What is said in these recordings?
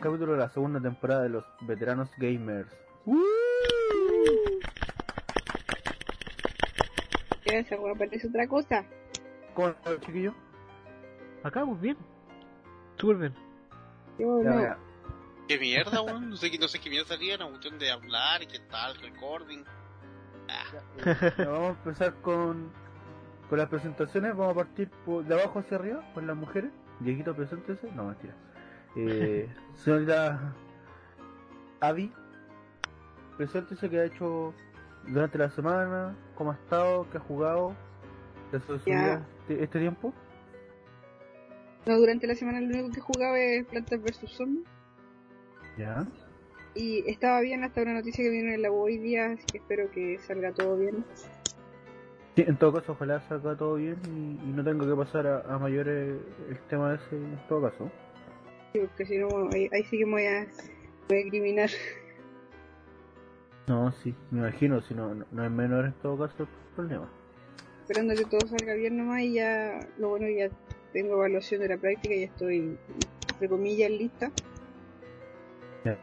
capítulo de la segunda temporada de los veteranos gamers. ¿Qué esa weá parece otra cosa? ¿Cómo están chiquillos? Acá, pues bien. Súper bien. Yo Ya, no. mira, ¿Qué mierda, weón? No sé, qué- no sé qué mierda salía, una cuestión de hablar y qué tal, recording. ya, eh, ya, vamos a empezar con, con las presentaciones, vamos a partir por, de abajo hacia arriba, con las mujeres. Dieguito, preséntese. No, mentira. Eh, señorita Avi, preséntese qué ha hecho durante la semana, cómo ha estado, qué ha jugado, este, este tiempo. No, durante la semana lo único que jugaba es Plantas vs Zombies. Ya. Y estaba bien hasta una noticia que vino en la hoy día, así que espero que salga todo bien. Sí, en todo caso, ojalá salga todo bien y, y no tenga que pasar a, a mayores el tema ese en todo caso. Porque si no, ahí, ahí sí que me voy a, voy a criminar. No, sí, me imagino, si no, no, no es menor en todo caso el problema. Esperando que todo salga bien nomás y ya, lo bueno ya tengo evaluación de la práctica y ya estoy, entre comillas, lista. Ya.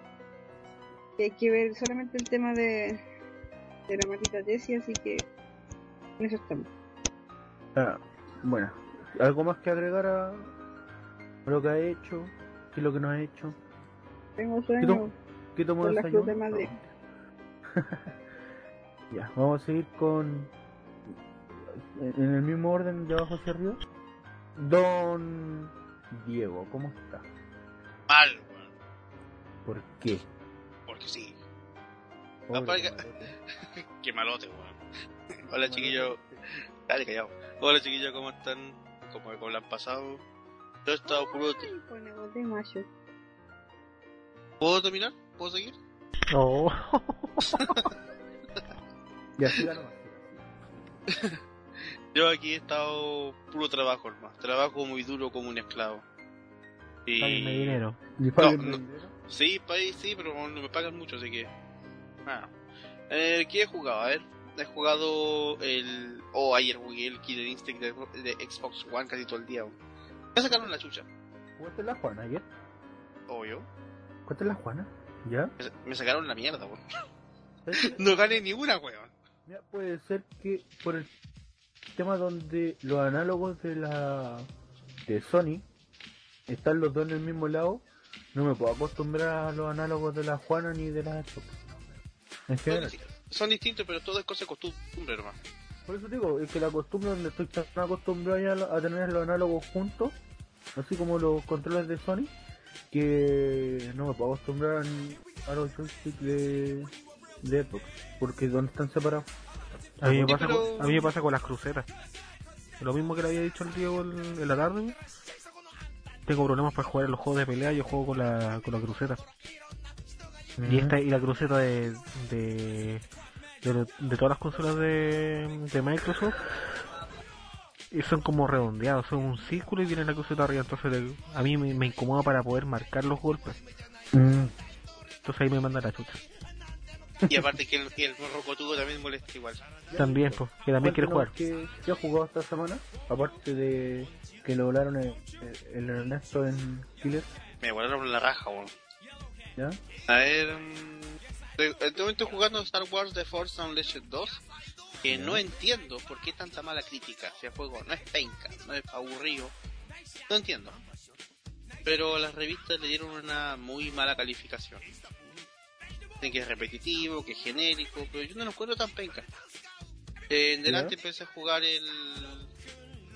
Y hay que ver solamente el tema de, de la maldita tesis, así que en eso estamos. Ah, bueno, ¿algo más que agregar a lo que ha hecho? ¿Qué es lo que no ha hecho? Tengo ¿Qué, sueño. qué el la desayuno? de Madrid. No. ya, vamos a seguir con... En el mismo orden de abajo hacia arriba. Don Diego, ¿cómo está? Mal, weón. ¿Por qué? Porque sí. Pobre. Qué malote, weón. Hola, chiquillos. Dale, callado. Hola, chiquillos, ¿cómo están? ¿Cómo, cómo lo han pasado? Yo he estado puro... De macho. ¿Puedo terminar? ¿Puedo seguir? Ya, siga nomás, siga, siga. Yo aquí he estado puro trabajo, hermano. Trabajo muy duro como un esclavo. Y... Páguenme dinero. ¿Y páguenme no. dinero? Sí, país sí, pero no me pagan mucho, así que. Bueno. Eh, ¿Qué he jugado? A ver. He jugado el. Oh, ayer jugué el Killer Instinct de, de Xbox One casi todo el día. weón. Me sacaron la chucha, ¿Jugaste la Juana ayer? obvio. ¿Jugaste la Juana? ¿Ya? Me, sacaron la mierda, weón. No gané ni una, weón. Mira, puede ser que por el tema donde los análogos de la de Sony están los dos en el mismo lado, no me puedo acostumbrar a los análogos de la Juana ni de la Xbox. General. son distintos, pero todo es cosa de costumbre, hermano. Por eso digo, es que la costumbre donde estoy tan acostumbrado ya a tener los análogos juntos, así como los controles de Sony, que no me puedo acostumbrar a los joysticks de, de Xbox, porque donde están separados. A mí, me pasa pero- con, a mí me pasa con las crucetas. Lo mismo que le había dicho el Diego en, en la tarde. Tengo problemas para jugar en los juegos de pelea, yo juego con la, con la cruceta. Y esta y la cruceta de de, de, de todas las consolas de, de Microsoft y son como redondeados, son un círculo y tienen la cruceta arriba, entonces le- a mí me, me incomoda para poder marcar los golpes. Mm. Entonces ahí me manda la chucha. Y aparte que el, que el rocotudo también molesta igual. También, pues, que también quiere jugar. ¿Qué, qué ha jugado esta semana? Aparte de que lo volaron el, el Ernesto en Killer, Me volaron la raja, weón. ¿ya? A ver. En este momento jugando Star Wars The Force Unleashed 2. Que no entiendo por qué tanta mala crítica. Si el juego no es penca, no es aburrido. No entiendo. Pero las revistas le dieron una muy mala calificación. Dicen que es repetitivo, que es genérico, pero yo no lo encuentro tan penca. En delante empecé a jugar el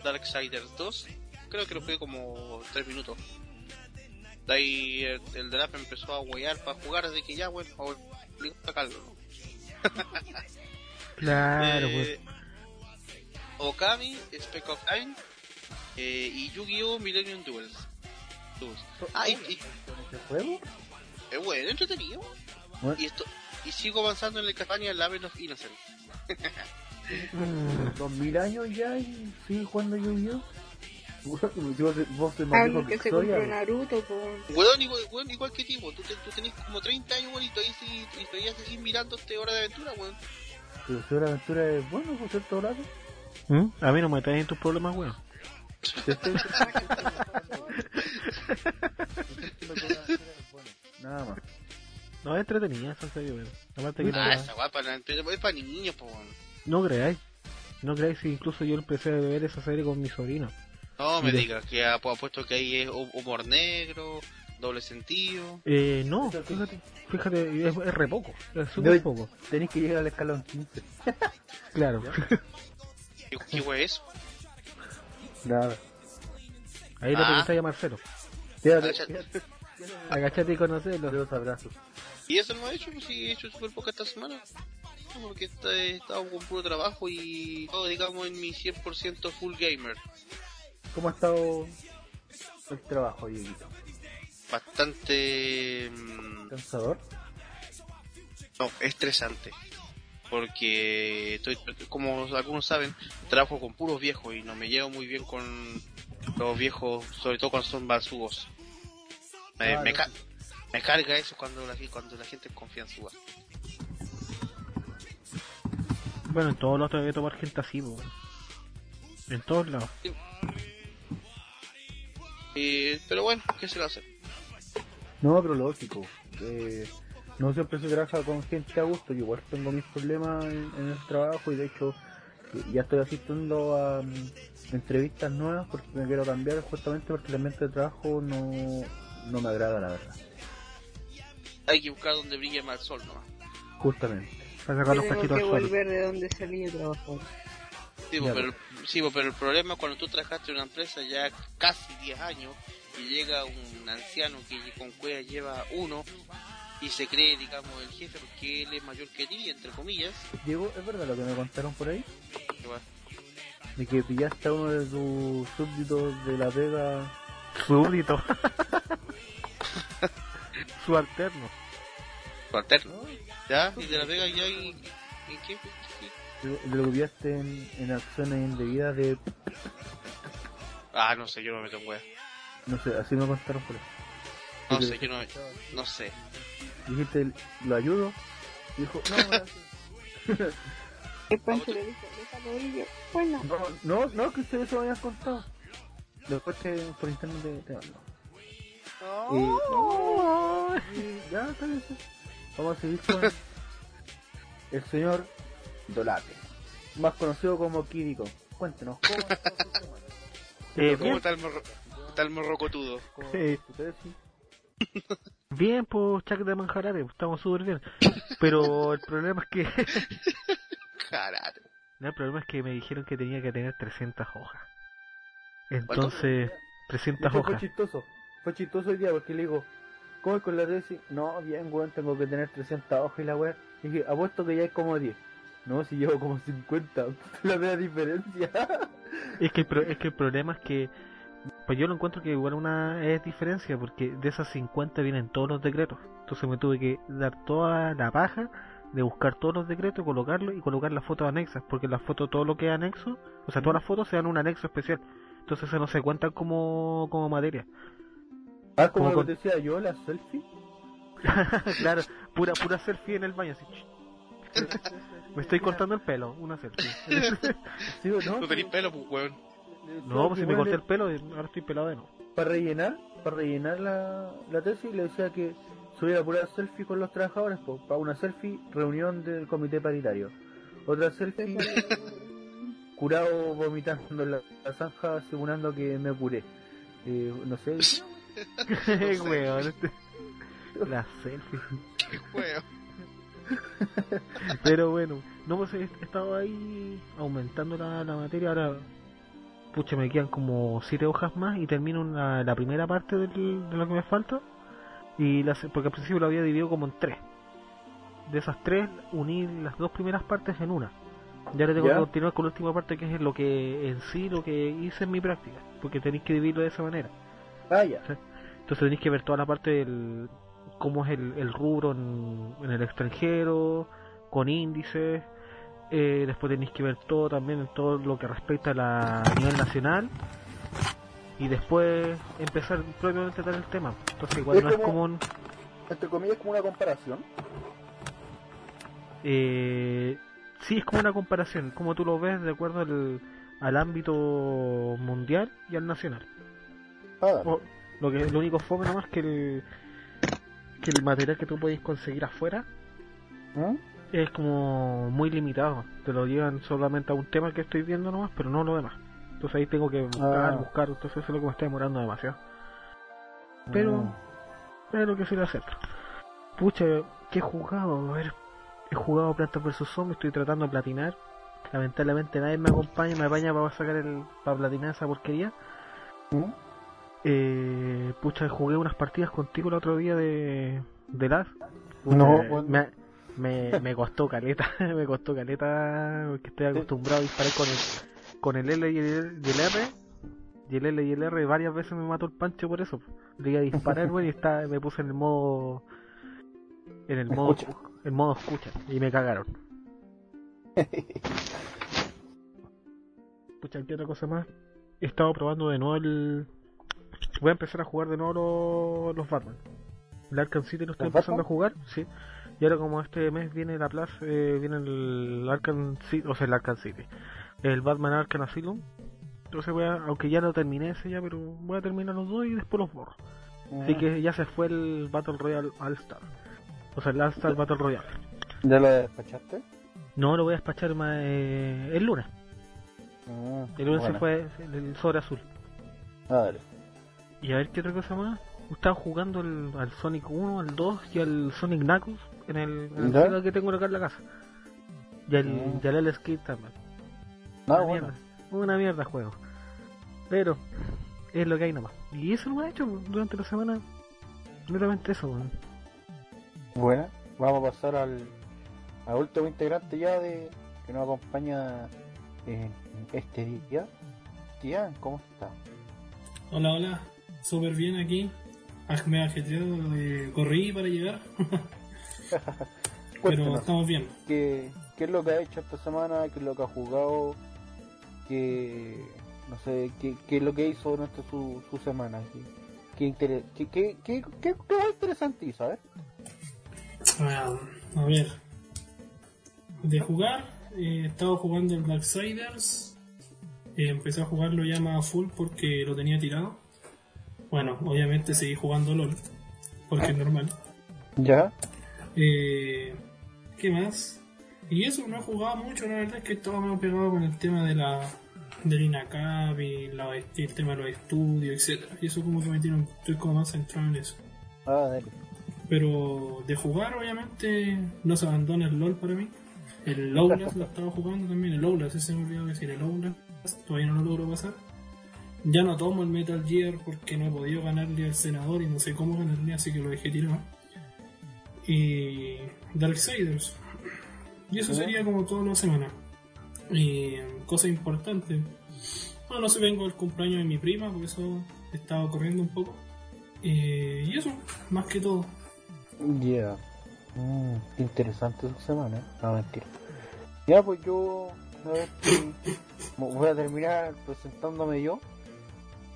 Darksiders 2. Creo que lo jugué como 3 minutos. De ahí el, el Drap empezó a huear para jugar, así que ya, bueno, obligó a sacarlo. ¿no? Claro, Eh, Okami, Spec of Time eh, y Yu-Gi-Oh! Millennium Duels. Duels. Ah, y, y- ¿Con este juego? es bueno, entretenido. Bueno. Y esto y sigo avanzando en la campaña Laven of Innocence. Dos mil años ya y sigue jugando Yu-Gi-Oh! Yo, vos te Alguien que se compró Naruto. Weón, igual, weón, igual que Timo, tú, tú, tenés como 30 años, weón, y todavía, y todavía seguís mirando este Hora de Aventura, weón. Pero este Hora de Aventura es bueno, por cierto, horario. ¿Mm? A mí no me traes en tus problemas, weón. Nada más. No es entretenida, esa serie, weón. Aparte que ah, esa guapa, la es para niños, po, weón. No creáis. No creáis, incluso yo empecé a ver esa serie con mi sobrino. No me digas que ha puesto que ahí es hu- humor negro, doble sentido. Eh, no, Eso fíjate, fíjate, es, es re poco, es súper No, poco. Tenéis que llegar al escalón 15. Claro. ¿Qué, qué wea es? Nada. Ahí le Ah. preguntáis a Marcelo. Agachate y conocelo. Los abrazos. Y eso no he hecho, pues sí, he hecho súper poca esta semana. Porque he estado con puro trabajo y todo, digamos, en mi 100% full gamer. ¿Cómo ha estado el trabajo, Dieguito? Bastante... mm, ¿Cansador? No, estresante. Porque estoy, como algunos saben, trabajo con puros viejos y no me llevo muy bien con los viejos, sobre todo cuando son basugos. Me, Ah, me, ca- me carga eso cuando la, cuando la gente confía en su voz. Bueno, en todos lados te voy a tomar gente así, po. En todos lados. Eh, pero bueno, ¿qué se a hacer? No, pero lógico. Eh, no siempre se trabaja con gente a gusto. Yo igual tengo mis problemas en, en el trabajo y de hecho ya estoy asistiendo a mm, entrevistas nuevas porque me quiero cambiar justamente porque el ambiente de trabajo no, no me agrada, la verdad. Hay que buscar donde brille más el sol, ¿no? Justamente. Para sacar los Tengo cachitos que al suelo. volver de donde salí a trabajar. Sí, pero, sí, pero el problema es cuando tú trabajaste en una empresa ya casi 10 años y llega un anciano que con cueva lleva uno y se cree, digamos, el jefe porque él es mayor que ti, entre comillas. Diego, ¿es verdad lo que me contaron por ahí? De que pillaste a uno de tus súbditos de la pega Súbdito. Subalterno. su alterno. ¿Ya? Y de la pega ya. ¿En qué? Lo que pillaste en, en acciones indebidas de... Ah, no sé, yo no me meto en wea. No sé, así me contaron por ahí. No sé, yo no, no sé. Dijiste, lo ayudo. Y dijo, no, gracias. ¿Qué Pancho le dijo? Déjalo ir yo. Bueno, no, no, no, que ustedes se me habían contado. Después te, por internet te, te mando. Y, y ya. Vamos a seguir con el señor Dolate, más conocido como Kiriko. Cuéntenos, ¿cómo semana? Eh, ¿Cómo está el, morro, el morrocotudo? ¿Cómo- Sí. sí? bien, pues, Chuck de Manjarare, estamos súper bien. Pero el problema es que... No, el problema es que me dijeron que tenía que tener 300 hojas. Entonces, 300 Fue, fue hojas. chistoso. Fue chistoso hoy día porque le digo, ¿cómo es con la tesis? No, bien, weón, tengo que tener 300 hojas y la weá. Y dije, apuesto que ya hay como 10. No, si llevo como 50. la vea diferencia. Es que, el pro- es que el problema es que, pues yo lo encuentro que igual una es diferencia, porque de esas 50 vienen todos los decretos. Entonces me tuve que dar toda la paja de buscar todos los decretos, colocarlos y colocar las fotos anexas, porque las fotos, todo lo que es anexo, o sea, todas las fotos se dan un anexo especial. Entonces eso no se cuentan como, como materia. Ah, como Como lo con- que te decía yo, la selfie. claro, pura, pura selfie en el baño, así. Me estoy cortando el pelo, una selfie. ¿Sí o no? No tenés pelo, pues, weón. No, pues si me corté el pelo, ahora estoy pelado de nuevo. Para rellenar, para rellenar la, la tesis, le decía que subiera pura selfie con los trabajadores, pues, para una selfie, reunión del comité paritario. Otra selfie, curado vomitando en la, la zanja, simulando que me curé. Eh, no sé, Weón, este- La selfie. Qué weón. Pero bueno, no pues he estado ahí aumentando la, la materia. Ahora, pucha, me quedan como siete hojas más y termino una- la primera parte del- de lo que me falta. Y la porque al principio lo había dividido como en tres. De esas tres, uní las dos primeras partes en una. Ya le tengo ¿Ya? que continuar con la última parte que es lo que en sí lo que hice en mi práctica. Porque tenéis que dividirlo de esa manera. ah, ya. Entonces tenéis que ver toda la parte del cómo es el, el rubro en, en el extranjero, con índices. eh, después tenéis que ver todo también en todo lo que respecta a la a nivel nacional. Y después empezar propiamente a tratar el tema. Entonces igual Es no es como- un... Entre comillas, como una comparación. Eh, sí, es como una comparación, como tú lo ves de acuerdo al, al ámbito mundial y al nacional. Ah, O- lo que lo único fome nomás que el que el material que tú podéis conseguir afuera ¿Mm? es como muy limitado. Te lo llevan solamente a un tema que estoy viendo nomás, pero no lo demás. Entonces ahí tengo que buscar, Ah. buscar, entonces eso es lo que me está demorando demasiado. Pero, Mm. pero que se le hacer. Pucha, ¿qué he jugado? A ver, he jugado Plantas vs Zombies, estoy tratando de platinar. Lamentablemente nadie me acompaña, me apaña para sacar el, para platinar esa porquería. ¿Mm? Eh, pucha, jugué unas partidas contigo el otro día de, de LAS. No, Eh, bueno. me, me, me costó caleta, me costó caleta porque estoy acostumbrado a disparar con el, con el L y el, y el R. Y el L y el R varias veces me mató el pancho por eso. Le iba a disparar, güey, y está, me puse en el modo. En el modo, Escucha. el modo escucha, y me cagaron. Pucha, ¿qué otra cosa más? He estado probando de nuevo el. Voy a empezar a jugar de nuevo los, los Batman. El Arkham City lo estoy ¿Los empezando Batman? a jugar, sí. Y ahora como este mes viene la Plaza, eh, viene el Arkham City, o sea, el Arkham City. El Batman Arkham Asylum. Entonces voy a, aunque ya lo terminé ese ya, pero voy a terminar los dos y después los borro. Así que ya se fue el Battle Royale All Star. O sea, el All Star Battle Royale. ¿Ya lo despachaste? No lo voy a despachar más, eh, el lunes. Mm, El lunes bueno. se fue el, el sobre azul. Ah, dale. Y a ver qué otra cosa más. Estaba jugando el, al Sonic 1, al 2 y al Sonic Knuckles en el, en que tengo acá en la casa. Y al, Mm. y al L Skate también. Ah, una, bueno. mierda, una mierda juego. Pero es lo que hay nomás. Y eso lo he hecho durante la semana. Netamente eso, weón. Bueno, vamos a pasar al, al último integrante ya de que nos acompaña en este día. Tía, ¿cómo está? Hola, hola. Súper bien aquí. Me he ajetreado, eh, corrí para llegar, pero estamos bien. ¿qué, ¿qué es lo que ha hecho esta semana? ¿Qué es lo que ha jugado? ¿Qué, no sé, qué, qué es lo que hizo durante su, su semana? ¿Qué, qué, inter- qué, qué, qué, qué- qué interesante hizo? A ver. Ah, a ver. De jugar, eh, he estado jugando el Darksiders. Eh, empecé a jugarlo ya más full porque lo tenía tirado. Bueno, obviamente seguí jugando LOL, porque es normal. ¿Ya? Eh, ¿Qué más? Y eso, no he jugado mucho, la verdad es que estaba medio pegado con el tema de la del INACAP y la, el tema de los estudios, etcétera Y eso como que me tiene, estoy como más centrado en eso. Ah, dale. Pero de jugar, obviamente, no se abandona el LOL para mí. El Outlast lo estaba jugando también, el Outlast, ese se me olvidó decir, el Outlast, todavía no lo logro pasar. Ya no tomo el Metal Gear porque no he podido ganarle al senador y no sé cómo ganarle, así que lo dejé tirado. Y Darksiders. Y eso sería como toda la semana. Y cosa importante. Bueno, no sé, vengo el cumpleaños de mi prima, por eso he estado corriendo un poco. Eh, y eso, más que todo. Ya. Mm, interesante su semana, ¿eh? No, mentira. Ya, pues yo. A ver, sí, voy a terminar presentándome yo.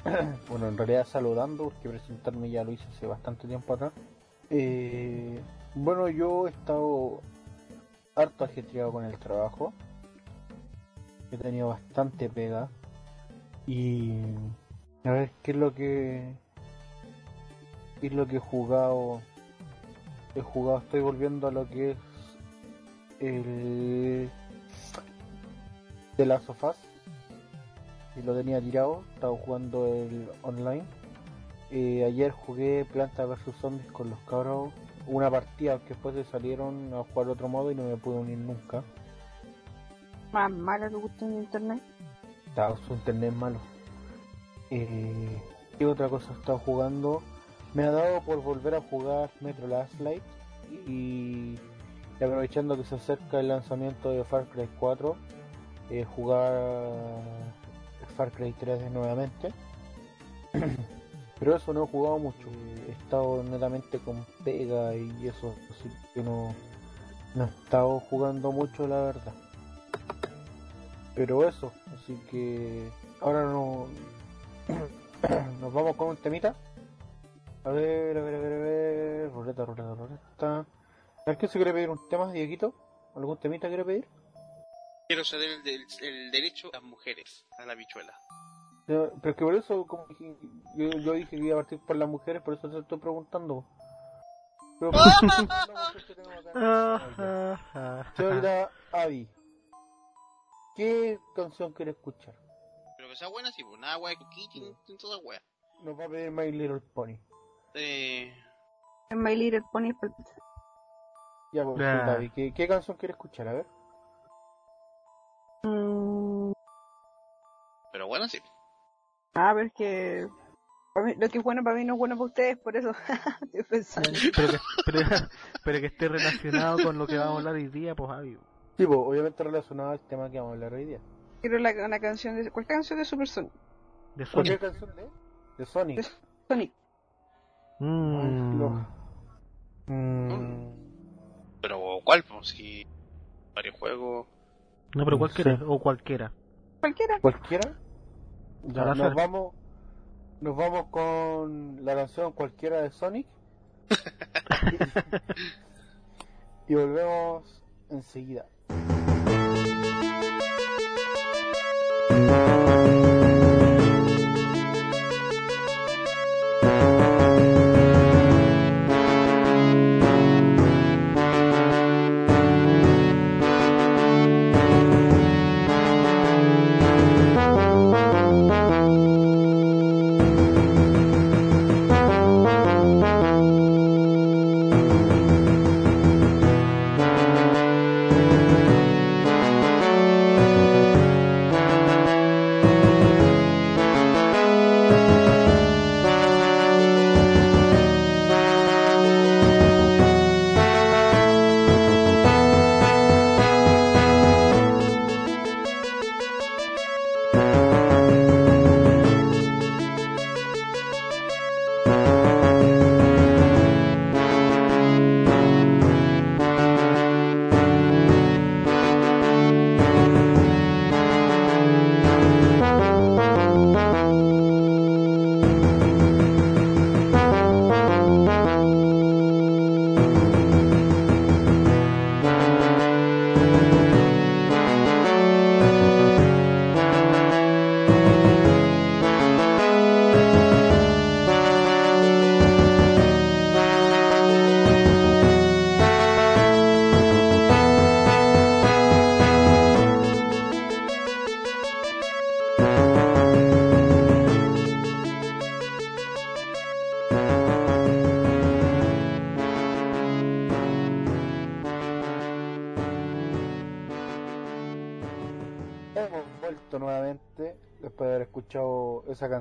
bueno, en realidad saludando, porque presentarme ya lo hice hace bastante tiempo atrás. Eh, bueno, yo he estado harto ajetreado con el trabajo. He tenido bastante pega. Y. A ver, ¿qué es lo que. ¿Qué es lo que he jugado? he jugado, estoy volviendo a lo que es el de las sofás y lo tenía tirado, estaba jugando el online. Eh, ayer jugué Planta vs Zombies con los cabros, una partida que después se salieron a jugar otro modo y no me pude unir nunca. Más mala que gusta en internet. Estaba su internet malo. Eh, ¿Qué otra cosa he estado jugando? Me ha dado por volver a jugar Metro Last Light y, y aprovechando que se acerca el lanzamiento de Far Cry 4, eh, jugar Far Cry 3 nuevamente. Pero eso no he jugado mucho, he estado netamente con pega y eso, así que no, no he estado jugando mucho la verdad. Pero eso, así que ahora no nos vamos con un temita. A ver, a ver, a ver, a ver. Ruleta, ruleta, ruleta. A ver, ¿qué se quiere pedir? ¿Un tema, Dieguito? ¿Algún temita quiere pedir? Quiero ceder el, del- el derecho a las mujeres a la bichuela. Pero es que por eso, como dije- yo, yo dije que iba a partir por las mujeres, por eso te estoy preguntando. Pero. Ah, ah, ah. Señorita Avi, ¿qué canción quiere escuchar? Pero que sea buena, sí, pues nada, wea, Kitty, en toda wea. Nos va a pedir My Little Pony. Eh, My Little Pony. Ya, pues, Ah. señorita Avi, ¿qué, ¿qué canción quiere escuchar? A ver. Mm, pero bueno, sí. a ver que... para mí- lo que es bueno para mí no es bueno para ustedes, por eso estoy pensando. Pero que, pero, pero que esté relacionado con lo que vamos a hablar hoy día, pues Avi. Sí, pues, obviamente relacionado al tema que vamos a hablar hoy día. Quiero la, una canción de... ¿Cuál canción de Super Sonic? De ¿Cualquier Sonic. canción de? De Sonic. De Sonic. Mm. Lo- Mm, Pero ¿cuál? Pues si varios juegos. No, pero No cualquiera, o cualquiera. Cualquiera. ¿Cualquiera? Ya, nos vamos, nos vamos con la canción cualquiera de Sonic. y volvemos enseguida.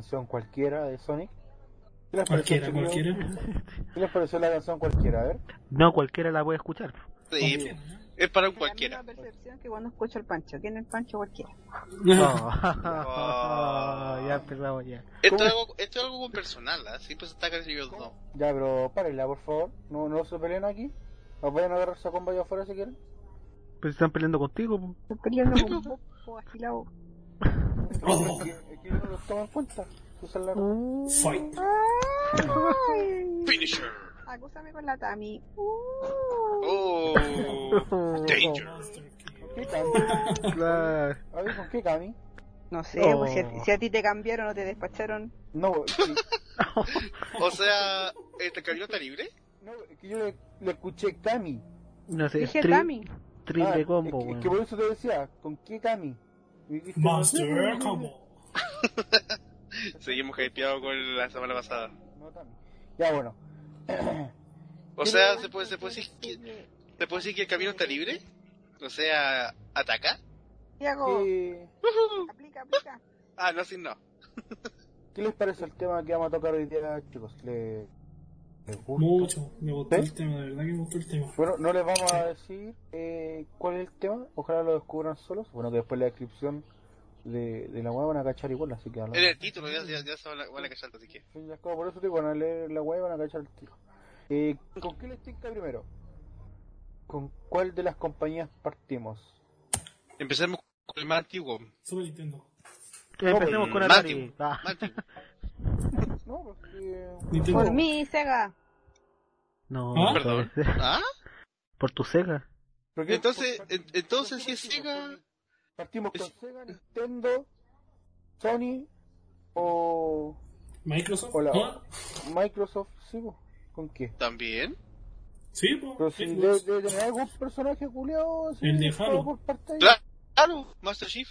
Canción cualquiera de Sonic. ¿Qué les pareció, Cualquiera, chiquillos? cualquiera. ¿Qué les pareció la canción cualquiera? A ver. No cualquiera la puede escuchar. Sí, es para un La cualquiera. misma percepción que cuando escucho el Pancho. ¿Quién es el Pancho? Cualquiera. No. Oh. ya empezamos ya. Esto ¿Cómo? es, algo, esto es algo personal, ¿ah? Siempre se está recibiendo no. Ya, pero párenla, por favor. No, no se peleen aquí. Os vayan a agarrar esa comba allá afuera si quieren. Pues están peleando contigo. Estoy peleando con agilado. Oh, que no los toman en cuenta. Fight. Ay, Finisher. acúsame con la Tami. Uh. Oh, danger. ¿Qué? Claro. A ver, ¿con qué Cami? No sé, Oh. pues si, a, si a ti te cambiaron o te despacharon. No, O sea, ¿este cariño está libre? no, es que yo le, le escuché Cami. No sé, Dije tri- Tami. triple Ah, combo, es que, es weón. que por eso te decía, ¿con qué dijiste, Monster Combo. Seguimos hypeados con la semana pasada. Ya, bueno. O sea, ¿se puede, se puede decir que, ¿se puede decir que el camino está libre? O sea, ¿ataca? Tiago, ¿Qué, aplica, aplica. Ah, no, sí, no. ¿Qué les parece el tema que vamos a tocar hoy día, chicos? ¿Le- ¿Les gusta? Mucho. Me gustó ¿Sí? el tema, de verdad que me gustó el tema. Bueno, no les vamos a decir eh, cuál es el tema, ojalá lo descubran solos. Bueno, que después la descripción de, de la web van a cachar igual, así que En el título ya, ya, ya se van a, van a callar, así que. Sí, ya es como por eso te van a leer la web y van a cachar el tiro. Eh, ¿Con qué les tinca primero? ¿Con cuál de las compañías partimos? Empecemos con el más antiguo. Super Nintendo. Empecemos con antiguo, Ah. más antiguo. No, porque... Nintendo. Por mí, Sega. No, ¿Ah? Perdón. ¿Ah? Por tu Sega. Entonces, entonces ¿por si es? Sega, ¿Partimos con Es- Sega, Nintendo, Sony o, Microsoft. Hola. ¿Ah? Microsoft? ¿Sí? po? ¿Con qué? también. Sí, pues. Pero si debe tener algún personaje culiado El de Halo. por parte de- Claro, claro, Master Chief.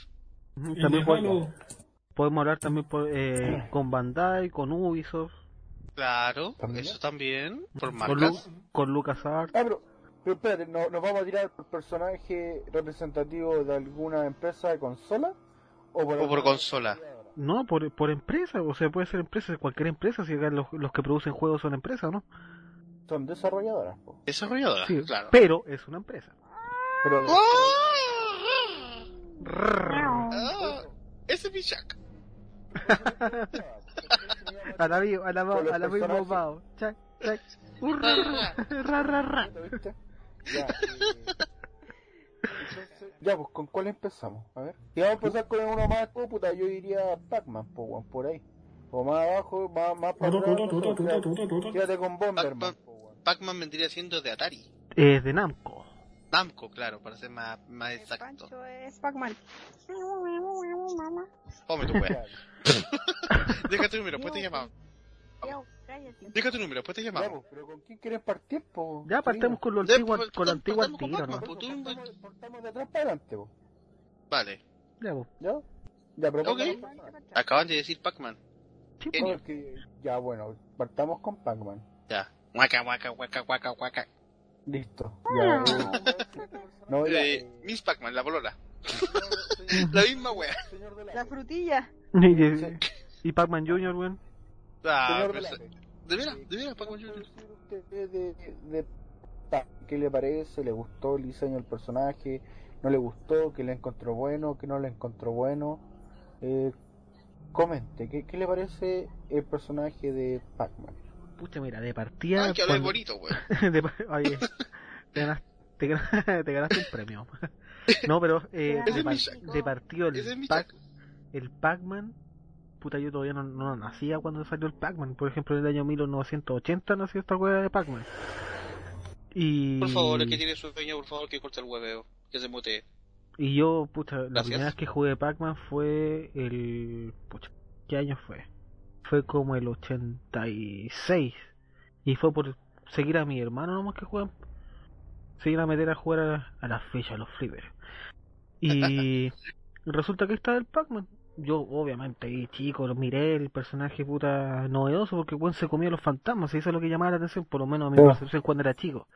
El También de po- Halo. podemos hablar también por, eh, con Bandai, con Ubisoft, Claro, ¿También? eso también, por con. Lu- con LucasArts. Ah, pero, pero espérate, ¿no- ¿nos vamos a tirar por personaje representativo de alguna empresa de consola? ¿O por, O por consola. No, por, por empresa, o sea, puede ser empresa, cualquier empresa, si acá los, los que producen juegos son empresas, ¿no? Son desarrolladoras, po. Desarrolladora, Sí, claro. pero es una empresa. Pero, Ah, ese es mi Shaq. A la vivo, a la, a la mismo personajes. bao. Chac, ra, ra, ra. Ya, entonces, ya, pues, ¿con cuál empezamos? A ver. Si vamos a empezar con uno más, oh, puta, yo diría Pac-Man, po, weón, por ahí. O más abajo, más, más para atrás. Quédate con Bomberman, Pac-Man. Pac-Man vendría siendo de Atari. Es de Namco. Namco, claro, para ser más, más exacto. Pancho es Pac-Man. Fome tu wea. Deja tu número, después te llamamos. Deja tu número, después te Ya, llamamos. pues, pero ¿con quién quieren partir, po? Ya partemos con lo Ya, antiguo, pues, con lo antiguo al partamos con tiro, ¿no? pues. tú- Partamos, partamos de atrás para adelante, po. Vale, Ya, pues. ¿Ya? Ya, pero Ok. acaban de decir Pac-Man. Sí, Genio. Ya, bueno, partamos con Pac-Man. Ya. Guaca, guaca, guaca, guaca, guaca. Listo. Ya, eh, no, ya, Eh, eh, Miss Pac-Man, la bolola. señor- La misma wea. señor La frutilla. Y, y Pac-Man Jr., weón. Ah, Señor pero de veras, de veras, ¿qué Pac-Man puede Jr. decir usted de, de Pac? ¿Qué le parece? ¿Le gustó el diseño del personaje? ¿No le gustó? ¿Que le encontró bueno? ¿Que no le encontró bueno? Eh, comente, ¿qué, ¿qué le parece el personaje de Pac-Man? Pucha, mira, de partida. Ay, que cuando- bonito, weón. de Oye, te ganaste, te ganaste, te ganaste un premio. No, pero eh, de, par- de partido el, es Pac, el Pac-Man. Puta, yo todavía no, no nacía cuando salió el Pac-Man. Por ejemplo, en el año 1980 nació esta hueá de Pac-Man. Y... Por favor, el que tiene sueño, por favor, que corte el hueveo. Que se mutee. Y yo, la Gracias. primera vez que jugué Pac-Man fue el... Pucha, ¿qué año fue? Fue como el 86. Y fue por seguir a mi hermano nomás que juegan. Seguir a meter a jugar a, a las fechas, a los flippers. Y resulta que está el Pac-Man. Yo, obviamente, chico, lo miré el personaje puta novedoso porque bueno, se comía los fantasmas. Y eso es lo que llamaba la atención, por lo menos a mi percepción cuando era chico.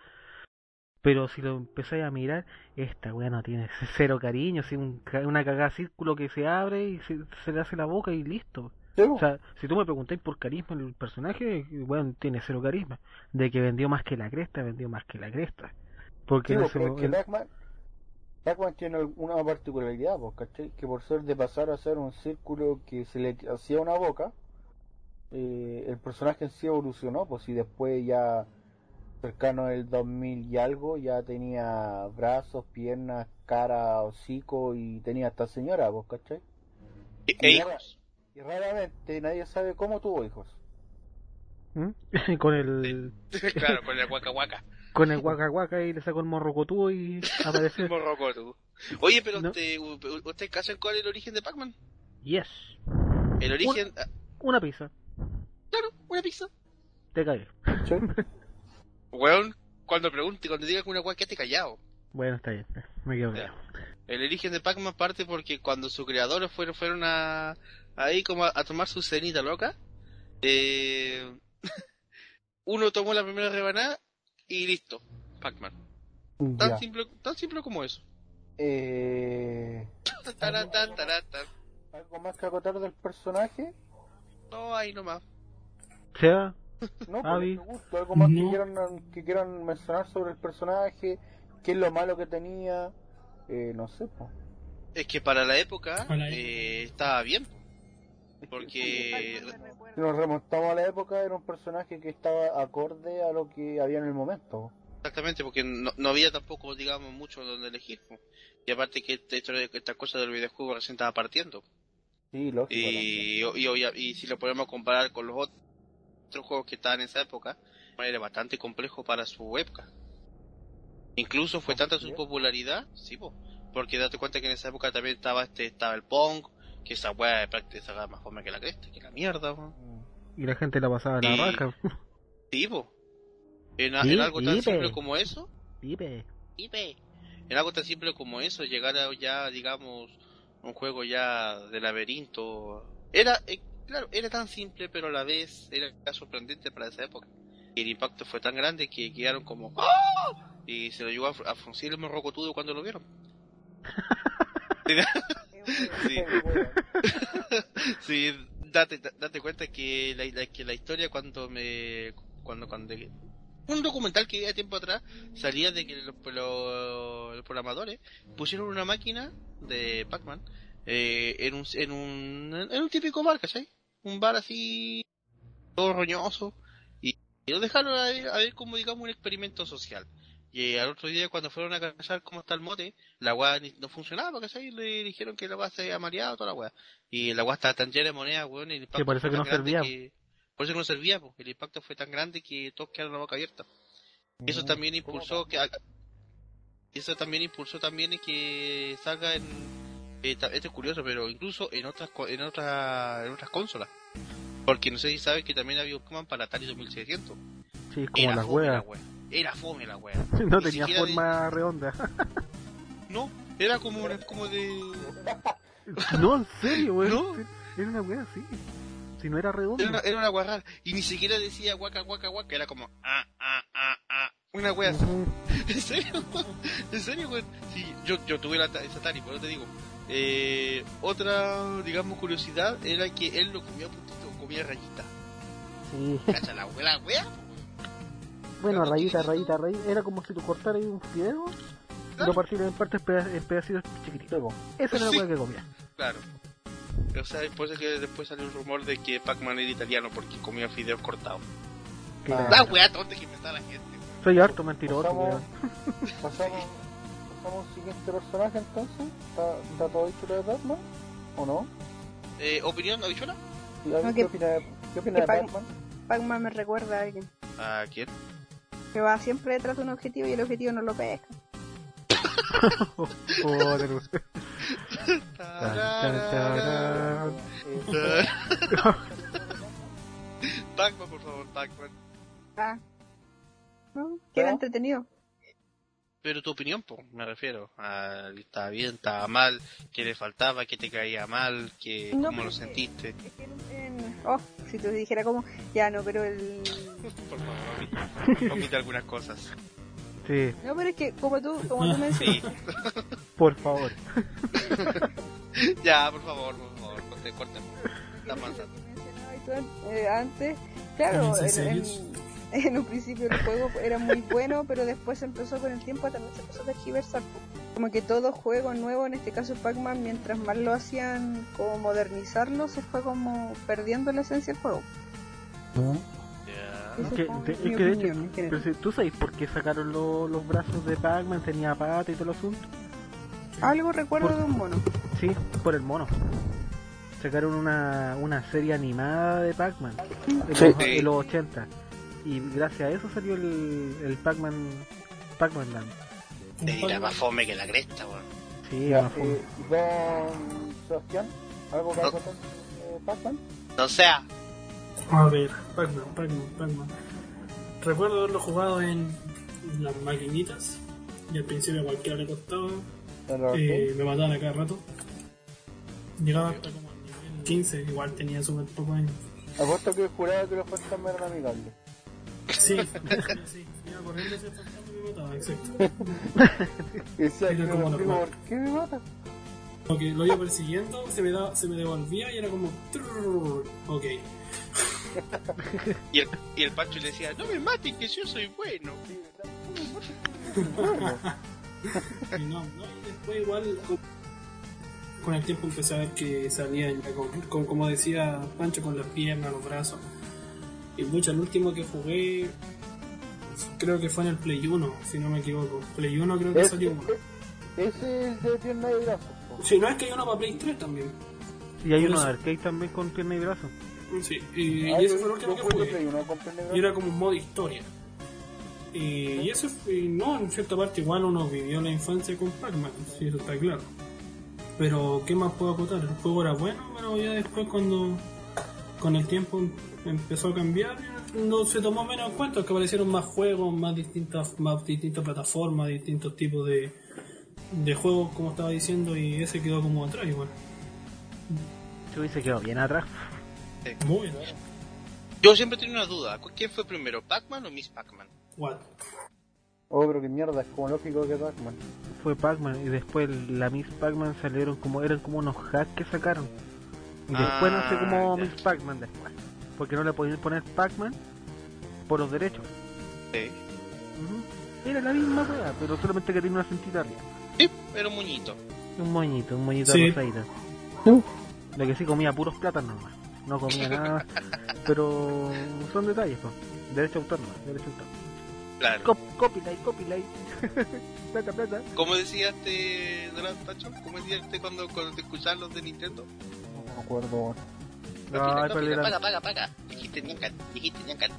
Pero si lo empezáis a mirar, esta weá no tiene cero cariño, así un una cagada círculo que se abre y se, se le hace la boca y listo. O sea, si tú me preguntáis por carisma el personaje, bueno, tiene cero carisma. De que vendió más que la cresta, vendió más que la cresta. Porque Sí, que momento- Pac-Man tiene una particularidad, po, ¿cachai? Que por ser de pasar a ser un círculo que se le hacía una boca, eh, el personaje en sí evolucionó, pues y después ya cercano del 2000 y algo, ya tenía brazos, piernas, cara, hocico y tenía hasta señora, pues, ¿cachai? E, e. Y raramente nadie sabe cómo tuvo hijos. ¿Mm? con el claro, con el guaca guaca. Con el guaca guaca y le sacó el morrocotudo y apareció. Morrocotu. Oye, pero No. usted, u- ¿usted cacha cuál es el origen de Pac-Man? yes. El origen... ah, Una pizza. Claro, una pizza. Te cagué. ¿cachai? Weón, cuando pregunte, cuando diga que una weá, quédate callado. Bueno, está bien. Me quedo callado. El origen de Pac-Man parte porque cuando sus creadores fueron, fueron a... Ahí como a, a tomar su cenita loca, eh, uno tomó la primera rebanada y listo, Pac-Man. Tan Ya. simple, tan simple como eso. Eh, taratán. ¿Algo más que acotar del personaje? No, ahí nomás. Seba, No, por Avi. mucho gusto, algo más que quieran, que quieran mencionar sobre el personaje, qué es lo malo que tenía, eh, no sé, po. Es que para la época Para la eh, estaba bien. Porque. Si nos remontamos a la época, era un personaje que estaba acorde a lo que había en el momento. Exactamente, porque no, no había tampoco, digamos, mucho donde elegir. Y aparte que de- esta cosa del videojuego recién estaba partiendo. Sí, lógico. Y, y, y si lo podemos comparar con los ot- otros juegos que estaban en esa época, era bastante complejo para su época. Incluso fue tanta su popularidad, sí, po, porque date cuenta que en esa época también estaba este estaba el Pong, que esa weá de práctica esa más forma que la cresta, que la mierda, y la gente la pasaba a la raja. Sí, po. En, Sí, en algo tan simple como eso, Pipe. Ibe. En algo tan simple como eso, llegar a ya, digamos, un juego ya de laberinto. Era, eh, claro, era tan simple, pero a la vez era sorprendente para esa época. Y el impacto fue tan grande que quedaron como ¡Ah! Y se lo llevó a, a el morrocotudo cuando lo vieron. Sí. Sí, date, da- date cuenta que la, la- que la historia cuando me... Cuando, cuando... Un documental que hace tiempo atrás salía de que los, los- los programadores pusieron una máquina de Pac-Man eh, en, un, en, un, en un típico bar, ¿cachai? Un bar así, todo roñoso, y, y lo dejaron a ver, a ver como digamos un experimento social. Y al otro día cuando fueron a cachar cómo está el mote, la weá ni- no funcionaba, ¿cachai? Le dijeron que la weá se había mareado, toda la weá. Y la weá estaba tan llena de monedas, weón, y el impacto parece fue que tan no servía. que- por eso que no servía, po. el impacto fue tan grande que todos quedaron la boca abierta. Y eso también impulsó que eso también impulsó también que salga en eh, esto es curioso, pero incluso en otras co- en otras en otras consolas. Porque no sé si sabes que también había Pokémon para Atari 2600. Sí, como Era las weas. Era fome la wea. No Ni tenía de- forma redonda. No, era como como de no, en serio, weón. ¿No? Era una wea así. Si no era redonda. era una, era una wea rara. Y ni siquiera decía guaca guaca guaca, era como ah ah ah ah. Una wea así. ¿En serio? ¿En serio, güey? Sí, yo, yo tuve la, esa Atari, por eso te digo. Eh, otra, digamos, curiosidad era que él lo comía puntito, comía rayita. Sí. Cacha la wea, la wea. Bueno, rayita, rayita, rayita. Era como si tú cortaras ahí un fideo y lo partieras en partes peda- en pedacitos chiquititos. Esa era la que comía. Claro. O sea, por eso que después salió un rumor de que Pac-Man era italiano porque comía fideos cortados. Claro. La tonta que inventaba la gente. Soy harto mentiroso, Pasamos, weón. pasamos, pasamos al siguiente personaje entonces. ¿Está, está todo dicho lo de Batman? ¿O no? Eh, ¿Opinión, No, ¿Qué opina de, qué opina que de Pac- Batman? Pac-Man me recuerda a alguien ¿A quién? Que va siempre detrás de un objetivo y el objetivo no lo pesca. Pac-Man, por favor, Pac-Man. Ah. ¿No? Que era ¿No? entretenido. Pero tu opinión, po, me refiero. A, estaba bien, estaba mal, que le faltaba, que te caía mal, que No, cómo lo sentiste. Es que en- Oh, si te dijera como, ya no, pero el... Por favor, omite, algunas cosas. Sí, No, pero es que como tú, como tú mencionas, Sí. por favor. ya, por favor, por favor, corte, cortemos. Está avanzando. mencionabas tú an- eh, antes, claro, ¿En? en- un principio el juego era muy bueno, pero después empezó con el tiempo también se empezó a tergiversar. Como que todo juego nuevo, en este caso Pac-Man, mientras más lo hacían como modernizarlo, se fue como perdiendo la esencia del juego. Ya. Esa Es que, fue de, es mi que de opinión, hecho, en general. pero si- ¿tú sabes por qué sacaron lo- los brazos de Pac-Man? Tenía pata y todo el asunto. Algo recuerdo por- de un mono. Sí, por el mono. Sacaron una, una serie animada de Pac-Man en, los, en los 80. Y gracias a eso salió el, el Pac-Man Pac-Man Land. Dirá más fome que la cresta, weón. Sí, ya, más fome. eh, ¿y don Sebastián? ¿Algo que No. de Batman? No sea. A ver, Pac-Man, Pac-Man, Pac-Man. Recuerdo haberlo jugado en las maquinitas. Y al principio a cualquiera le costaba. Eh, me mataban a cada rato. Llegaba hasta como al nivel 15, igual tenía súper poco años. Apuesto que juraba que los fantasmas eran amigables. Sí, sí, iba corriendo hacia el fantasma y me mataba, exacto. Que como. ¿por qué me mata? Porque lo iba persiguiendo, se me, daba, se me devolvía y era como. trrrr, Ok. Y el, y el Pancho le decía, no me maten, que yo soy bueno. Y no, no, y después igual con el tiempo empecé a ver que salían ya con, con- como decía Pancho, con las piernas, los brazos. Y mucho, el último que jugué creo que fue en el Play 1, si no me equivoco. Play 1 creo que Ese, salió uno. ese es de pierna y brazos. po. Si no es que hay uno para Play 3 también. Y hay uno de arcade también con pierna y brazo. Sí, y, Ah, y ese fue el último que jugué jugué. Play uno con pierna y era como un modo historia. Y, y eso, fue- no, en cierta parte igual uno vivió la infancia con Pac-Man, sí, eso está claro. Pero, ¿qué más puedo acotar? El juego era bueno, pero ya después cuando con el tiempo empezó a cambiar, no se tomó menos en cuenta, que aparecieron más juegos, más distintas, más distintas plataformas, distintos tipos de, de juegos, como estaba diciendo, y ese quedó como atrás igual. Se hubiese quedado bien atrás. Muy bien. Yo siempre tengo una duda. ¿Quién fue primero, Pac-Man o Miss Pac-Man? What? Oh, pero qué mierda, es como lógico que Pac-Man. Fue Pac-Man y después la Miss Pac-Man salieron como, eran como unos hacks que sacaron. Y después no sé Ah, cómo ya. Miss Pac-Man después. Porque no le podían poner Pac-Man por los derechos. Sí. Era la misma wea, pero solamente que tenía una cintita arriba. Sí, pero muñito. Un moñito, un moñito Sí. rosadito. Lo que sí comía puros plátanos nomás. No comía nada. pero son detalles, pues. Derecho de autor no, derecho de autor. Claro. Cop- copyright, copyright. plata, plata. ¿Cómo decía este Donald Tacho? ¿Cómo decía este cuando, cuando te escuchabas los de Nintendo? No me acuerdo, pero copyright, era- paga, paga, paga. Dijiste ñancan, dijiste ñancan.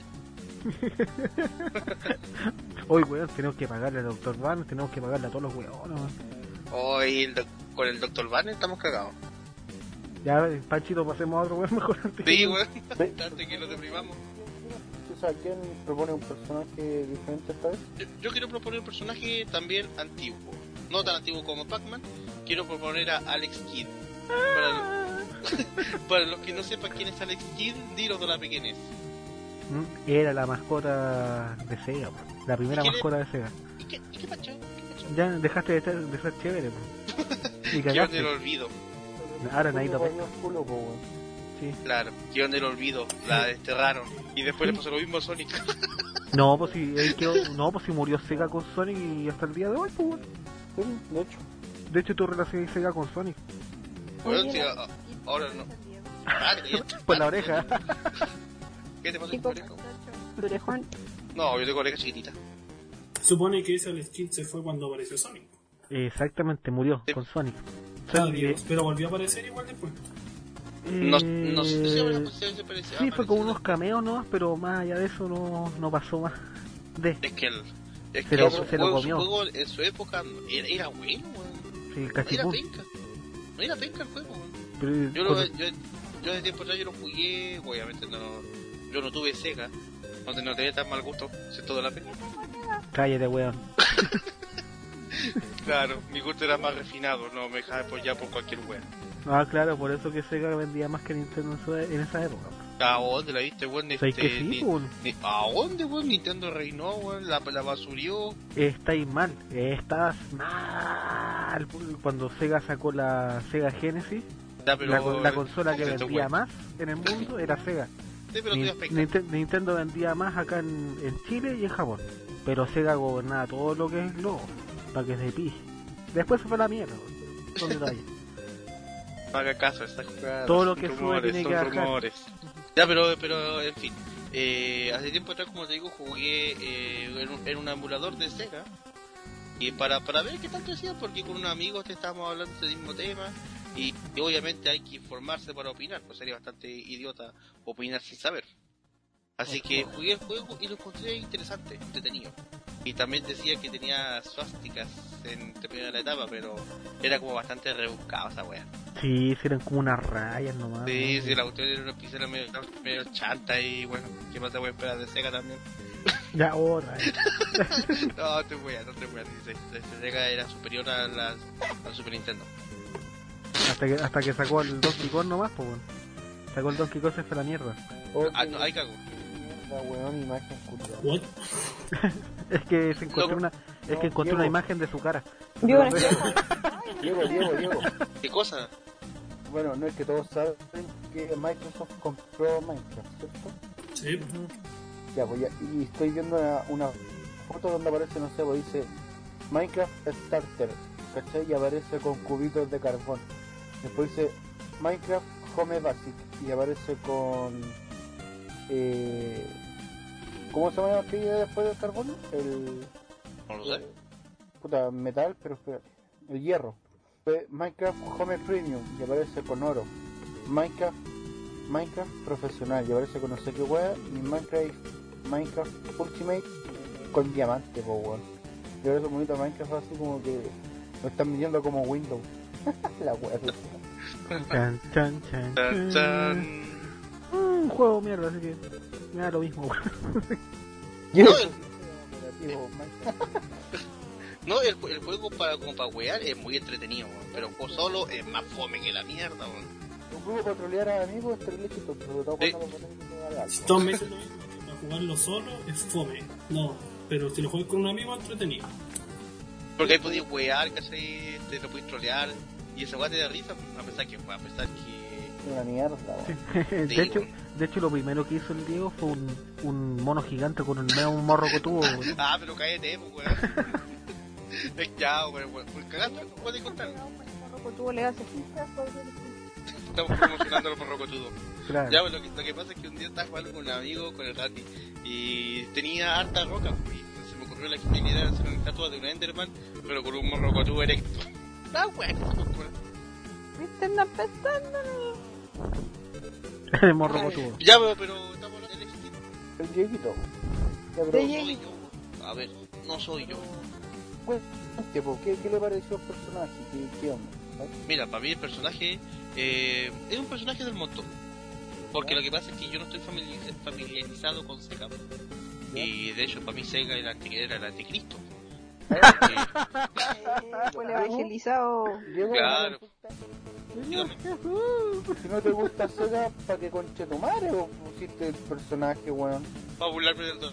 Hoy, weón, tenemos que pagarle al doctor Van, tenemos que pagarle a todos los weones, weón. Hoy el con el Dr. Banner estamos cagados. Ya, Panchito, pasemos a otro weón mejor antes. Sí, weón. Antes que nos deprimamos. ¿quién propone un personaje diferente esta vez? Yo, yo quiero proponer un personaje también antiguo. No tan antiguo como Pac-Man. Quiero proponer a Alex Kidd. Para, para los que no sepan quién es Alex Kidd, dilo de la pequeñez. Mm, Era la mascota de Sega. La primera ¿Y quién mascota de Sega. ¿Y qué, y qué pacho? ¿Qué pacho? Ya dejaste de ser, de ser chévere, weón. Y cagaste. olvido. Ahora nadie lo culo. Sí. Claro, guion del olvido. La desterraron. Y después le pasó lo mismo a Sonic. No, pues si, él quedó- no, pues si murió Sega con Sonic y hasta el día de hoy, pues, weón. Sí, de hecho. De hecho, tu relación Sega con Sonic. Sí, a- ahora no. Ah, te- Por la oreja. ¿Qué te pasó ¿Qué con tu cosa? oreja? Orejón. No, yo tengo oreja chiquitita. Supone que ese Alex Kidd se fue cuando apareció Sonic. Exactamente, murió Sí. con Sonic. Ah, Sonic, Dios, pero volvió a aparecer igual después. No, eh, no sé si. Sí, fue con unos cameos nomás, pero más allá de eso no, no pasó más. De, Es que el. Es Se que lo- se lo juego, comió. su juego en su época era, era bueno, weón. sí, No era penca. No era penca el juego, weón. Pero, Yo, lo, yo, yo de tiempo atrás yo lo jugué, obviamente no. Yo no tuve Sega. Te- no tenía tan mal gusto, si toda la pena. Cállate, weón. Claro, mi gusto era más refinado, no me dejaba apoyar por cualquier wea. Ah, claro, por eso que Sega vendía más que Nintendo en, su- en esa época. ¿A dónde la viste, weón? ¿Sabes que Este, sí, ni- weón? ni- ¿A dónde, weón? Nintendo reinó, weón, la, la basurió. Estáis mal, estás mal. Cuando Sega sacó la Sega Genesis, Ya, pero, la, con- la consola que vendía más en el mundo era Sega. Sí, pero Ni- Nintendo vendía más acá en, en Chile y en Japón. Pero Sega gobernaba todo lo que es lo para que se pille. Después se fue a la mierda. Son detalles. No haga caso a estas jugadas. Todo lo que sube rumores, tiene son que bajar. rumores. Ya, pero, pero, en fin. Eh, hace tiempo atrás, como te digo, jugué eh, en, un, en un emulador de Sega. Y para, para ver qué tanto hacía, porque con unos amigos te estábamos hablando del mismo tema. Y, y obviamente hay que informarse para opinar, pues sería bastante idiota opinar sin saber. Así que jugué el juego y lo encontré interesante, entretenido. Y también decía que tenía suásticas en terminar la etapa, pero era como bastante rebuscado esa wea. Sí, eran como unas rayas nomás. Sí, sí, la cuestión era una pizarra medio, medio chanta y bueno, ¿qué más te voy a esperar de Sega también? Ya, otra. No, te voy a, no te voy a decir, Sega era superior a la, al Super Nintendo. Hasta, que, hasta que sacó el Donkey Kong nomás, pues, weón. Sacó el Donkey Kong se fue la mierda. Oh, Ah, no, ahí cago. mierda, weón, imagen culiada. What? Es que se encontró una, es que No, encontré una Diego. imagen de su cara. Sé. Diego, Diego, Diego. ¿Qué cosa? Bueno, no es que todos saben que Microsoft compró Minecraft, ¿cierto? Sí. Ya, pues ya, y estoy viendo una, una foto donde aparece, no sé, pues dice Minecraft Starter, ¿cachai? Y aparece con cubitos de carbón. Después dice Minecraft Home Basic y aparece con... Eh, ¿Cómo se llama aquello después del carbón? El... No lo sé. Puta, metal, pero espérate. El hierro. Minecraft Home Premium y aparece con oro. Minecraft Minecraft Profesional y aparece con no sé qué wea. Y Minecraft Minecraft Ultimate con diamante, po weón. Y ahora es bonito Minecraft así como que lo están vendiendo como Windows. La wea. Chan, chan, chan, Chan, chan. juego mierda, así que me da lo mismo, weón. Yo- No, el- juego para, como para wear es muy entretenido, pero el juego solo es más fome que la mierda, weón. Un grupo para trolear a amigos es terrible sobre todo cuando lo que para jugarlo solo es fome. No, pero si lo juegas con un amigo, entretenido. Porque ahí podías wear, ¿cachai? Te lo podías trolear, y esa weá te da risa, a pesar que, a pesar que... Una mierda, weón. de hecho, de hecho lo primero que hizo el Diego fue un, un mono gigante con el medio un morro cotudo. Ah, pero cállate, pues, weón. es ya, weón, weón. Pues cagaste, puedes contar. Tú le haces Estamos promocionando los morrocotudos. Claro. Ya, pues, lo que, lo que pasa es que un día estaba jugando con un amigo, con el Rati, y tenía harta roca, pues, y se me ocurrió la genialidad de hacer una estatua de un Enderman, pero con un morrocotudo erecto. Ah. Andan pensando. el morro. Ya, pero, pero estamos en el estilo. El Dieguito. Ya, pero, De No soy yo. A ver, no soy yo. cuente, po, ¿qué, ¿qué le pareció el personaje? ¿Qué, qué onda? ¿sabes? Mira, para mí el personaje eh, es un personaje del montón. Porque lo que pasa es que yo no estoy familiariz- familiarizado con Sega. Y de hecho, para mí Sega era, anti- era el anticristo. Fue el evangelizado. Claro. Si no te gusta Sega, ¿para qué conche tu madre o pusiste el personaje, weón? Para burlarme del don.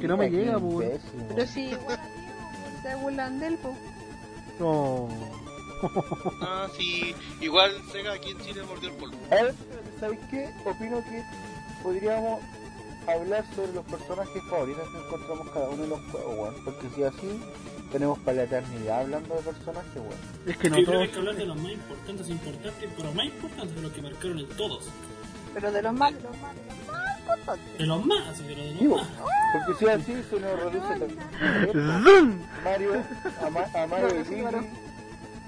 Que no me Qué llega, pues. weón. Pero sí, bueno, se burlan de él, po. No. Ah, sí. Igual Sega aquí en Chile mordió el polvo. ¿sabes qué? Opino que podríamos hablar sobre los personajes favoritos que encontramos cada uno de los juegos, weón. Porque si así, tenemos para la eternidad hablando de personajes, weón. Es que no Yo creo que hay todos. que hablar de los más importantes, importantes, pero más importantes de los que marcaron en todos. Pero de los más, de los más, de los más importantes. De los más, así, pero de los Digo, más. porque si así se nos reduce. ¡Zum! Mario, a, Ma- a Mario y Luigi.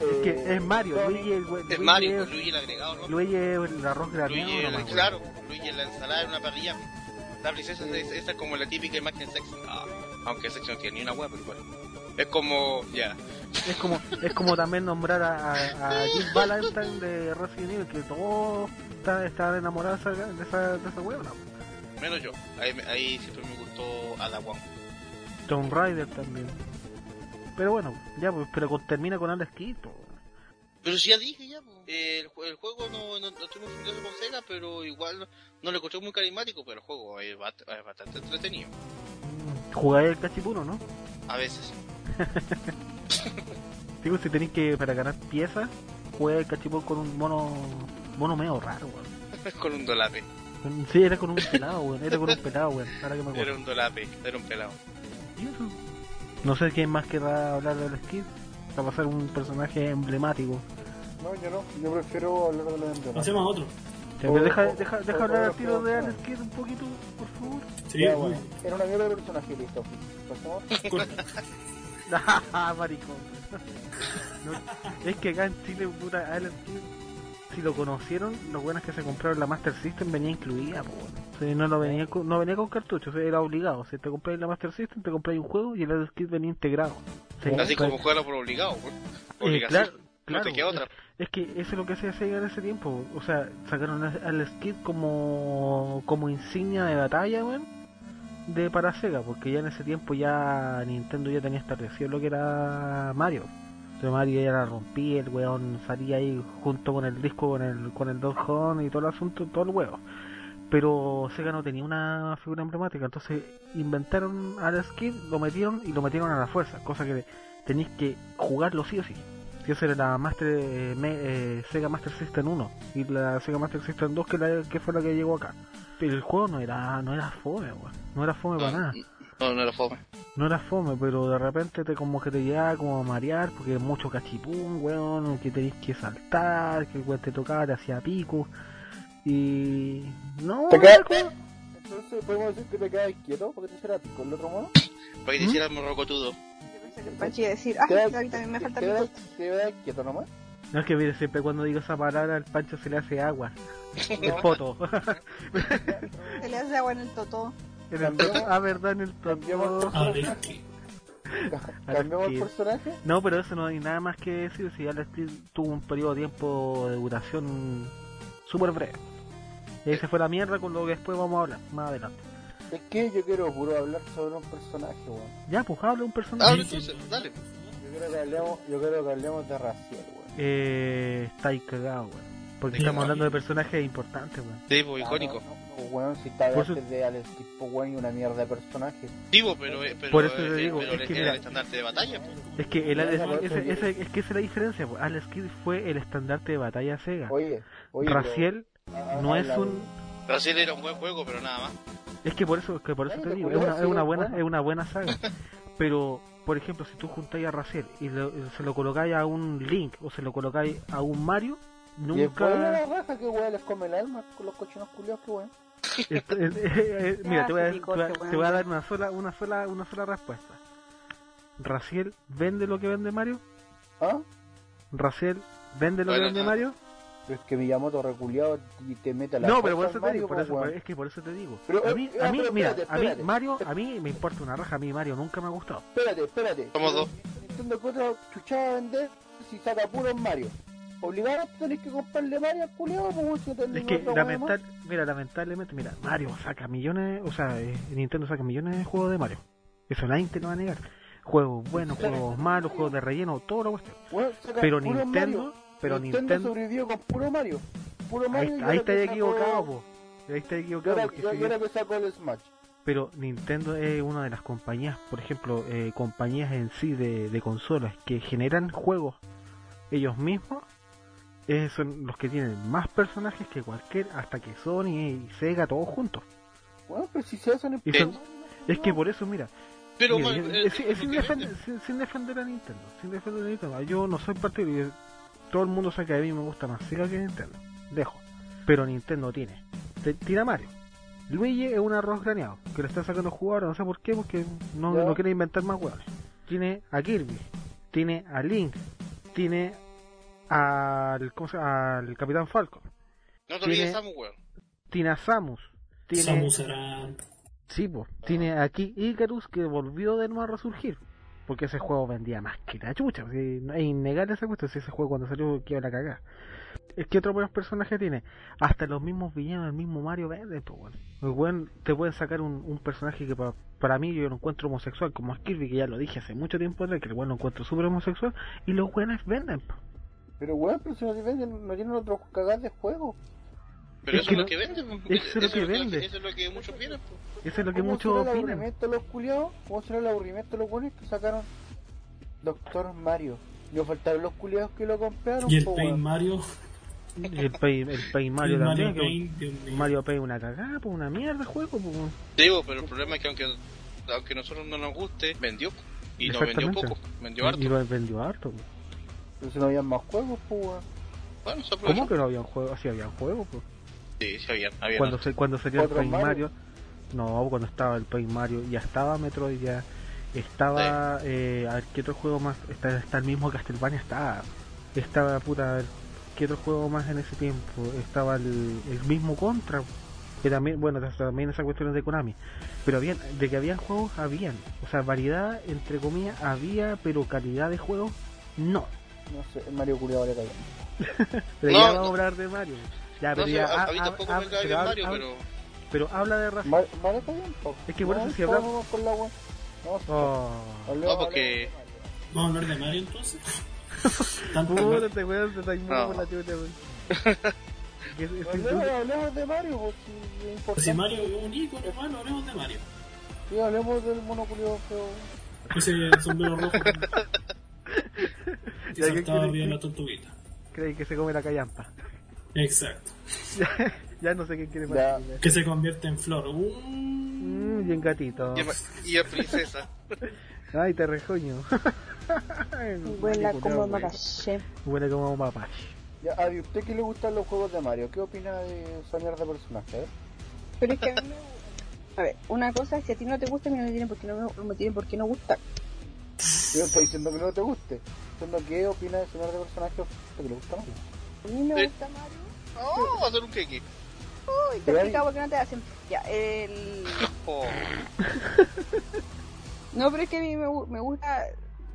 Es que eh, es Mario, Luigi Es Luigi Mario, es- pues Luigi el agregado, ¿no? Luigi es el arroz graneado Luigi, claro, Luigi la ensalada en una parrilla. La princesa es, esa es como la típica imagen sexy. Ah, aunque sexy no tiene ni una hueá, pero igual. Es como, ya. Es como, es como también nombrar a, a, a Jill Valentine de Resident Evil, que todos están, enamorados de esa, de esa, de esa huevona. Menos yo. Ahí, ahí siempre me gustó Ada Wong. Tomb Raider también. Pero bueno, ya, pues, pero termina con Alex Kidd. Pero si ya dije ya, po. El, el juego no, no, no estoy muy familiar con Sega, pero igual no, no lo encontré muy carismático, pero el juego es, bastante entretenido. Jugáis el cachipuno, ¿no? A veces. Digo, si tenéis que, para ganar piezas, juega el cachipuno con un mono, mono medio raro, weón. con un dolape. Sí, era con un pelado, weón. Era con un pelado, weón. Ahora que me acuerdo. Era un dolape, era un pelado. ¿Y eso? No sé quién más querrá hablar de Alex Kidd. Para pasar un personaje emblemático. No, yo no. Yo prefiero hablar de los demás. Pasemos a otro. Ya, pero deja, deja, deja hablar al tiro de. Alex Kidd un poquito, por favor. Sí, Ya, bueno. Era una mierda de personaje, listo. Pasamos. corta. Ah, maricón. No, es que acá en Chile, puta, Alex Kidd, si lo conocieron, lo bueno es que se compraron la Master System, venía incluida, po. O sea, no, lo venía con, no venía con cartuchos, era obligado. Si te compráis la Master System, te compráis un juego y el Alex Kidd venía integrado. Sí, Así como jugarlo por obligado, po. eh, Obligación. claro, no claro, te queda otra. Es, es que eso es lo que hacía Sega en ese tiempo. O sea, sacaron al Skid como, como insignia de batalla, weón, de para Sega, porque ya en ese tiempo ya Nintendo ya tenía establecido lo que era Mario. Sea, Mario ya la rompía, el weón salía ahí junto con el disco, con el, con el Dog y todo el asunto, todo el huevo. Pero Sega no tenía una figura emblemática, entonces inventaron al Skid, lo metieron y lo metieron a la fuerza, cosa que tenéis que jugarlo sí o sí. Si esa era la Master, eh, me- eh, Sega Master System 1 y la Sega Master System 2 que, la, que fue la que llegó acá. Pero el juego no era no era fome, weón. No era fome para nada. No, no era fome. No era fome, pero de repente te como que te llegaba como a marear porque hay mucho cachipún, weón, que tenéis que saltar, que el weón te tocaba, te hacía pico. Y... No, ¿Te como- Entonces, ¿podemos decir que te quedas quieto porque te hiciera pico el otro mono? Para que te ¿Mm? hicieras morrocotudo. Pachi a decir, ay, ¿Te a mí también me falta te pico. quedas- ¿Te quedas quieto nomás? No es que mire, siempre cuando digo esa palabra al Pancho se le hace agua. Es foto. Se le hace agua en el totó. En el toto- ah, verdad, en el ¿qué? ¿Cambiamos el personaje? No, pero eso no hay nada más que decir. Si Alex Kidd tuvo un periodo de tiempo de duración súper breve. Y ahí se fue la mierda con lo que después vamos a hablar, más adelante. Es que yo quiero puro hablar sobre un personaje, weón. Ya, pues habla un personaje. Habla entonces, dale. Yo quiero que hablemos, yo quiero que hablemos de Raciel, weón. Eh, está ahí cagado, weón. Porque Sí, estamos hablando de personajes importantes, weón. Sí, pues, icónico. Ah, no, no, weón, si está eso- de Alex Kidd, pues, weón, y una mierda de personaje. Digo, pero, eh, pero, Por eso te eh, digo, pero es el- que era mira- el estandarte de batalla, pues. Es que el Alex, ese- es que esa es la diferencia, pues. Alex Kidd fue el estandarte de batalla Sega. Oye, oye. Raciel pero- ah, no ah, es un Brasil era un buen juego, pero nada más. Es que por eso, es que por eso te te digo, es una, es una buena, es una buena saga. Pero, por ejemplo, si tú juntáis a Raciel y lo- se lo colocáis a un Link o se lo colocáis a un Mario, Y es buena nunca. la raja que weón les come el alma con los cochinos culiados que weón. Esto- eh, eh, eh, mira, te voy, a, te, voy a- te voy a dar una sola, una sola, una sola respuesta. Raciel vende lo que vende Mario. ¿Ah? Raciel vende lo que Bueno, vende ah. Mario. Pero es que Miyamoto reculiado y te mete a la No, pero por eso te digo, por eso, es que por eso te digo. Pero, a mí, eh, a mí, pero mira, espérate, a mí. Mario, a mí me importa una raja, a mí Mario nunca me ha gustado. Espérate, espérate. Somos dos. Nintendo que otra chuchada a vender si saca puros Mario. Obligado tenés que comprarle Mario al culiado, pues Es que lamental, mira, lamentablemente, mira, Mario saca millones, o sea, eh, Nintendo saca millones de juegos de Mario. Eso nadie te lo va a negar. Juegos buenos, juegos malos, juegos de relleno, todo lo cuestión. Saca Pero Nintendo, Mario. Pero Nintendo, Nintendo, sobrevivió con puro Mario. Puro ahí, Mario y ahí sacó- equivocado, po. Ahí está y equivocado. ahora- porque y si- ahora que sacó el Smash. Pero Nintendo es una de las compañías, por ejemplo, eh, compañías en sí de, de consolas que generan juegos ellos mismos. eh, son los que tienen más personajes que cualquier, hasta que Sony y Sega todos juntos. Bueno, pero si se hacen son- es que por eso, mira, Pero, Mira, man, yo- eh, es- es es sin, lo que defen- vende. sin- sin defender a Nintendo, sin defender a Nintendo. Yo no soy partidario, todo el mundo sabe que a mí me gusta más Sega que Nintendo, dejo. Pero Nintendo tiene, te- tira Mario. Luigi es un arroz graneado, que le está sacando jugadores, no sé por qué, porque no, quiere inventar más hueones. Tiene a Kirby, tiene a Link, tiene al, ¿cómo se llama? al Capitán Falcon, No te olvides tiene- Samus, weón. tiene a Samus, tiene... Samus Aran. Sí, po. Tiene aquí Icarus que volvió de nuevo a resurgir. Porque ese juego vendía más que la chucha. No es innegable esa cuestión. Si ese juego cuando salió quedó la cagada. Es que otro buenos personajes tiene. Hasta los mismos villanos del mismo Mario venden, pues bueno. El weón te pueden sacar un, personaje que pa- para mí yo lo encuentro homosexual, como es Kirby, que ya lo dije hace mucho tiempo atrás, que el weón lo encuentro súper homosexual. Y los weones venden. Pero weón, pero si no, te venden, no tienen otros cagadas de juego. Pero Es eso que es lo no- que vende. pues, eso es lo que vende. Eso es lo que muchos piden. pues. Eso es lo que ¿Cómo muchos será el opinan. aburrimiento de los culiados? ¿Cómo será el aburrimiento de los buenos que sacaron Doctor Mario? Yo faltaron los culiados que lo compraron, Y el weón. Mario. El Paint, el Paint Mario el también. Mario que- Paint, Dios mío. Mario Paint una cagada, pues una mierda el juego, pues. Digo, pero el problema es que aunque, aunque a nosotros no nos guste, vendió. Y no vendió poco, vendió harto. Y lo vendió harto. pues. Pero si no habían más juegos, pues. Bueno. ¿Cómo que no había juegos? Sí, había juegos. Pues. Sí, sí, había. había Cuando, se, cuando salió el ¿Otro Paint Mario? Mario. no, cuando estaba el Paint Mario, ya estaba Metroid, ya estaba. Eh, a ver, ¿qué otro juego más? Está, está el mismo Castlevania, estaba. Estaba, puta, a ver, ¿qué otro juego más en ese tiempo? Estaba el, el mismo Contra. Que también, bueno, también esa cuestión es de Konami. Pero habían, de que habían juegos, habían. O sea, variedad, entre comillas, había, pero calidad de juegos, no. No sé, Mario culiado le cayó. Pero No, ya no. hablar de Mario. Ya, No pero sé, ya, a, ha- a mí ha- tampoco ha- me cae pero bien ha- Mario, pero. pero habla de un poco. Es que por No, eso si hablamos- vamos con la weón. No, Oh. No, porque- Mario. Vamos a hablar de Mario entonces. Puta, weón se está No. inmundo por la chucha, weón. Que es- es- Hablemos, de Mario, pues, si es Si importante. Mario es un ícono, hermano, hablemos de Mario. Sí, hablemos del mono culiado feo. Ese sombrero rojo. ¿qué saltaba que- la tortuguita. Cree que se come la callampa. Exacto. ya no sé qué quiere más. Que se convierte en flor. Uh, Mmm, bien gatito. Y, es princesa. Ay, te rejoño. Huela como Huele mapache. Huele como mapache. Ya, a ¿y usted que le gustan los juegos de Mario? ¿Qué opina de mierda de personaje? eh? Pero es que a mí me A ver, una cosa es si a ti no te gusta, a mí no me tiene por qué no, no me tiene por qué no gustar. Yo no estoy diciendo que no te guste. Estoy diciendo qué opina de mierda de personaje a usted que le gusta Mario. A mí me gusta Mario. Oh, va a hacer un queque. Uy, te explicado por qué no te hacen. Ya, el. Oh, No, pero es que a mí me, me gusta.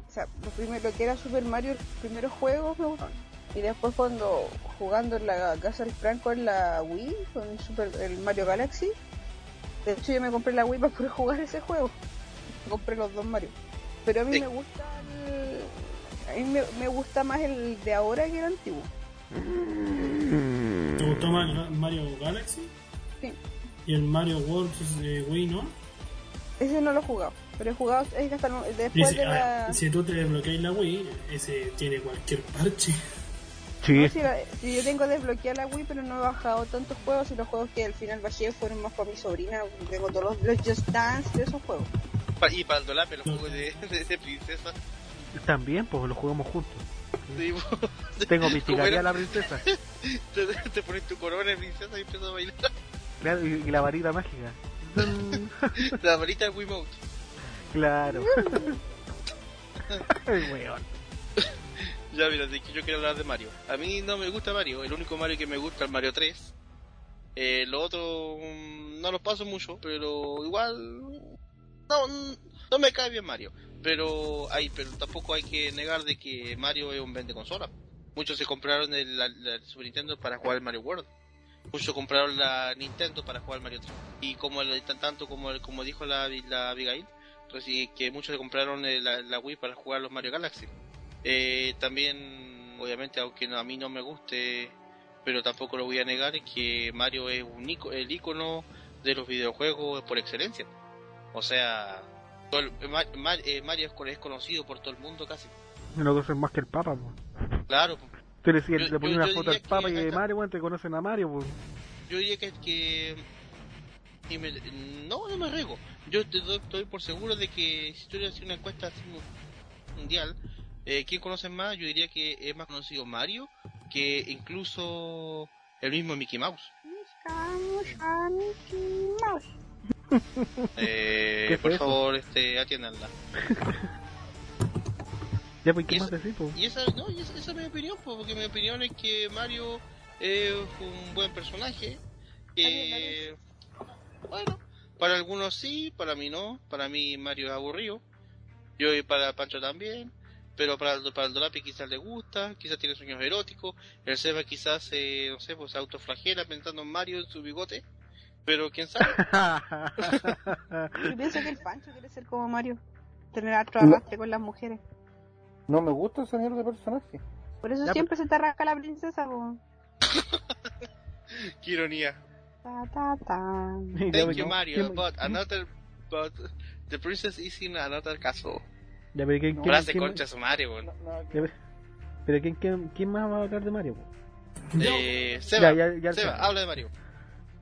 O sea, lo, primero, lo que era Super Mario, los primeros juegos me gustaron. Y después cuando jugando en la casa del Franco en la Wii, con el, Super, el Mario Galaxy, de hecho yo me compré la Wii para poder jugar ese juego. Compré los dos Mario. Pero a mí Sí. me gusta el... A mí me, me gusta más el de ahora que el antiguo. ¿Te gustó más el Mario Galaxy? Sí. Y el Mario World de Wii, ¿no? Ese no lo he jugado. Pero he jugado es que hasta después si, de la... ver, si tú te desbloqueas la Wii, ese tiene cualquier parche. Sí, No, si, la- si yo tengo desbloqueada la Wii, pero no he bajado tantos juegos y los juegos que al final bajé fueron más para mi sobrina. Tengo todos los, los Just Dance de esos juegos. Y para el dolape, los juegos de, de, de princesa. También, pues lo jugamos juntos. Sí, po. Tengo ¿Cómo pisticaría era? a la princesa. te, te pones tu corona de princesa y empiezas a bailar. Claro, y, y la varita mágica. La varita del Wiimote. claro. Weón. Ya, mira, de que yo quiero hablar de Mario. A mí no me gusta Mario, el único Mario que me gusta es Mario 3. Eh, lo otro mm, no los paso mucho, pero igual no, no me cae bien Mario. Pero hay, pero tampoco hay que negar de que Mario es un vende consola. Muchos se compraron el, la, Super Nintendo para jugar el Mario World. Muchos compraron la Nintendo para jugar Mario 3. Y como el, tan- tanto como el- como dijo la, la Abigail, entonces, y que muchos se compraron eh, la, Wii para jugar los Mario Galaxy. Eh, también, obviamente, aunque no- a mí no me guste, pero tampoco lo voy a negar, que Mario es un el icono de los videojuegos por excelencia. O sea, todo el- Ma- Ma- eh, Mario es, con- es conocido por todo el mundo casi. No conocen más que el Papa, pues. Claro, po. Tú le, Yo- le pones yo- una yo foto al Papa que y de Mario, weón, te conocen a Mario, pues. yo diría que, que y me- no, no me riego. Yo te doy, estoy por seguro de que si tuviera hacer una encuesta así mu- mundial, eh, ¿quién conoce más? Yo diría que es más conocido Mario que incluso el mismo Mickey Mouse. Eh, ¿Qué fue por eso? favor, este, atiéndanla. Ya, pues, Y ¿qué eso- más decir, pues? Y esa, no, y esa, esa es mi opinión, po, porque mi opinión es que Mario es un buen personaje. Que, bueno, para algunos sí, para mí no. Para mí Mario es aburrido. Yo y para Pancho también. Pero para el, para el Dolapi quizás le gusta, quizás tiene sueños eróticos. El Seba quizás, eh, no sé, pues se autoflagela pensando en Mario en su bigote. Pero quién sabe. Yo pienso que el Pancho quiere ser como Mario. Tener otro arrastre con las mujeres. No me gusta ese señor de personaje. Por eso Ya, siempre se te arranca la princesa, po. Qué ironía. Ta, ta, ta. Thank pues, you ¿no? Mario, ¿Quién- but another, but the princess is in another castle. Ya, pero ¿quién, quién, Frase quién- concha su Mario. No, no, ya, pero- pero ¿quién, quién, quién más va a hablar de Mario, pues? Eh, Seba, Ya, ya, ya, Seba, Seba. habla de Mario.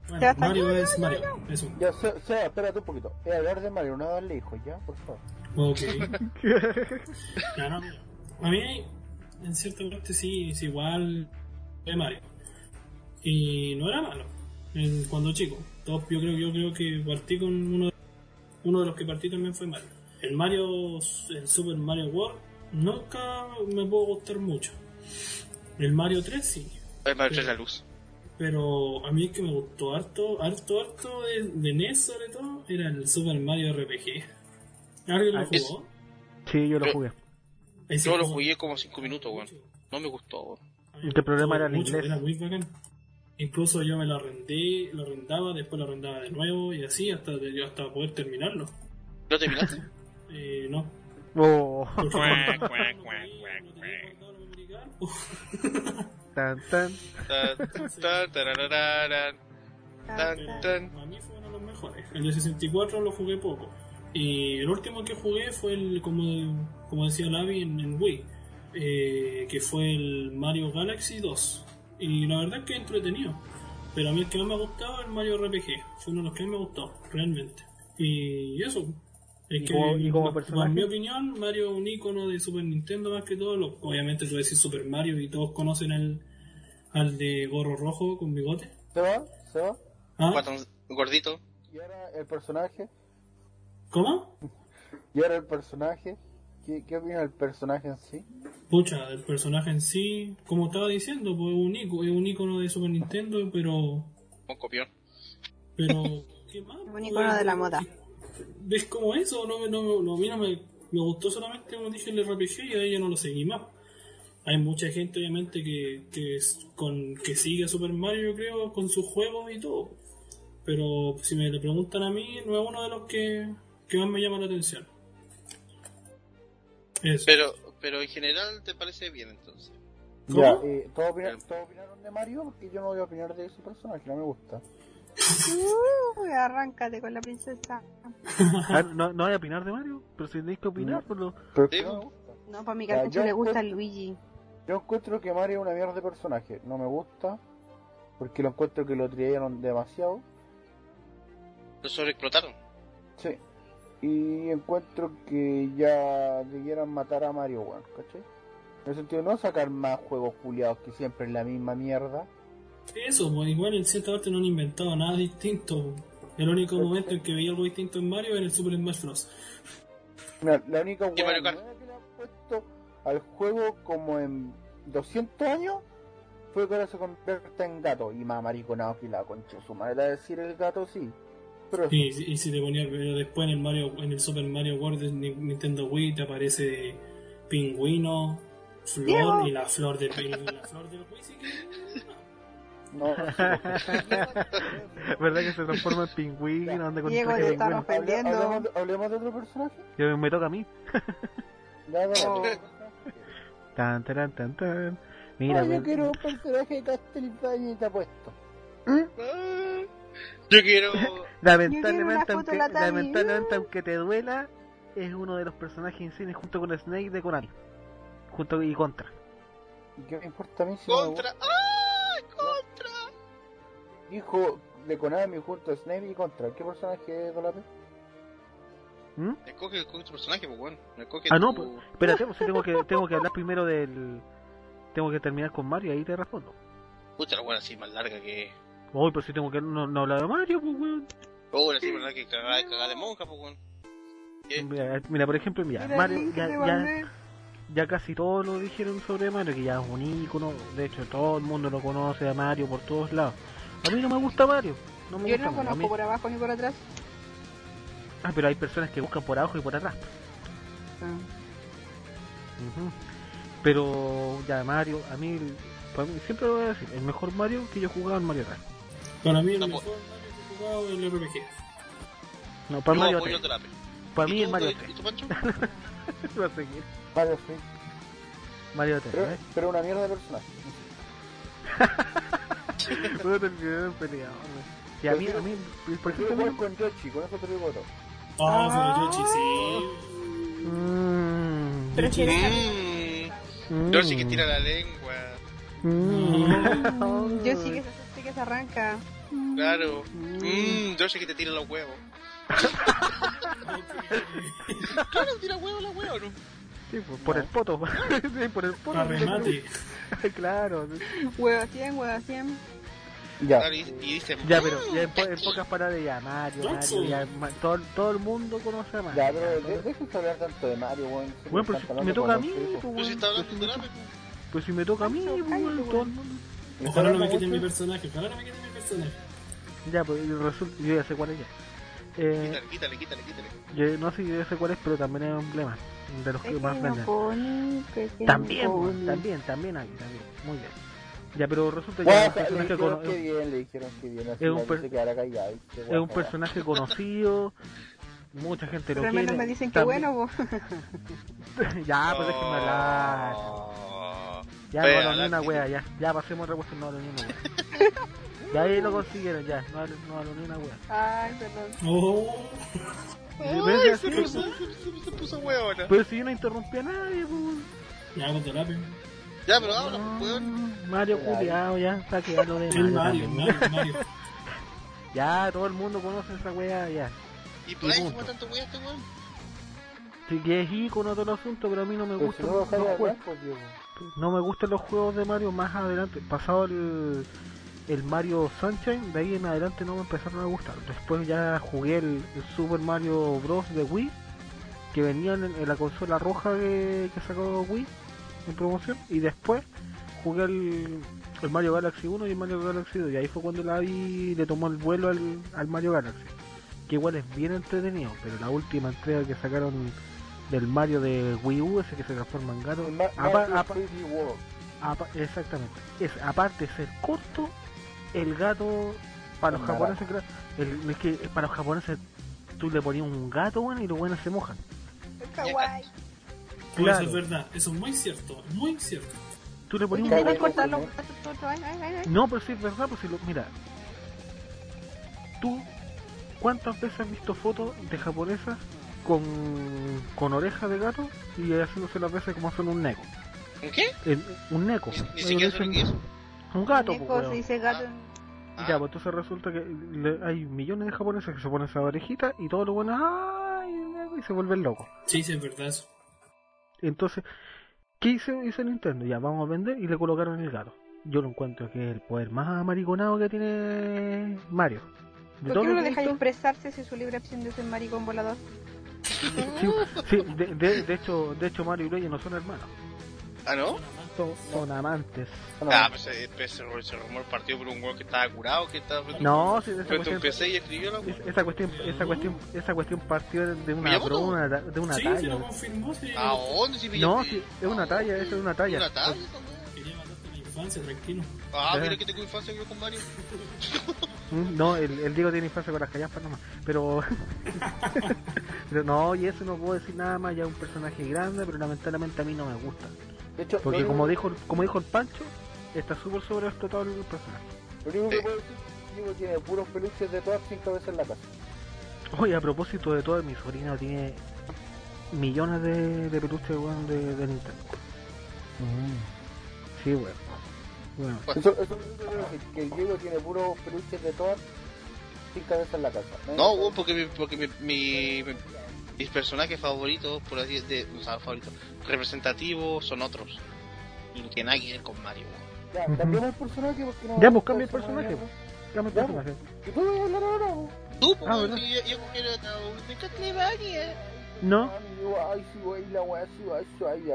Bueno, Ya. Mario es Mario. Eso. Ya, Se- Seba, espérate un poquito. Es hablar de Mario, no darle hijos, ¿ya? Por favor. Ok. Ya, no, mira. A mí, en cierta parte, sí, es igual de Mario. Y no era malo en- cuando chico. Todos- yo creo yo creo que partí con uno de, uno de los que partí también fue Mario. El Mario, el Super Mario World, nunca me pudo gustar mucho. El Mario 3 sí. El Mario Sí. 3 la luz. Pero a mí es que me gustó harto, harto, harto de, de NES sobre todo, era el Super Mario RPG. ¿Alguien lo Ah, es- jugó? Sí, yo lo Yo- jugué. Yo lo jugué como 5 minutos, weón. No me gustó, weón. El problema era el mucho, inglés. Era muy bacán. Incluso yo me lo arrendé, lo arrendaba, después lo arrendaba de nuevo y así hasta, yo hasta poder terminarlo. ¿Lo terminaste? Eh, no. Oh, Tan, tan. Ta- ta- tararararan, Ta, tan, ta. tan. Para mí fue uno de los mejores. El de 64 lo jugué poco. Y el último que jugué fue el, como, como decía Lavi, en, en Wii. eh, que fue el Mario Galaxy 2. Y la verdad es que es entretenido. Pero a mí el que más me ha gustado es el Mario RPG. Fue uno de los que más me gustó, realmente. Y eso. Es ¿Y que, como- y como en mi opinión, Mario es un icono de Super Nintendo más que todo. Lo- obviamente, tú decís Super Mario y todos conocen al, al de gorro rojo con bigote. Seba, Seba. ¿Ah? Guatón gordito. Y ahora el personaje. ¿Cómo? Y ahora el personaje. ¿Qué, qué opina del personaje en sí? Pucha, el personaje en sí, como estaba diciendo, pues es un icono, es un icono de Super Nintendo, pero. Un copión. pero ¿Qué más? Un icono de la moda. ¿Ves como eso? No, me- no, no, a mí no me, me gustó solamente, como dije, el RPG y ahí ya no lo seguí más. hay mucha gente obviamente que, que, es- con, que sigue a Super Mario, yo creo, con sus juegos y todo. Pero si me lo preguntan a mí, no es uno de los que, que más me llama la atención. Eso. Pero, pero en general te parece bien entonces. ¿Cómo? Ya, eh, ¿todos, opina- todos opinaron de Mario? Porque yo no voy a opinar de ese personaje, no me gusta. Uy, arráncate con la princesa. Ah, no, no hay a opinar de Mario, pero si tenéis que opinar, pues lo- Pero no para mi Ya, cartucho yo le gusta Luigi. Yo encuentro que Mario es una mierda de personaje. No me gusta. Porque lo encuentro que lo trillaron demasiado. Lo sobreexplotaron. Sí. Y encuentro que ya debieran matar a Mario, weón, ¿cachai? En el sentido de no sacar más juegos culiados que siempre es la misma mierda. Eso, pues igual en cierta parte no han inventado nada distinto. El único momento en que veía algo distinto en Mario era en el Super Smash Bros. La única nueva que le han puesto al juego como en 200 años fue que ahora se convierta en gato. Y más mariconado que la concha su madre a decir el gato sí. Pero eso. Y, y si te ponía pero después en el Mario en el Super Mario World de Ni- Nintendo Wii te aparece pingüino, flor Diego. y la flor de y la flor del Wii sí que No, ¿verdad que se transforma en pingüino? Anda con Diego, pingüino? Hable- ofendiendo. hablemos, de, hablemos de otro personaje. Que me toca a mí. Ya, dale, Oh. Tan, tan, tan, tan. Mira, Ay, yo quiero un personaje de Castlevania y te apuesto. Ah, Yo quiero. lamentablemente, aunque, de la Tami. lamentablemente aunque te duela, es uno de los personajes insignes junto con Snake de Konami. Junto y contra. ¿Y qué me importa a mí si no me Contra. ¡Ah! Hijo de Konami junto a Snake y contra. ¿Qué personaje es Dolape? ¿Mm? Escoge con tu personaje, pues bueno. Escoge Ah, no, pues, espérate, pues, sí tengo que, tengo que hablar primero del. Tengo que terminar con Mario, ahí te respondo. Puta, la buena así más larga que. Uy, pero si tengo que no, no hablar de Mario, pues, weón. Oh, la más larga que cagada, cagada de monja, pues bueno. ¿Qué? Mira, mira, por ejemplo, mira, Mira, Mario, ya, ya casi todos lo dijeron sobre Mario, que ya es un ícono, de hecho todo el mundo lo conoce a Mario por todos lados. A mí no me gusta Mario, no me Yo gusta no Mario. Conozco por abajo ni por atrás. Ah, pero hay personas que buscan por abajo y por atrás. Ah. Ujú. Pero ya Mario, a mí, para mí, siempre lo voy a decir, el mejor Mario que yo he jugado en Mario 3. para mí el No, mejor Mario que he jugado es el RPG. No, para Yo Mario apoyo 3. el Drape. Para ¿Y mí tú, el Mario ¿Y 3. tú, Pancho? Va a seguir. Mario sí. Mario 3, Pero, ¿eh? pero una mierda de personaje. Puedo terminar en peleado. Y a mí, a mí, por ejemplo, jugar con Yoshi, con eso te digo todo. Ah, pero Yoshi sí. Pero si eres Mmm. Yoshi que tira la lengua. Mm. Yo sí que se, sí que se arranca. Claro. Mmm. Yoshi que te tira los huevos. Claro, tira huevos la huevo, ¿no? Sí, pues, por el poto. sí, por el poto. Para remate. claro. Hueva 100, hueva 100. Ya. Y, y dice. Ya, pero ya en, "Mm, po- en pocas palabras ya Mario, Mario, ya, ma- todo, todo el mundo conoce a Mario. Ya, pero Ya, de- déjense hablar tanto de Mario, weón. Bueno, pero están si me toca a mí, pues, sí pues, si pues si me toca a mí, pues, weón, todo el mundo. ¿Me Ojalá no me quiten mi personaje, ojalá no me quiten mi personaje. Ya, pues resulta, yo ya sé cuál es ya. Eh, Quítale, quítale, quítale, quítale. yo no sé si yo sé cuál es, pero también es emblema de los que más venden. pony, También, pony. también, también hay, también, muy bien. Ya, pero resulta que es un personaje, dijeron cono- que bien, le dijeron que bien. Así es un per- es personaje conocido, mucha gente lo Pero al quiere. menos me dicen que bueno, po. ya, pues déjenme hablar. Oh. Ya, Vea, no hablo ni una wea, ya, ya pasemos otra cuestión, no hablo ni una wea. ya ahí lo consiguieron, ya, no hablo, no ni una wea. Ay, perdón. Oh, Pero Ay, es se así, puso, pues. se, se- se puso huevona. Pero si yo no interrumpí a nadie, pues. ya con terapia. Ya, pero habla, pues, weón. Mario culiao, ya, para que hablo de Mario. Mario, también. Mario, Mario. Ya, todo el mundo conoce esa wea, ya. Y por ahí fuma tanto weón este weón. Sí que es icono todo el asunto, pero a mí no me si gustan no pues. No me gustan los juegos de Mario más adelante. Pasado el, el Mario Sunshine, de ahí en adelante no me empezaron a gustar. Después ya jugué el, el Super Mario Bros. de Wii, que venían en, en la consola roja que, que sacó Wii en promoción. Y después jugué el, el Mario Galaxy 1 y el Mario Galaxy 2. Y ahí fue cuando la vi le tomó el vuelo al, al Mario Galaxy. Que igual es bien entretenido, pero la última entrega que sacaron del Mario de Wii U, ese que se transforma en gato. El Ma- Apa- Mario apa- 3D World. apa- exactamente. Es, aparte de ser corto, el gato para los Es japoneses, el- es que para los japoneses tú le ponías un gato bueno, y los buenos se mojan. Kawaii. Claro. Eso es verdad, eso es muy cierto, muy cierto. Tú le ponías ¿Por un los ay. No, pero sí es verdad, pues si lo, mira, tú, ¿cuántas veces has visto fotos de japonesas con, con orejas de gato y haciéndose las veces como hacen un neko? ¿Qué? El- un neko. Ni, ni siquiera Un gato, Neko, pues, se dice gato Ah, Ya, pues entonces resulta que le- hay millones de japoneses que se ponen esa orejita y todos los buenos, ¡ay! el neko", y se vuelven locos. Sí, sí, es verdad eso. Entonces, ¿qué hizo, hizo Nintendo? Ya, vamos a vender y le colocaron el gato. Yo lo encuentro que es el poder más amariconado que tiene Mario. De ¿Por qué no lo dejáis visto- expresarse si su libre opción de ser maricón volador? Sí, sí, de, de- de hecho, de hecho Mario y Luigi no son hermanos, ¿Ah, no? Son, son amantes. Bueno, Ah, pues ese, ese, ese rumor partió por un weón que estaba curado, que estaba No, sí, esa cuestión, PC y escribió la esa cuestión, esa cuestión, esa cuestión partió de una broma, de una sí, talla. lo confirmó, sí. ¿A dónde? Si No, sí, es una talla, esa es una talla. ¿Una talla? Quería matarte la infancia, tranquilo. Ah, mira que tengo infancia yo con Mario. Mm, No, el, el Diego tiene infancia con las callampas nomás. Pero. pero no, y eso no puedo decir nada más. Ya es un personaje grande, pero lamentablemente a mí no me gusta. De hecho, Porque como único- dijo, como dijo el Pancho, está súper sobreexplotado el personaje. Lo único que Sí. puedo decir es que Diego tiene puros peluches de todas sin cabeza en la casa. Oye, a propósito de todo, mi sobrino tiene millones de, de peluches weón, de, de Nintendo. Sí, weón. Bueno, Eso, eso es lo único que puedo decir, que el Diego tiene puros peluches de todas sin cabeza en la casa. No, weón, porque, mi, porque mi, mi- mi- mis personajes favoritos, por así decirlo, o sea, favoritos, representativos son otros. Y no tiene nada que ver con Mario, weón. Ya, cambiamos el personaje porque no. Ya, pues, cambia el personaje, manera. cambia el personaje. ¿Y tú a hablar ahora? po? Tú, pues, Ah, yo, yo quiero a de Castlevania. No,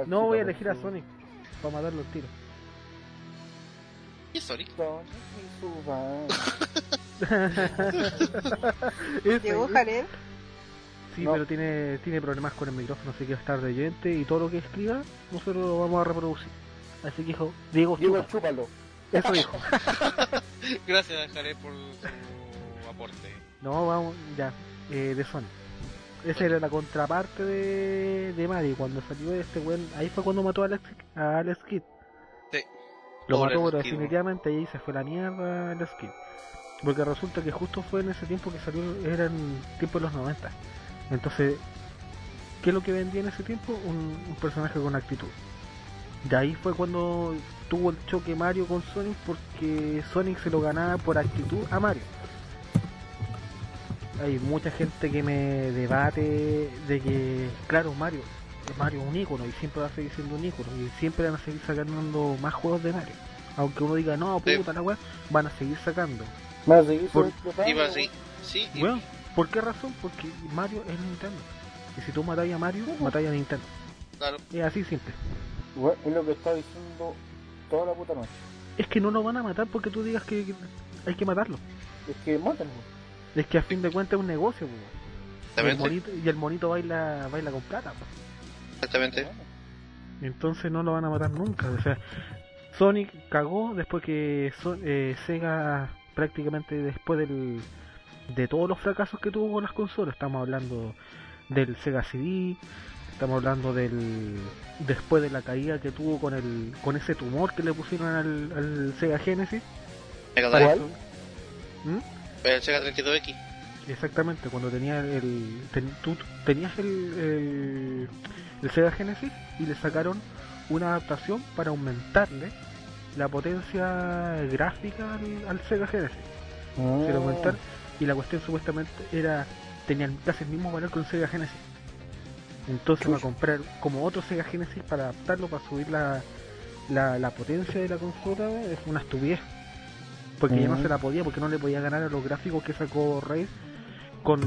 no voy a elegir a. Sonic para matarlo al tiro. ¿Y Sonic? Sonic y su van. Sí, No. pero tiene, tiene problemas con el micrófono, así que va a estar de oyente y todo lo que escriba, nosotros lo vamos a reproducir. Así que dijo, Diego, Diego, chúpalo. Eso dijo. Gracias, Jared, por su aporte. No, vamos, ya, eh, de Sonic. Esa era la contraparte de, de Mario. Cuando salió este weón, ahí fue cuando mató a Alex, a Alex Kidd. Sí. Lo Pobre mató, pero definitivamente ahí se fue la mierda Alex Kidd. Porque resulta que justo fue en ese tiempo que salió, era en tiempo de los 90. Entonces, ¿qué es lo que vendía en ese tiempo? Un, un personaje con actitud. De ahí fue cuando tuvo el choque Mario con Sonic porque Sonic se lo ganaba por actitud a Mario. Hay mucha gente que me debate de que, claro, Mario, Mario es un ícono y siempre va a seguir siendo un ícono y siempre van a seguir sacando más juegos de Mario. Aunque uno diga, no, Sí. puta la weá, van a seguir sacando. Vas a seguir Por- güey. así. Sí, y- Bueno, ¿por qué razón? Porque Mario es Nintendo. Y si tú matáis a Mario, matáis a Nintendo. claro. Es así simple. Es lo que está diciendo toda la puta noche. Es que no lo van a matar porque tú digas que que hay que matarlo. Es que mátenlo. Es que a fin de cuentas es un negocio, y el Exactamente. monito, y el monito baila, baila con plata. po. Exactamente. Entonces no lo van a matar nunca. O sea, Sonic cagó después que So- eh, Sega prácticamente después del, de todos los fracasos que tuvo con las consolas. Estamos hablando del Sega CD, estamos hablando del después de la caída que tuvo con el con ese tumor que le pusieron al, al Sega Genesis. Mega. ¿Mm? El Sega 32X. Exactamente, cuando tenía el. ten- tú tenías el, el, el Sega Genesis y le sacaron una adaptación para aumentarle la potencia gráfica al, al Sega Genesis. Se lo aumentaron y la cuestión supuestamente era. tenía casi el mismo valor que un Sega Genesis. Entonces va a comprar como otro Sega Genesis para adaptarlo, para subir la, la, la potencia de la consola, es una estupidez. Porque ya no se la podía, porque no le podía ganar a los gráficos que sacó Rey con,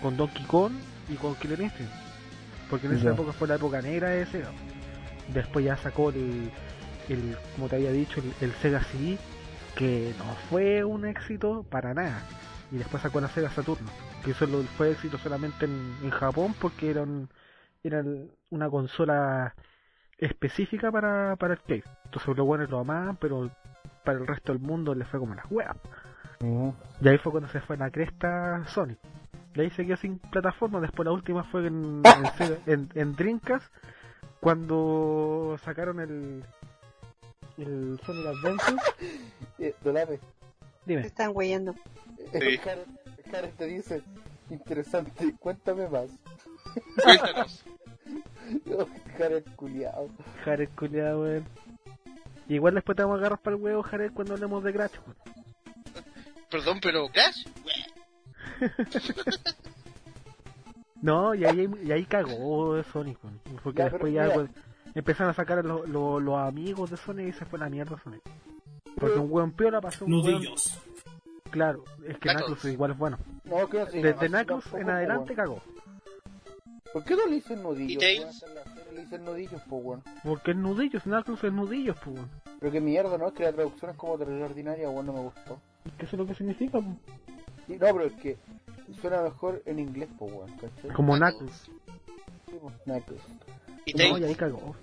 con Donkey Kong y con Killer Instinct. Porque en esa época fue la época negra de Sega. Después ya sacó el, el como te había dicho, el, el Sega CD, que no fue un éxito para nada. Y después sacó la Sega Saturno, que eso fue éxito solamente en, en Japón porque era el- una consola específica para, para arcade. Entonces los buenos lo amaban, pero para el resto del mundo le fue como una wea. Y ahí fue cuando se fue la cresta Sony. Y ahí se quedó sin plataforma. Después la última fue en, en, en, en Dreamcast, cuando sacaron el, el Sonic Adventure. Eh, Dime, están weyendo. Sí. Karen, Karen te dice, interesante, cuéntame más. Cuéntanos. Oh, Karen culiao. Jared culiado, weón. Igual después te vamos a agarrar para el huevo, Jared, cuando hablemos de Crash, weón. Perdón, pero Crash. No, y ahí, y ahí cagó Sonic, weón. Porque Ya, después ya mira. Empezaron a sacar a los, los, los amigos de Sonic y se fue la mierda Sonic. Porque un weón piola pasó un weón. Nudillos. Claro, es que Knuckles. Igual es bueno. No, que no se Desde Knuckles en po, adelante cagó. ¿Por qué no le dicen nudillos? ¿Y po, la Le dicen nudillos, po, weón. Porque es nudillos, Knuckles es nudillos, pues weón. Pero que mierda, ¿no? Es que la traducción es como terrible ordinaria, weón, no me gustó. ¿Qué es lo que significa? po? Sí, no, pero es que suena mejor en inglés, po, weón, ¿cachai? Como Knuckles. Sí, po, Knuckles. Y No, y Tails. ahí cagó.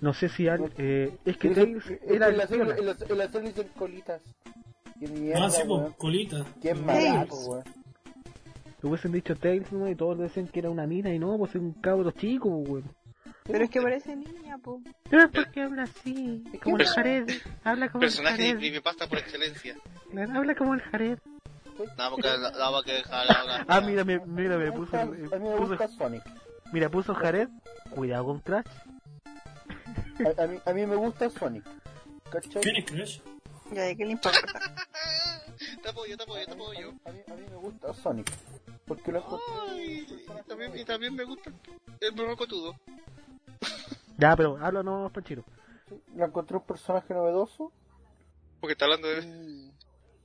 No sé si al- eh, es que Tails es era el la serie dicen colitas. Qué mierda, Ah, sí, pues, colita. Qué malaco, weón. Hubiesen dicho Tails, ¿no? Y todos decían que era una mina y no, pues es un cabro chico, weón. Pero es que parece niña, po. Pero ¿por qué habla así? Como el Jared. Habla como el Personaje de Jared. creepypasta por excelencia. Claro, Habla como el Jared. Nada, porque la, la va a dejar la- Ah, mira, me, mira, me puso, eh, a mí me puso- Sonic. Mira, puso Jared. Cuidado con Crash. A, a mí, a mí me gusta Sonic. ¿Cachai? ¿Quién es Crash? Ya, ¿de qué le importa? Te apoyo, te apoyo, te A mí, apoyo. a mí- a mí me gusta Sonic. Porque lo Ay, también, y también me gusta el brocotudo. Ya, pero háblanos, Panchiro. Lo encontré un personaje novedoso. Porque está hablando de.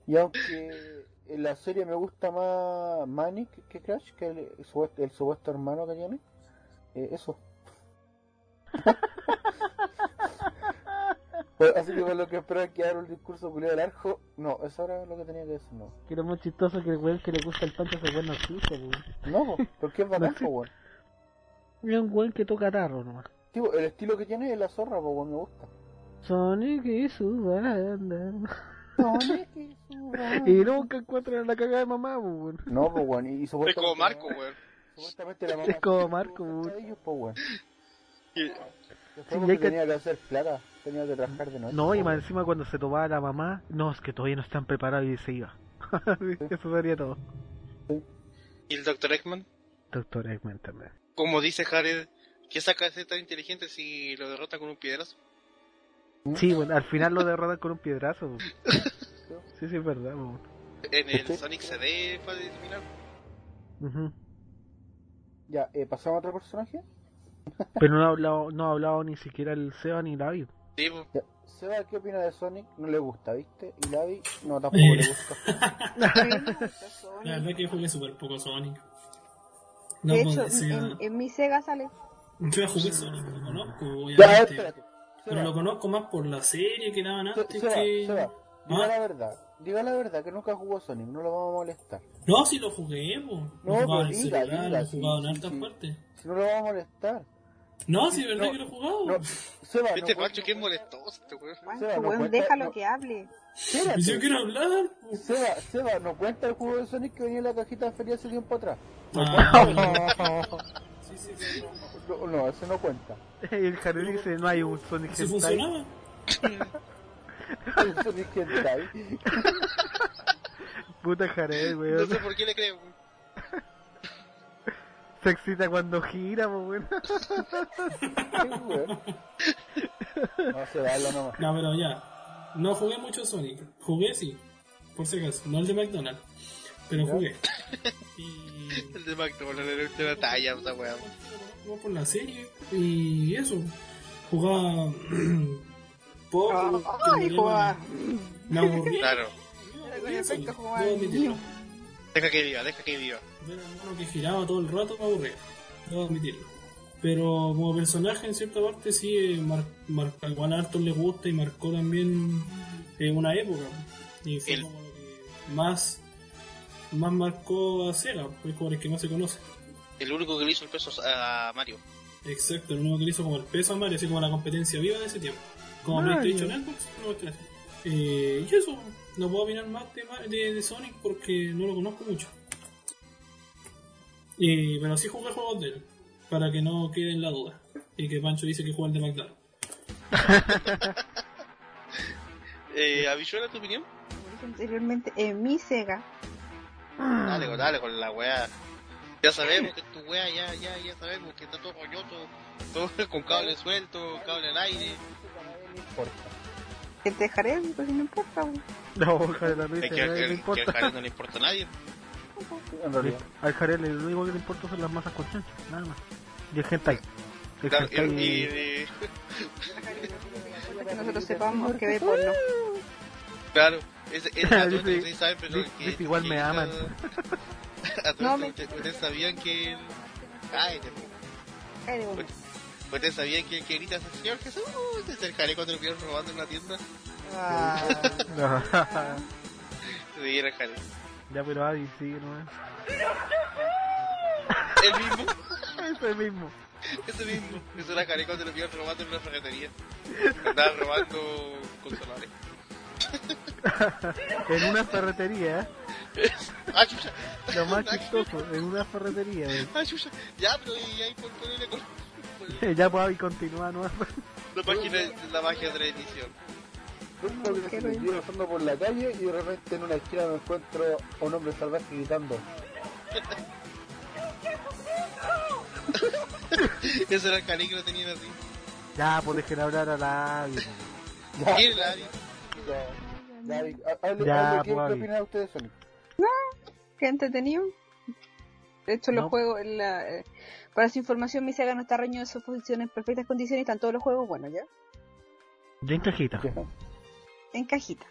Y, y aunque en la serie me gusta más Manic que Crash, que el, el supuesto, el supuesto hermano que tiene, eh, eso. Así que por lo que espero que haga un discurso culiado del arjo, no, eso era lo que tenía que decir, no. Que era más chistoso que el weón que le gusta el pancho se weón no existe, weón. No, po, porque es po, weón. Es un weón que toca tarro nomás. Tipo, el estilo que tiene es la zorra, weón, me gusta. Sonic y su banda. Sonic y su banda. Y nunca encuentran la cagada de mamá, weón. No, pues, weón, y Es supuestamente... como Marco, weón. Supuestamente la mamá... Es como Marco, weón. Después Sí, que- tenía que hacer plata, tenía que trabajar de noche. No, y más encima cuando se tomaba la mamá, no, es que todavía no están preparados y se iba. Eso sería todo. ¿Y el Dr. Eggman? Doctor Eggman también. Como dice Jared, ¿qué saca de tan inteligente si lo derrota con un piedrazo? Sí, bueno, al final lo derrotan con un piedrazo. weón. Sí, sí, es verdad. weón. En el Sonic CD para eliminar. Ujú. Ya, eh, ¿pasamos a otro personaje? Pero no ha hablado, no ha hablado ni siquiera el Seba ni Lavi. Sí, po. Ya. Seba, ¿qué opina de Sonic? No le gusta, ¿viste? Y Lavi, no, tampoco le gusta. La verdad que jugué súper poco Sonic. No, De hecho, en, en mi Sega sale. yo ya jugué Sonic, lo conozco, Ya, obviamente. espérate. pero lo conozco más por la serie que daban antes Seba, que... Seba, diga ¿Ah? la verdad. Diga la verdad, que nunca jugó Sonic, no lo vamos a molestar. No, sí lo jugué, po. No, Lo pero el diga, celular, diga, lo sí, jugado en sí. partes. Si no lo vamos a molestar. No, sí, es verdad No, que lo he jugado. No, Seba, no Este Pancho que es molestoso, este weón. Seba, no cuenta- déjalo no- que hable. Espérate. Yo quiero hablar. Seba, Seba, no cuenta el juego de Sonic que venía en la cajita de feria hace tiempo atrás. Ah, sí, sí, sí. No, no, ese no cuenta. Y el Jared dice, no hay un Sonic ¿Sí Hentai. funcionaba? El Sonic Hentai. Puta Jared, No weón. sé por qué le creo. weón. Se excita cuando gira, pues, weón. No, Seba, habla nomás. No, pero ya. No jugué mucho Sonic. Jugué sí, por si acaso. No el de McDonald's. Pero Ya. jugué. Y. El de McDonald's, el de la talla, esa weón. Jugaba por la serie. Y eso. Jugaba. Ay. Claro. Deja que viva, deja que viva. Ver al mono que giraba todo el rato me aburría. Debo admitirlo. Pero como personaje en cierta parte sí, eh, mar, mar- igual a Arthur le gusta y marcó también eh, una época. Y fue El- como lo que más, más marcó a Sega, pues como el que más se conoce. El único que le hizo el peso a Mario. Exacto, el único que le hizo como el peso a Mario, así como la competencia viva de ese tiempo. Como Mario. PlayStation Xbox, no así. Eh, y eso, no puedo opinar más de, de, de Sonic porque no lo conozco mucho. Eh, pero sí jugué juegos de él, para que no quede en la duda. Y que Pancho dice que juega el de McDonald's. Eh, ¿Avichuela tu opinión? Anteriormente, en mi Sega, Dale, con- dale con la weá. Ya sabemos que tu weá, ya, ya, ya sabemos que está todo roñoso, todo con cable suelto, cable al aire. No importa. que te dejaré, pues no importa. güey. No, Jarel, a Es Luis, que, a nadie que, le que importa. a Jared no le importa a nadie. En realidad. Al Jarel lo único que le importa son las masas con chancho, nada más. Y el hentai. El Claro, y, hentai- y- y- Para que nosotros sepamos que ve porno. claro, dato Dice- ustedes saben, pero que, igual que me aman. a todo No, esto, me- ustedes, sabían que el... Ay, de- Ay, digo, ustedes sabían que el que grita es el señor Jesús, es el Jare cuando lo vieron robando en una tienda. ah, Sí, era el Jare. ya, pero Adi sigue nomás. El mismo, Ese mismo. ese mismo. Eso era Jare cuando lo vieron robando en una ferretería. Andaban robando consoladores. En una ferretería, ¿eh? Ah, chucha. lo más Ah, chistoso, en una ferretería. ¿eh? Ah, chucha. Ya, pero y ahí por ponerle con por Ya pues Adi continúa nomás. la página, la magia de la edición. Que me iba pasando por la calle y de repente en una esquina me encuentro a un hombre salvaje gritando. Ese era el Jare que lo tenían así. Ya, pues dejen hablar a la Adi. Ya, ¿Quién era Ari? ya, ya, ha- hable- Ya, hable, ¿qué, pues, ¿qué Abby. opinan ustedes, Sonic? qué entretenido. De hecho, los No. juegos, en la, eh, para su información, mi Sega no está reñido de sus posiciones en perfectas condiciones y están todos los juegos buenos, ¿ya? Ya en cajita. En cajita.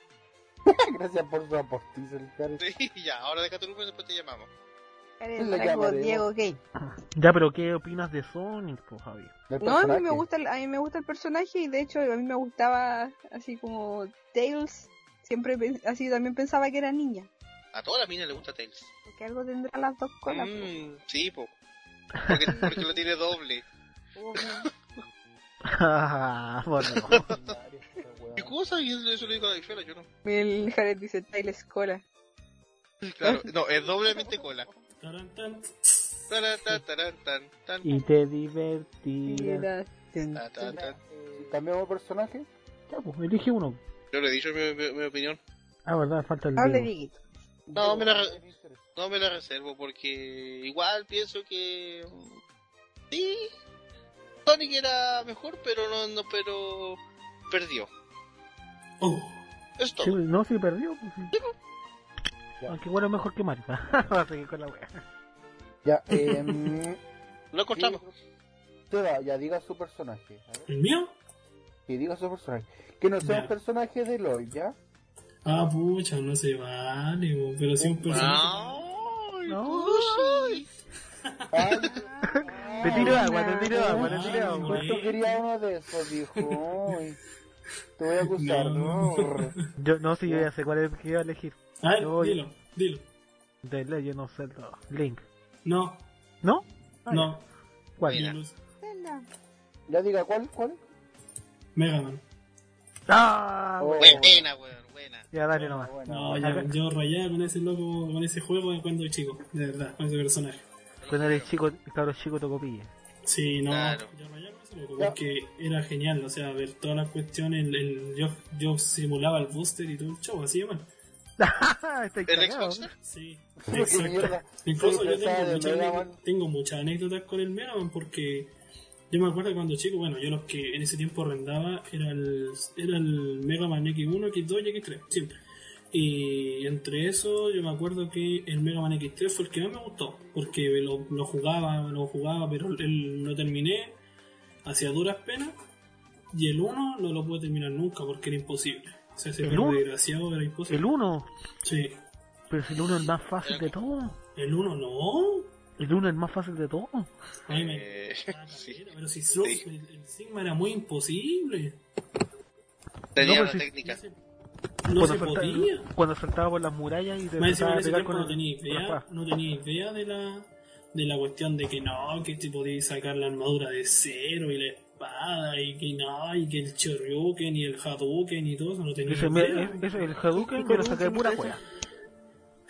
Gracias por su Jare. Sí, ya, ahora deja tu número y después te llamamos. Diego Gay. Ya, pero ¿qué opinas de Sonic, pues, Javi? No, a mí me gusta el, a mí me gusta el personaje y de hecho a mí me gustaba así como Tails. Siempre así también pensaba que era niña. A todas las minas le gusta Tails. Porque algo tendrá las dos colas. Mm, sí, po. Porque, porque lo tiene doble. bueno, ¿Qué cosa? Y eso, eso lo digo a la bichuela, yo no. El Jared dice Tails cola. Claro, no, es doblemente cola. Y te divertirás. ¿Cambiamos de personaje? Ya, pues, elige uno. Yo le he dicho mi, mi- mi opinión. Ah, verdad, falta el Hable Diego. Dieguito. No, me la No me la reservo porque igual pienso que sí, Sonic era mejor, pero no, no pero perdió. Es Sí, todo. no, sí perdió. Pues, sí. Ya. Aunque bueno, mejor que Mario. Va a seguir con la wea. Ya, eh, mm, Lo encontramos. Seba, ya diga su personaje. A ver, ¿el mío? que diga su personaje. Que no sea Ya. un personaje de LOL, ¿ya? Ah, pucha, no se vale, pero sí un personaje. Ay, No. Te tiro agua, te tiro agua, te tiro agua. quería uno de esos, dijo. Ay, te voy a acusar, No. ¿no? Yo no sé, yo ya sé cuál es el que iba a elegir. A ver, Yo- dilo, dilo. De Legend of Zelda. Link. No, ¿No? no. ¿Cuál? Ya diga, ¿cuál? ¿Cuál? Mega Man. ¡Ah! Oh. Buena, weón, buena. Ya, dale nomás. Bueno, No, ya, yo rayaba con ese loco, con ese juego cuando era chico, de verdad, con ese personaje. Cuando eres chico, cabros chico tocó pilla. Sí, no, Claro. yo rayaba con ese loco, porque era genial, o sea, ver todas las cuestiones, el, el- yo, yo simulaba el booster y todo el show, así de mal. ¿El. Xbox? Sí, exacto. Incluso Sí, yo tengo, muchas tengo muchas anécdotas con el Mega Man porque yo me acuerdo cuando chico, bueno, yo los que en ese tiempo arrendaba era el, era el Mega Man X1, X2 y X3, siempre. Y entre eso yo me acuerdo que el Mega Man X3 fue el que más me gustó, porque lo, lo jugaba, lo jugaba, pero el, lo terminé hacia duras penas y el 1 no lo pude terminar nunca porque era imposible. O sea, ese ¿El perro uno? desgraciado era imposible. El 1. Sí. Pero si el 1 es más fácil de todo. El 1 no. El 1 es más fácil de todo. Eh, sí. Pero si Sí. el, el Sigma era muy imposible. Tenía No, la técnica. No se, no se saltaba, podía. cuando saltaba por las murallas y te empezaba a pegar con no el- tenía idea, no tenía idea de la de la cuestión de que no, que te podías sacar la armadura de cero y la espada y que no, y que el Choryuken y el Hadouken y todo eso no tenía Ese, idea. me- ese, el Hadouken me lo saqué de pura wea.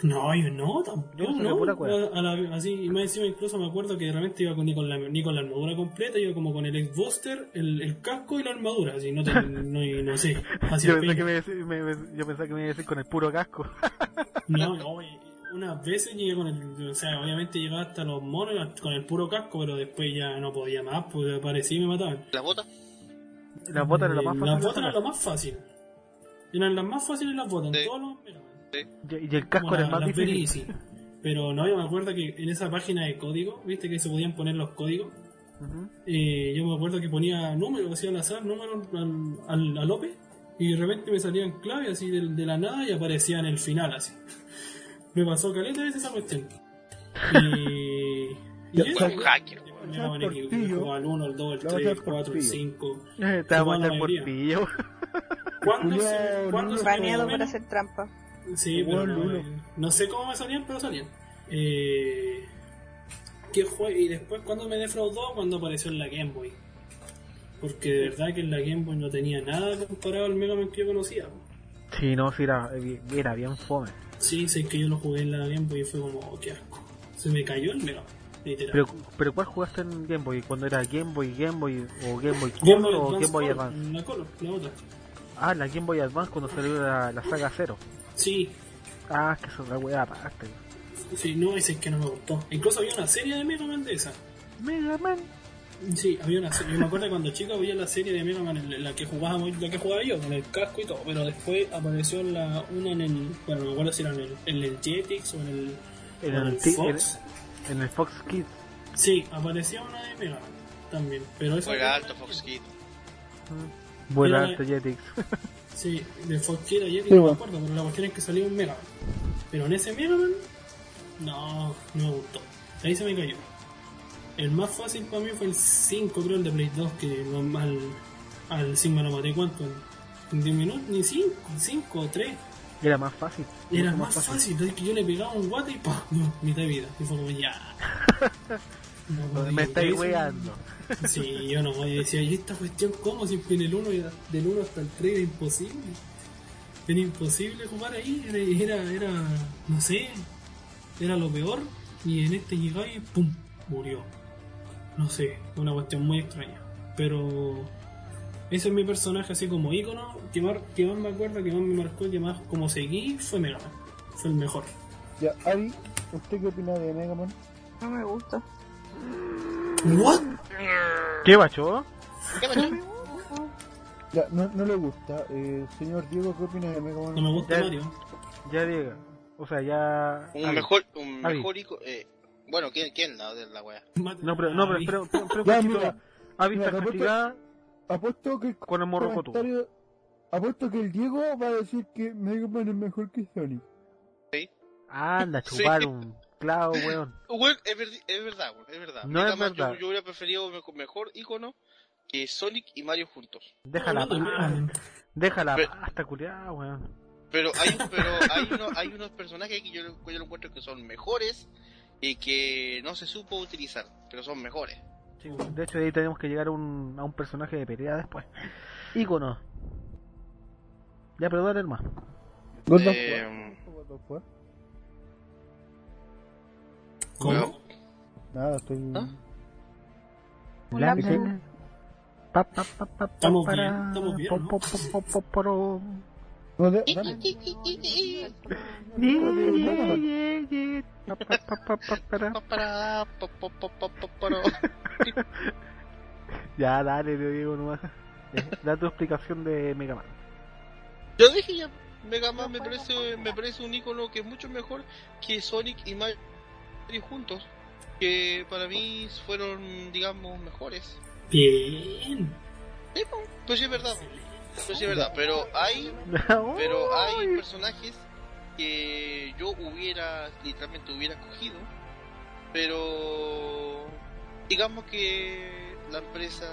No, yo no, tampoco, Yo no. pura cueva. A la- así, y más encima incluso me acuerdo que realmente iba con, ni, con la, ni con la armadura completa, iba como con el X-Buster, el, el casco y la armadura, así, no, te, no, y no sé. Así Yo pensé, que me, iba a decir- me- me- yo pensaba que me iba a decir con el puro casco. No, no, unas veces llegué con el, o sea, obviamente llegaba hasta los monos con el puro casco, pero después ya no podía más, porque aparecía y me mataban. ¿La bota? Las botas eran las más fáciles. Las botas eran lo más fácil. Eran las más fáciles las botas, en todos los Y y el casco Como era el más easy. Pero no, yo me acuerdo que en esa página de código, viste que se podían poner los códigos. Eh, yo me acuerdo que ponía números, hacía al azar, números al, al, al OPE, y de repente me salían claves así de, de la nada y aparecía en el final así. Me pasó caleta veces esa cuestión. Y. y Ya, eso, un hacker, me el equipo, yo jugaba el 1, el 2, el Le va a 3, el echar 4, el portillo. 5. Eh, Te vamos a Jugaba la echar por mayoría. pillo. ¿Cuándo se, Julián, ¿cuándo se Baneado me por dio hacer trampa. Sí, pero Bueno, no, Lulo. eh, no sé cómo me salían, pero salían. Eh, ¿qué jue- y después cuando me defraudó, cuando apareció en la Game Boy. Porque de verdad que en la Game Boy no tenía nada comparado al Mega Man que yo conocía. Sí, no, sí, era, era bien fome. Sí, sé que yo lo jugué en la Game Boy y fue como, oh, qué asco. Se me cayó el Mega Man, literal. Pero, pero ¿cuál jugaste en Game Boy? ¿Cuando era Game Boy, Game Boy o Game Boy Game Color Boy o Game Boy Advance? La Color, la otra. Ah, la Game Boy Advance cuando salió la, la saga Zero. Sí, Ah, que es la weá aparte. sí, no, ese es que no me gustó. Incluso había una serie de Mega Man de esa. Mega Man. Sí, había una serie. Yo me acuerdo cuando chico veía la serie de Mega Man, en la que jugábamos, la que jugaba yo, con el casco y todo. Pero después apareció la, una en el. Bueno, no me acuerdo si era en el, en el Jetix o en el. En el, Fox. en, en el Fox Kids. Sí, aparecía una de Mega Man también. Pero esa. Juega alto Fox Kid. Vuela alto Jetix. Sí, de Fox Kid a Jetix Sí, no me acuerdo, pero la cuestión es que salió un Mega Man. Pero en ese Mega Man, no, no me gustó. Ahí se me cayó. El más fácil para mí fue el 5, creo, el de Play 2, que no- al, al Sigma lo maté cuánto, en 10 minutos, ni 5, 5 o 3. Era más fácil. Era más fácil, es que yo le pegaba un guate y pa, no, mitad de vida. Y fue como ya. No Me estáis weando. Sí, yo no, yo decía, ¿y esta cuestión cómo? Si en el 1 del 1 hasta el 3 era imposible. Era imposible jugar ahí, era, era, era, no sé, era lo peor. Y en este llegaba y ¡pum! murió. No sé, una cuestión muy extraña. Pero ese es mi personaje así como ícono, que más, que más me acuerdo, que más me marcó, que más como seguí, fue Mega Man. Fue el mejor. Ya, Ari, ¿usted qué opina de Mega Man? No me gusta. ¿What? ¿Qué bacho? ¿Qué? Ya, no, no le gusta. Eh, señor Diego, ¿qué opina de Mega Man? No me gusta Ya- Mario. Ya diga. O sea, ya. Un mejor, un Avi. mejor ico- eh, bueno, ¿quién, quién la de la wea? No, pero, no, pero, pero, pero, pero, Ya, mira, ha visto mira, te castigada Apuesto que con el morro comentario- Apuesto que el Diego va a decir que Mega Man es mejor que Sonic. Anda, a chupar Sí. un clavo, weón. Bueno, es, verdad, weón, es verdad. No es yo- verdad. Yo, hubiera preferido me- mejor icono que Sonic y Mario juntos. Déjala, déjala Pero- pasta, culiada, weón. Pero hay, pero hay, uno- hay unos personajes que yo, que yo lo encuentro que son mejores y que no se supo utilizar, pero son mejores. Sí, de hecho, ahí tenemos que llegar a un, a un personaje de pelea después. Ícono. Ya, pero dale of Eh, ¿Cómo? Nada, estoy. ¿Ah? Ya, dale, te digo nomás. Ya, Da tu explicación de Mega Man. Yo dije ya, Mega Man me parece, me parece un icono que es mucho mejor que Sonic y Mario juntos. Que para mí fueron, digamos, mejores. Bien. Sí, pues sí es verdad. Pues sí es verdad, pero hay Pero hay Ay. personajes que yo hubiera, literalmente hubiera cogido, pero digamos que la empresa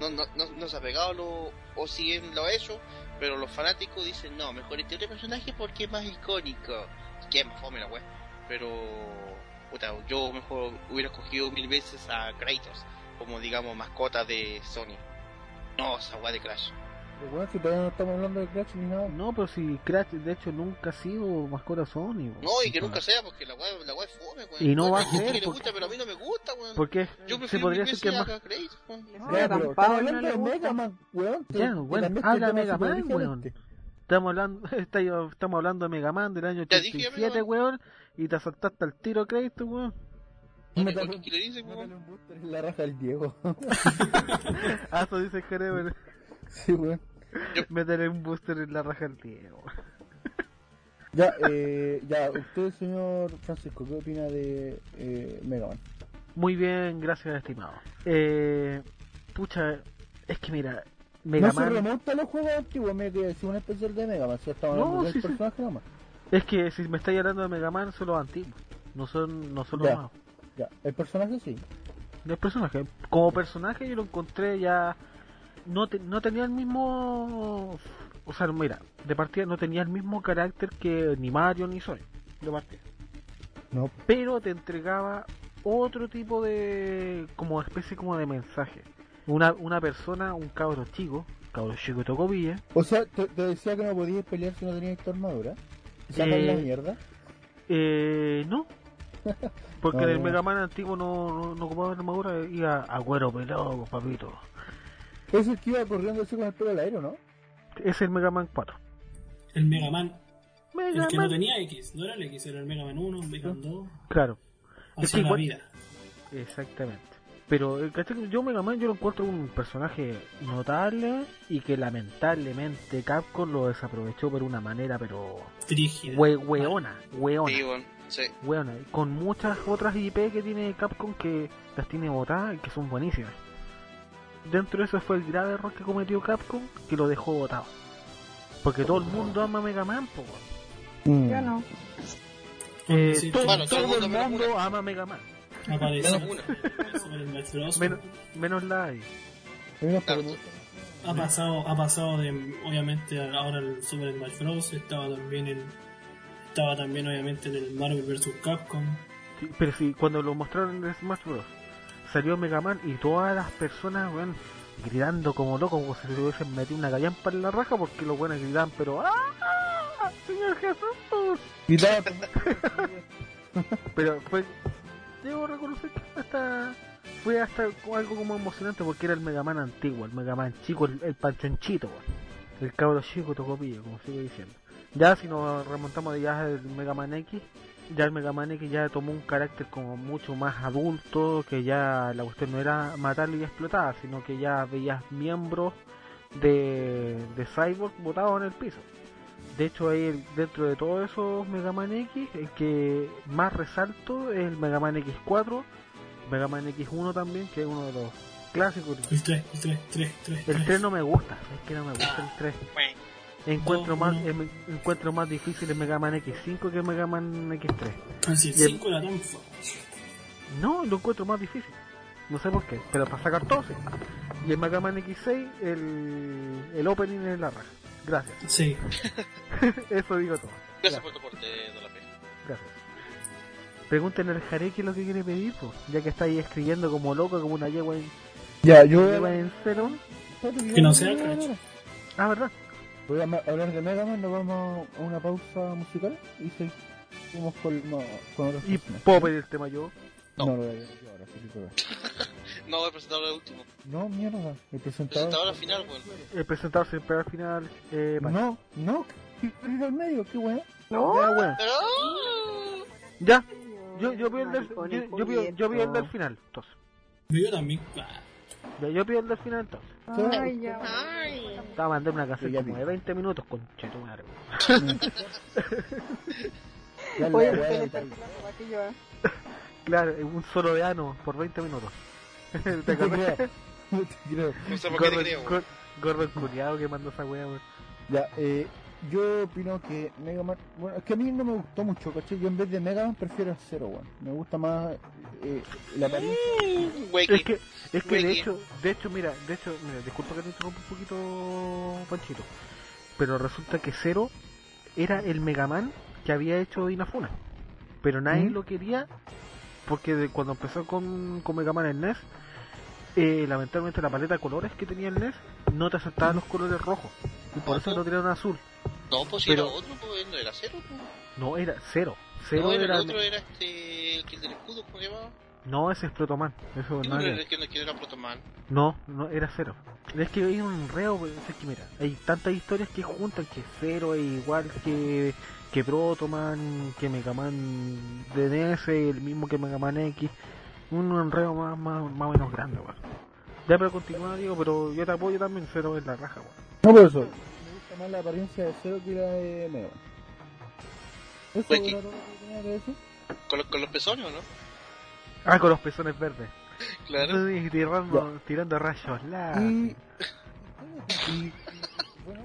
no, no, no, no se ha pegado lo, o si bien lo ha hecho, pero los fanáticos dicen, no, mejor este otro personaje porque es más icónico. Que más fome la wea. Pero puta, yo mejor hubiera escogido mil veces a Kratos como digamos mascota de Sony. No, esa weá de Crash. Pero bueno, si todavía no estamos hablando de Crash ni nada. No, pero si Crash de hecho nunca ha sido mascota Sony. po. No, y que nunca sea, porque la weá, la es fome, weón. Y no va a Hay gente ser, que le porque- gusta, pero a mí no me gusta, weón. ¿Por qué? Yo Se prefiero podría mil decir que es más... a Kratos, weón. No, Ya, a pero Pablo estamos hablando de. Mega Man, weón. Ya, también habla Mega Man. Estamos hablando, estamos hablando de Mega Man del año Ya dije ya 87, Mega Man. weón, y te saltaste al tiro Kratos, weón. Weón. un booster en la raja del Diego. Ah, eso dice sí, weón. meterle un booster en la raja al Diego. Ya, eh, ya, usted, señor Francisco, ¿qué opina de eh, Mega Man? Muy bien, gracias, estimado. Eh, pucha, es que mira, Mega no se remonta a los juegos antiguos, me quedé decir un especial de Mega Man, si estamos No, hablando del sí, sí. personaje nomás. Es que si me estáis hablando de Mega Man, son los antiguos. No son, no son los Ya. nuevos. Ya, el personaje sí. El personaje. Como personaje yo lo encontré ya... No, te- no tenía el mismo... O sea, mira, de partida no tenía el mismo carácter que ni Mario ni Sonic. De partida. No, Pero te entregaba otro tipo de... Como especie como de mensaje. Una, una persona, un cabro chico, cabro chico de Tocopilla, o sea, te, te decía que no podías pelear si no tenías tu armadura. Sacan Eh, la mierda. Eh, no. Porque en el ya. Mega Man antiguo no, no, no ocupaba armadura, iba a cuero pelado, papito. Es el que iba corriendo así con el pelo al aire, ¿no? Es el Mega Man 4. El Mega Man. Mega El que no tenía X. No era el X, era el Mega Man 1, Mega Man 2. Claro, Es Hacia que la igual- vida. exactamente. Pero eh, ¿cachai? yo Mega Man yo lo encuentro un personaje notable y que lamentablemente Capcom lo desaprovechó por una manera pero Brígida. hue- weona, weona. Sí, con muchas otras IP que tiene Capcom que las tiene botadas y que son buenísimas. Dentro de eso fue el grave error que cometió Capcom que lo dejó botado. Porque todo el mundo ama Mega Man, po. Mm. Yo no. Eh, Sí, todo, bueno, todo el todo el mundo menos mundo ama Mega Man. Apareció. Menos Super Smash Bros. Menos, menos la hay. A mí no Claro. me gusta. Ha pasado, ha pasado de, obviamente, ahora el Super Smash Bros. Estaba también en, estaba también obviamente en el Marvel vs. Capcom. Sí, pero sí, cuando lo mostraron en Smash Bros. Salió Mega Man y todas las personas, weón, gritando como locos, como si se hubiesen metido una gallampa en la raja porque los buenos gritaban, pero ¡Ah! ¡Señor Jesús! Gritaba Pero fue. Debo reconocer que hasta. Fue hasta algo como emocionante porque era el Mega Man antiguo, el Mega Man chico, el, panchonchito. El cabro chico tocopillo, como sigo diciendo. Ya si nos remontamos de ya el Mega Man X, ya el Mega Man X ya tomó un carácter como mucho más adulto, que ya la cuestión no era matarlo y explotar, sino que ya veías miembros de, de Cyborg botados en el piso. De hecho, ahí dentro de todos esos Mega Man X, el que más resalto es el Mega Man X4, Mega Man X1 también, que es uno de los clásicos. El 3, el 3, 3, 3, El 3 no me gusta, es que no me gusta el 3. Bueno, Encuentro No, más no. em- encuentro más difícil el Mega Man X5 que el Mega Man X3. Así, el Y el- 5 era tan. No, lo encuentro más difícil. No sé por qué, pero para sacar todo sí. Y el Mega Man X6, el, el opening es la raja. Gracias. Sí. Eso digo todo. gracias por tu aporte, Fe. Gracias. Pregúntenle al Jare qué es lo que quiere pedir, pues, ya que está ahí escribiendo como loco, como una yegua en, Ya, yo yegua en cero. Que no sea. Ah, ¿verdad? Voy a hablar de Mega Man, nos vamos a una pausa musical y seguimos con, no, con otros Y puedo pedir el tema yo. No, lo voy a decir ahora, sí, sí, No, el presentador el último. No, mierda, el presentador. Presentador al final, weón. El presentador siempre al final. Eh. No, no, ir al medio, qué weón. No. Ya, bueno. Ya. Yo, yo pido el del, Maricón yo, yo pido, yo pido el del final, entonces. Yo también. Ah, Ya, yo pido el del final, entonces. Ay, ya. Ay. Estaba mandando una Ya, como de 20 minutos con cheto madre. Ya Voy a la weá hacer del esta país. clase para que yo haga. Claro, un solo de ano por 20 minutos. ¿Te No te creo, no te creo. No sé por qué te Gordo, creo, weón. gor- gordo el culiao que mandó esa wea, weón. Ya, eh, yo opino que Mega Man. Bueno, es que a mí no me gustó mucho, ¿cachai? Yo en vez de Mega Man prefiero Zero, weón. Me gusta más eh, la apariencia. Mm. Es que, es que de hecho, de hecho, mira, de hecho, mira, disculpa que te interrumpa un poquito, Panchito, pero resulta que Zero era el Mega Man que había hecho Inafuna, pero nadie ¿Mm? lo quería porque de- cuando empezó con, con Mega Man en NES, eh, lamentablemente la paleta de colores que tenía el NES no te aceptaba los colores rojos. Y por eso lo tiraron azul. No, pues si Pero- era otro, pues no era cero. Pues. No, era cero. Cero no, era, era. el otro era este, el que el del escudo, ¿cómo llamaba? No, ese es Protoman. Eso nada pero que- el que no no era Protoman. No, no, era cero. Es que hay un reo, pues, es que mira, hay tantas historias que juntan que cero es igual que, que Protoman, que Mega Man DNS, el mismo que Mega Man X. Un enreo más, más, más o menos grande, weón. Ya, pero continúa, digo, pero yo te apoyo también, cero es la raja, weón. No por eso. Más la apariencia de Zero que la de Mega Man. Eso Pues era todo lo que tenía que decir. Con, los- con los pezones, ¿o ¿no? Ah, con los pezones verdes. Claro. Sí, tirando, tirando rayos láser. Y. y- bueno,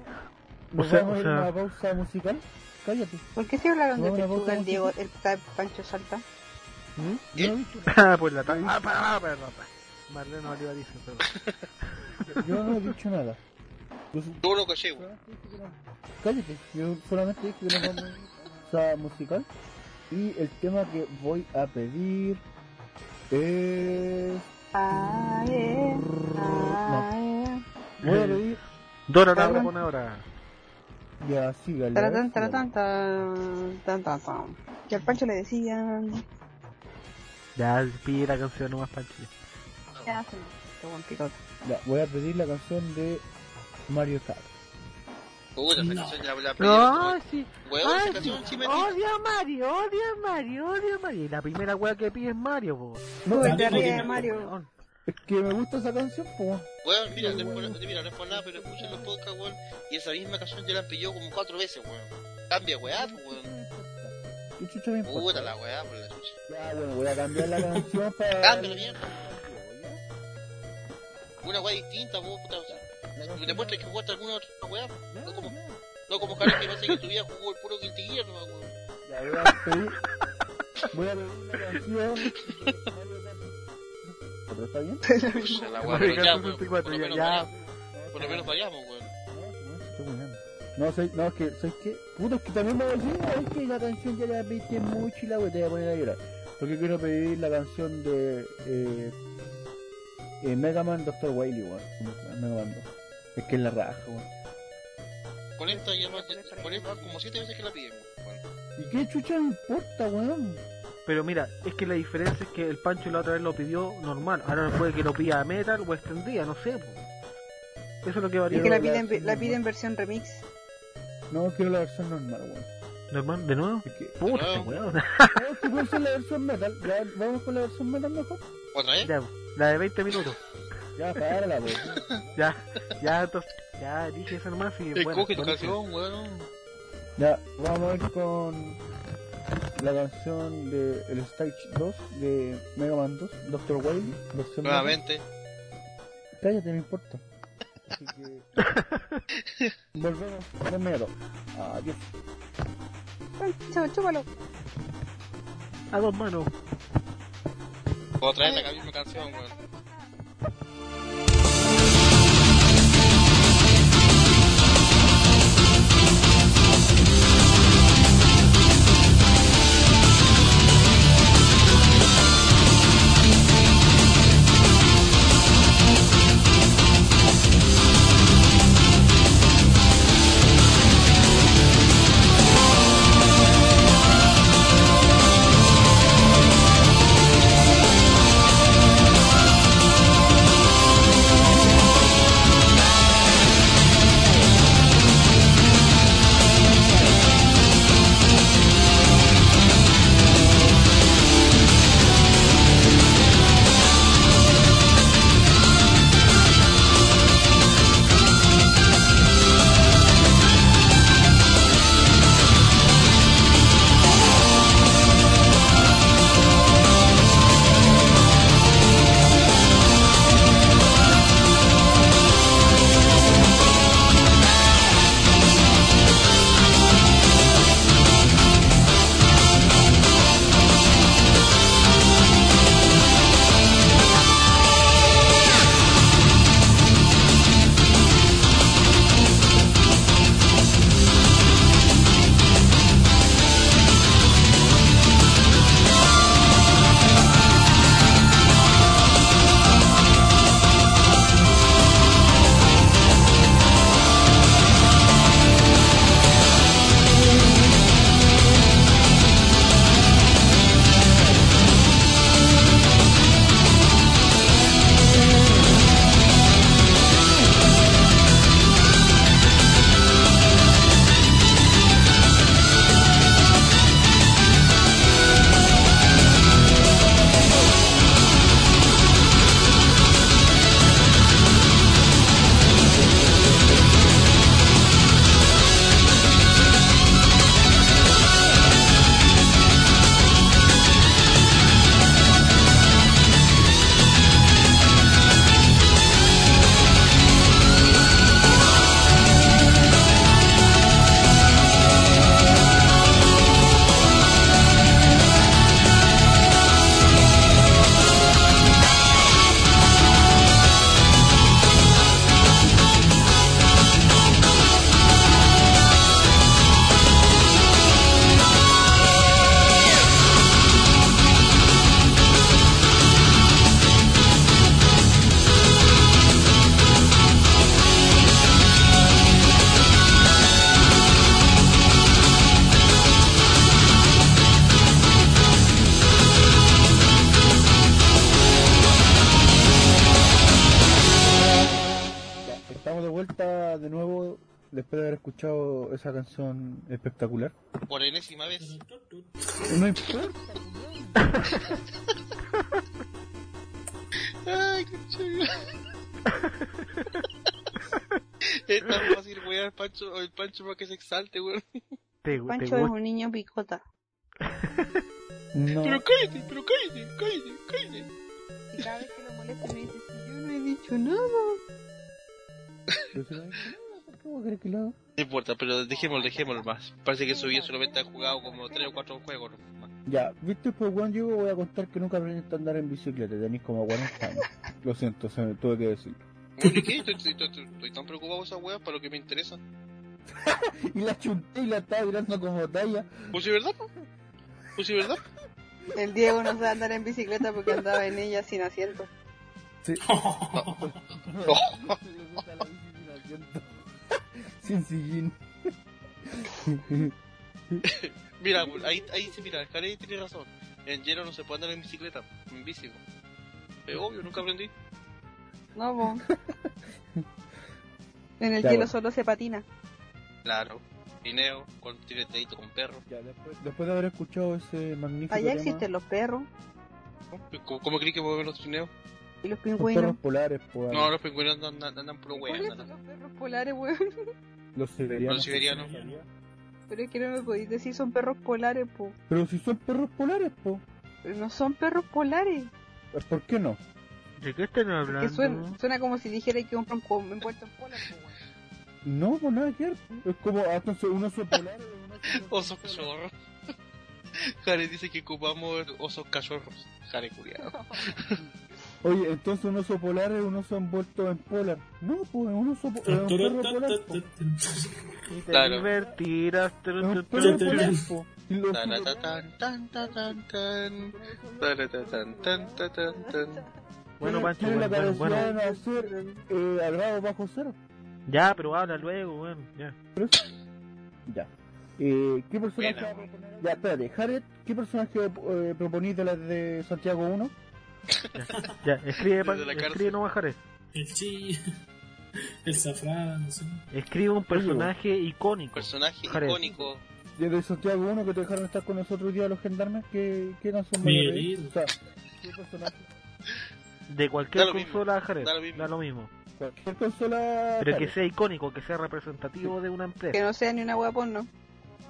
nos O sea, vamos o sea- a una pausa musical. Cállate. ¿Por qué se hablaron de Vamos a una Pechuga pausa el Diego, el Pa- Pancho Salta? ¿Mm? Yo no he dicho nada. Ah, pues la ta- Ah, pa- ah, perdón, pa. Marlene Oliva dice, perdón. Yo no he dicho nada. Yo Todo lo caché, weón. Cállate. Yo solamente dije que no vamos musical. Y el tema que voy a pedir es. Ah, eh, ah, eh. Voy a pedir. Dora la pone ahora. Ya, sígale. Taratán, taratán, tan, tan, tan, tan. Que al Pancho le decían. Ya, pide la canción nomás, Pancho. Ya, se me-. Ya, voy a pedir la canción de Mario Kart. Puta, esa No. la, la No, sí. Weón, esa canción sí me odio a Mario, odio a Mario, odio a Mario. Y la primera wea que pide es Mario, po. No, es te que- Mario. Weón. es que me gusta esa canción, pues. Weón, mira, no es por, mira, no es por nada, pero escuchen los podcasts, weón. Y esa misma canción yo la pilló como cuatro veces, weón. Cambia, weá, weón. ¿Qué chucha me importa? Puta la weá, por la chucha. Ya, bueno, voy a cambiar la canción para. Cámbiala, mierda. Una weá distinta, vos, puta. Me demuestra que jugaste alguna otra weá, no como, no como Karen que parece que tu vida jugó el puro Guilty Gear, no, weón. Ya, voy a pedir. Voy a pedir una canción. ¿Pero está bien? Pucha la weá, pero ya, weón. Por 64, lo menos ya. por lo menos variamos, weón. No, no, weando. No, sé, no, es que, ¿sabes qué? Puta, es que también me voy a decir, es que la canción ya la viste mucho y la voy te voy a poner a llorar. Porque quiero pedir la canción de eh, eh, Mega Man Dr. Wily, weón. Mega Man 2. Es que es la raja, weón. Con esta ya más, con esta como siete veces que la piden, weón. ¿Y qué chucha me importa, weón? Pero mira, es que la diferencia es que el Pancho la otra vez lo pidió normal. Ahora puede que lo pida a metal o extendida, no sé, po. Eso es lo que Y varía. que la Quiero la piden, versión la piden versión remix. No, quiero la versión normal, weón. Normal, ¿de nuevo? Es que, Puta, weón. es puede ser la versión metal. Ya, vamos con la versión metal mejor. ¿Otra vez? Ya, la de 20 minutos. Ya, párala, weón. Ya, ya, entonces, ya dije eso nomás y El bueno. coge tu canción, weón. Ya, vamos a ir con la canción de el Stage 2 de Mega Man 2, Dr. Wily, versión Nuevamente. metal. Cállate, no importa. Así que... Volvemos en medio. Adiós. Pancho, chúpalo. A dos manos. Otra vez la misma canción, weón. Pancho, para que se exalte, weón. ¿Te, te Pancho es un niño picota. No. Pero cállate, pero cállate, cállate, cállate. Y cada vez que lo molesta me dice, si yo no he dicho nada. Pero si no hay nada, ¿por qué voy a creer que lo hago? No importa, pero dejémoslo, dejémoslo más. Parece que su vida solamente ha jugado como 3 o 4 juegos. ¿no? Ya, viste, pues cuando yo voy a contar que nunca aprendiste a andar en bicicleta, tenés como 40 años. Lo siento, se me tuve que decir. Oye, ¿qué? Estoy, estoy- estoy- estoy tan preocupado esa weá para lo que me interesa. Y la chunté y la estaba tirando como talla. Pues sí, ¿verdad? Pues sí, ¿verdad? El Diego no sabe andar en bicicleta porque andaba en ella sin asiento. Sí. Sin sillín. Mira, ahí, ahí sí, mira, Jare tiene razón. En hielo no se puede andar en bicicleta, en bici. Es obvio, nunca aprendí. No. En el Ya, hielo solo se patina. Claro. Pineo, con tiretadito con perro. Ya, después, después de haber escuchado ese magnífico Allá tema, existen los perros ¿Cómo, cómo creí que mueven los trineos? y los los perros pingüinos. polares, pues, No, los pingüinos andan, andan, andan puro ¿Cuáles weón. son los perros polares, weón? los siberianos. Los siberianos. Pero es que no me podéis decir son perros polares, po. Pero si son perros polares, pues, Pero no son perros polares. ¿por qué no? ¿De qué están Que hablando? suena, suena como si dijera que compran po- envuelto en polar, po, weón. No, pues nada que ver. Es como, ah, entonces, un oso polar oso Osos cachorros. Jare dice que ocupamos osos cachorros. Jare curiado. Oye, entonces un oso polar es un oso envuelto en polar. No, pues es un oso po- es un perro polar. po. Y te Claro. divertirás. Es un perro polar, po. Bueno, Pancho, tiene la bueno, bueno, hacer eh, al grado bajo cero. Ya, pero habla luego, weón. Ya. Ya. Eh, ¿Qué personaje Buena. va a proponer? Ya, espérate, Jared, ¿qué personaje eh, proponís de las de Santiago 1? Ya, escribe, pa- escribe cárcel. no bajaré. El chi, el safrán, no sé. Escribe un personaje icónico. Personaje icónico. Desde Santiago 1 que te dejaron estar con nosotros hoy día los gendarmes, ¿qué, qué canción me Miguelito. O sea, ¿qué personaje? De cualquier consola, Jared. da lo mismo. Da lo mismo. Cualquier consola. Pero que sea icónico, que sea representativo de una Que empresa. no sea ni una hueá porno.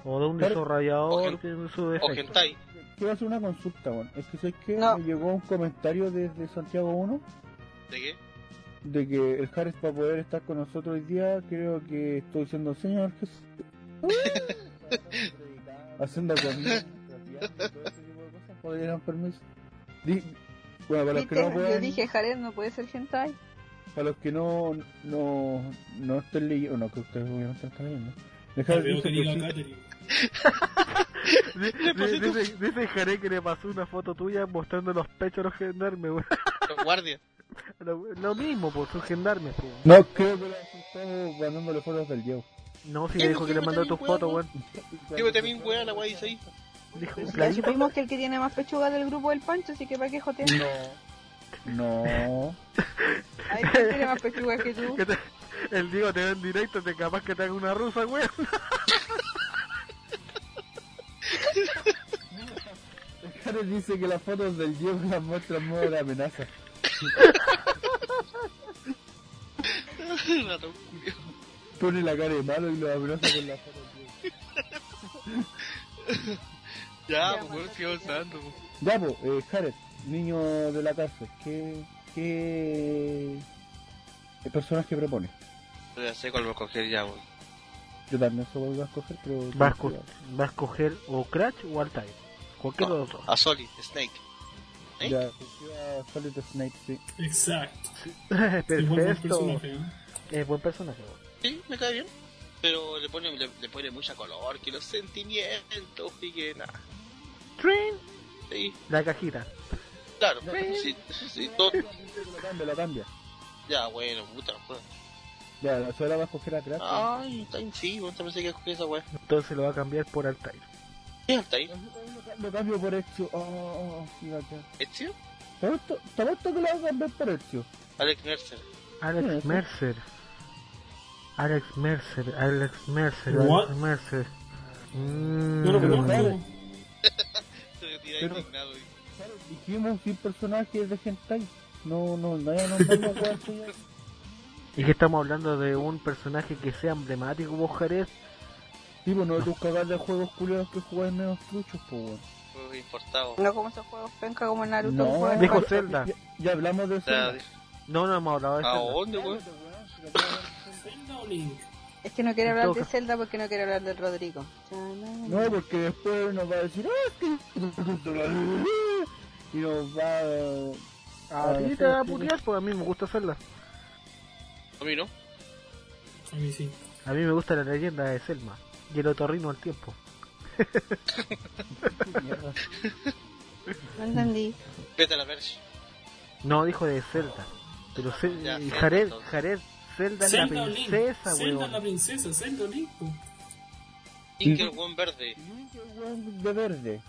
O de un desarrollador O que en su O defecto. hentai. Quiero hacer una consulta, weón. Es que sé que No. me llegó un comentario desde Santiago 1 ¿De qué? de que el Jared para poder estar con nosotros hoy día, creo que estoy diciendo, Señor Jesús. Haciendo comida, trapeando, todo ese tipo de cosas, podrían permiso. Di- bueno, para los que no Yo puedan, dije, Jared no puede ser hentai. Para los que no, no, no estén leyendo, no, que ustedes obviamente están leyendo. Jared veo dice Dice, dice Jare que le pasó una foto tuya mostrando los pechos a los gendarmes, weón. Los guardias. Lo, lo mismo, por sus gendarmes, po. No, creo que le asustó mandándole fotos del Diego. No, si le dijo que le ¿Qué mandó me tus fotos, weón? weón. Digo también, weá, la weá dice ahí. Dijo, Ya supimos que el que tiene más pechuga del grupo es el Pancho, así que para qué jotear. No. No. Ay, ¿quién tiene más pechuga que tú? Que te- el Diego te ve en directo, te capaz que te haga una rusa, weón. Jared dice que las fotos del Diego las muestra en modo de amenaza. Pone la cara de malo y lo amenaza con las fotos del Diego. Ya, pues avanzando. po. Ya, pues, eh, Jared, niño de la cárcel, ¿qué, qué, qué personaje propone? Yo Ya sé cuál voy a coger ya, weón. Yo también se vuelvo a escoger, pero... Va a, esco- va a escoger o Crash o Altair. Cualquier dos. A Solid, Snake. ¿Eh? Ya, a Solid Snake, sí. Exacto. Es buen Perfecto. personaje. Es buen personaje, weón. Sí, me cae bien. Pero le pone, le, le pone mucha color, que los sentimientos y que nada. Trin. Sí, La cajita. Claro. Sí, sí, todo. Lo cambia, lo cambia. Ya, bueno, puta. pues. Ya, la sola va a escoger a Crash. Ay, está en sí, weón, pensé que coger esa weá. Entonces lo va a cambiar por Altair. ¿Qué alta ahí? Lo cambio por Ezio. Oh, oh, oh, sí, bacán. ¿Ezio? Te apuesto que lo va a cambiar por Ezio. Alex Mercer. Alex. Mercer. Alex Mercer, Alex Mercer, What? Alex Mercer. Mm, No lo Pero, conozco. Pero- Dijimos sin personajes de hentai. No, no, no hay weas que ya- Y que estamos hablando de un personaje que sea emblemático, vos Jerez. Sí, pues no tus cagar de juegos culiados que jugáis menos truchos, pues weón. Juegos importados. No como esos juegos penca como Naruto. No, que juegan Dijo Zelda. Ya, ya hablamos de Zelda. No, no hemos hablado de ¿A eso. dónde, weón? Zelda. Es que no quiere hablar de Zelda porque no quiere hablar del Rodrigo. No, porque después nos va a decir, ¡ah, es que... Y nos va a... A ti te va a putear, pues a mí me gusta hacerla. A mí no. A mí sí. A mí me gusta la leyenda de Selma y el otorrino al tiempo. No entendí. Vete a la versión. No, dijo de Zelda. Pero Ce- Ya, y Zelda, Jared. Jared, Zelda es la Zelda o Link. princesa, Zelda es la princesa, Zelda Link. po. Y que el buen verde. De verde.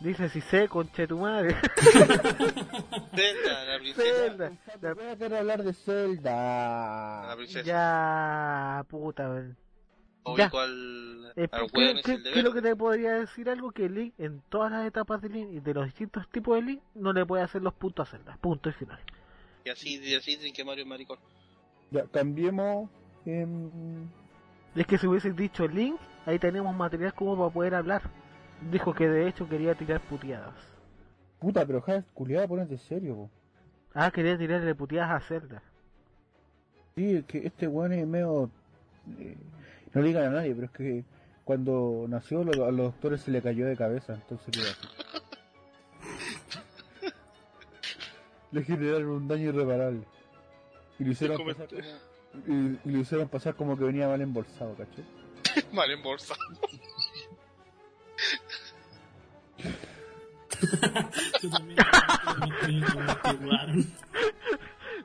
Dice si sé, conche tu madre. Zelda, la princesa. Zelda. La- Voy a querer hablar de Zelda. La princesa. Ya, puta, Ya. Eh, al ¿qué, es qué- el de qué es lo que te podría decir? Algo que Link, en todas las etapas de Link y de los distintos tipos de Link, no le puede hacer los puntos a Zelda. Punto y final. Y así, y así dicen que Mario es maricón. Ya, cambiemos... em, Es que si hubiese dicho Link, ahí tenemos material como para poder hablar. Dijo que de hecho quería tirar puteadas. Puta, pero ja, culiada, ponete serio, po. Ah, quería tirarle puteadas a Zelda. Sí, es que este weón es medio... eh, no le digan a nadie, pero es que cuando nació lo- a los doctores se le cayó de cabeza, entonces quedó así. le generaron un daño irreparable. Y lo hicieron, pasar y, y lo hicieron pasar como que venía mal embolsado, ¿cachai? Mal en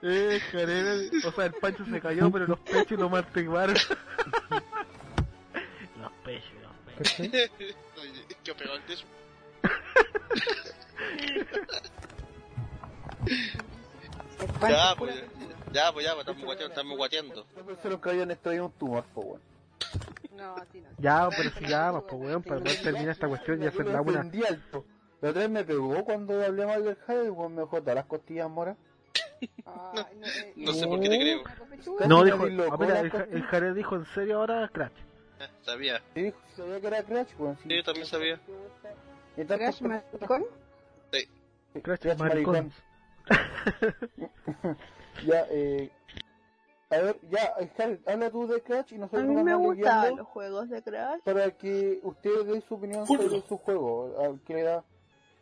Eh, Jared, o sea, el pancho se cayó, pero los pechos lo martiguaron. los pechos, los pechos. Oye, ¿Qué pegó el Ya, pues, ya, pues, ya, pues, estamos guateando, estamos guateando. No pensaron que habían extraído un tumor, po, weón. No, así no. Ya, pero si ya, pues, pues, weón, para poder terminar esta cuestión y hacer la una. La otra vez me pegó cuando hablé mal del Jade, weón, me dejó todas las costillas moras. No, eh, No sé por qué te creo. No, dijo, ah, mira, la el, Jared dijo en serio ahora, Crash. Ya, Sabía. Sí, dijo, sabía que era Crash, weón. Sí, yo también sabía. ¿Crash maricón? Crash, Crash maricón. maricón. Ya, eh... A ver, ya, eh, Jade, habla tú de Crash y A nosotros mí nos me guiando los juegos de Crash. para que usted dé su opinión sobre su juego. A- Que le da...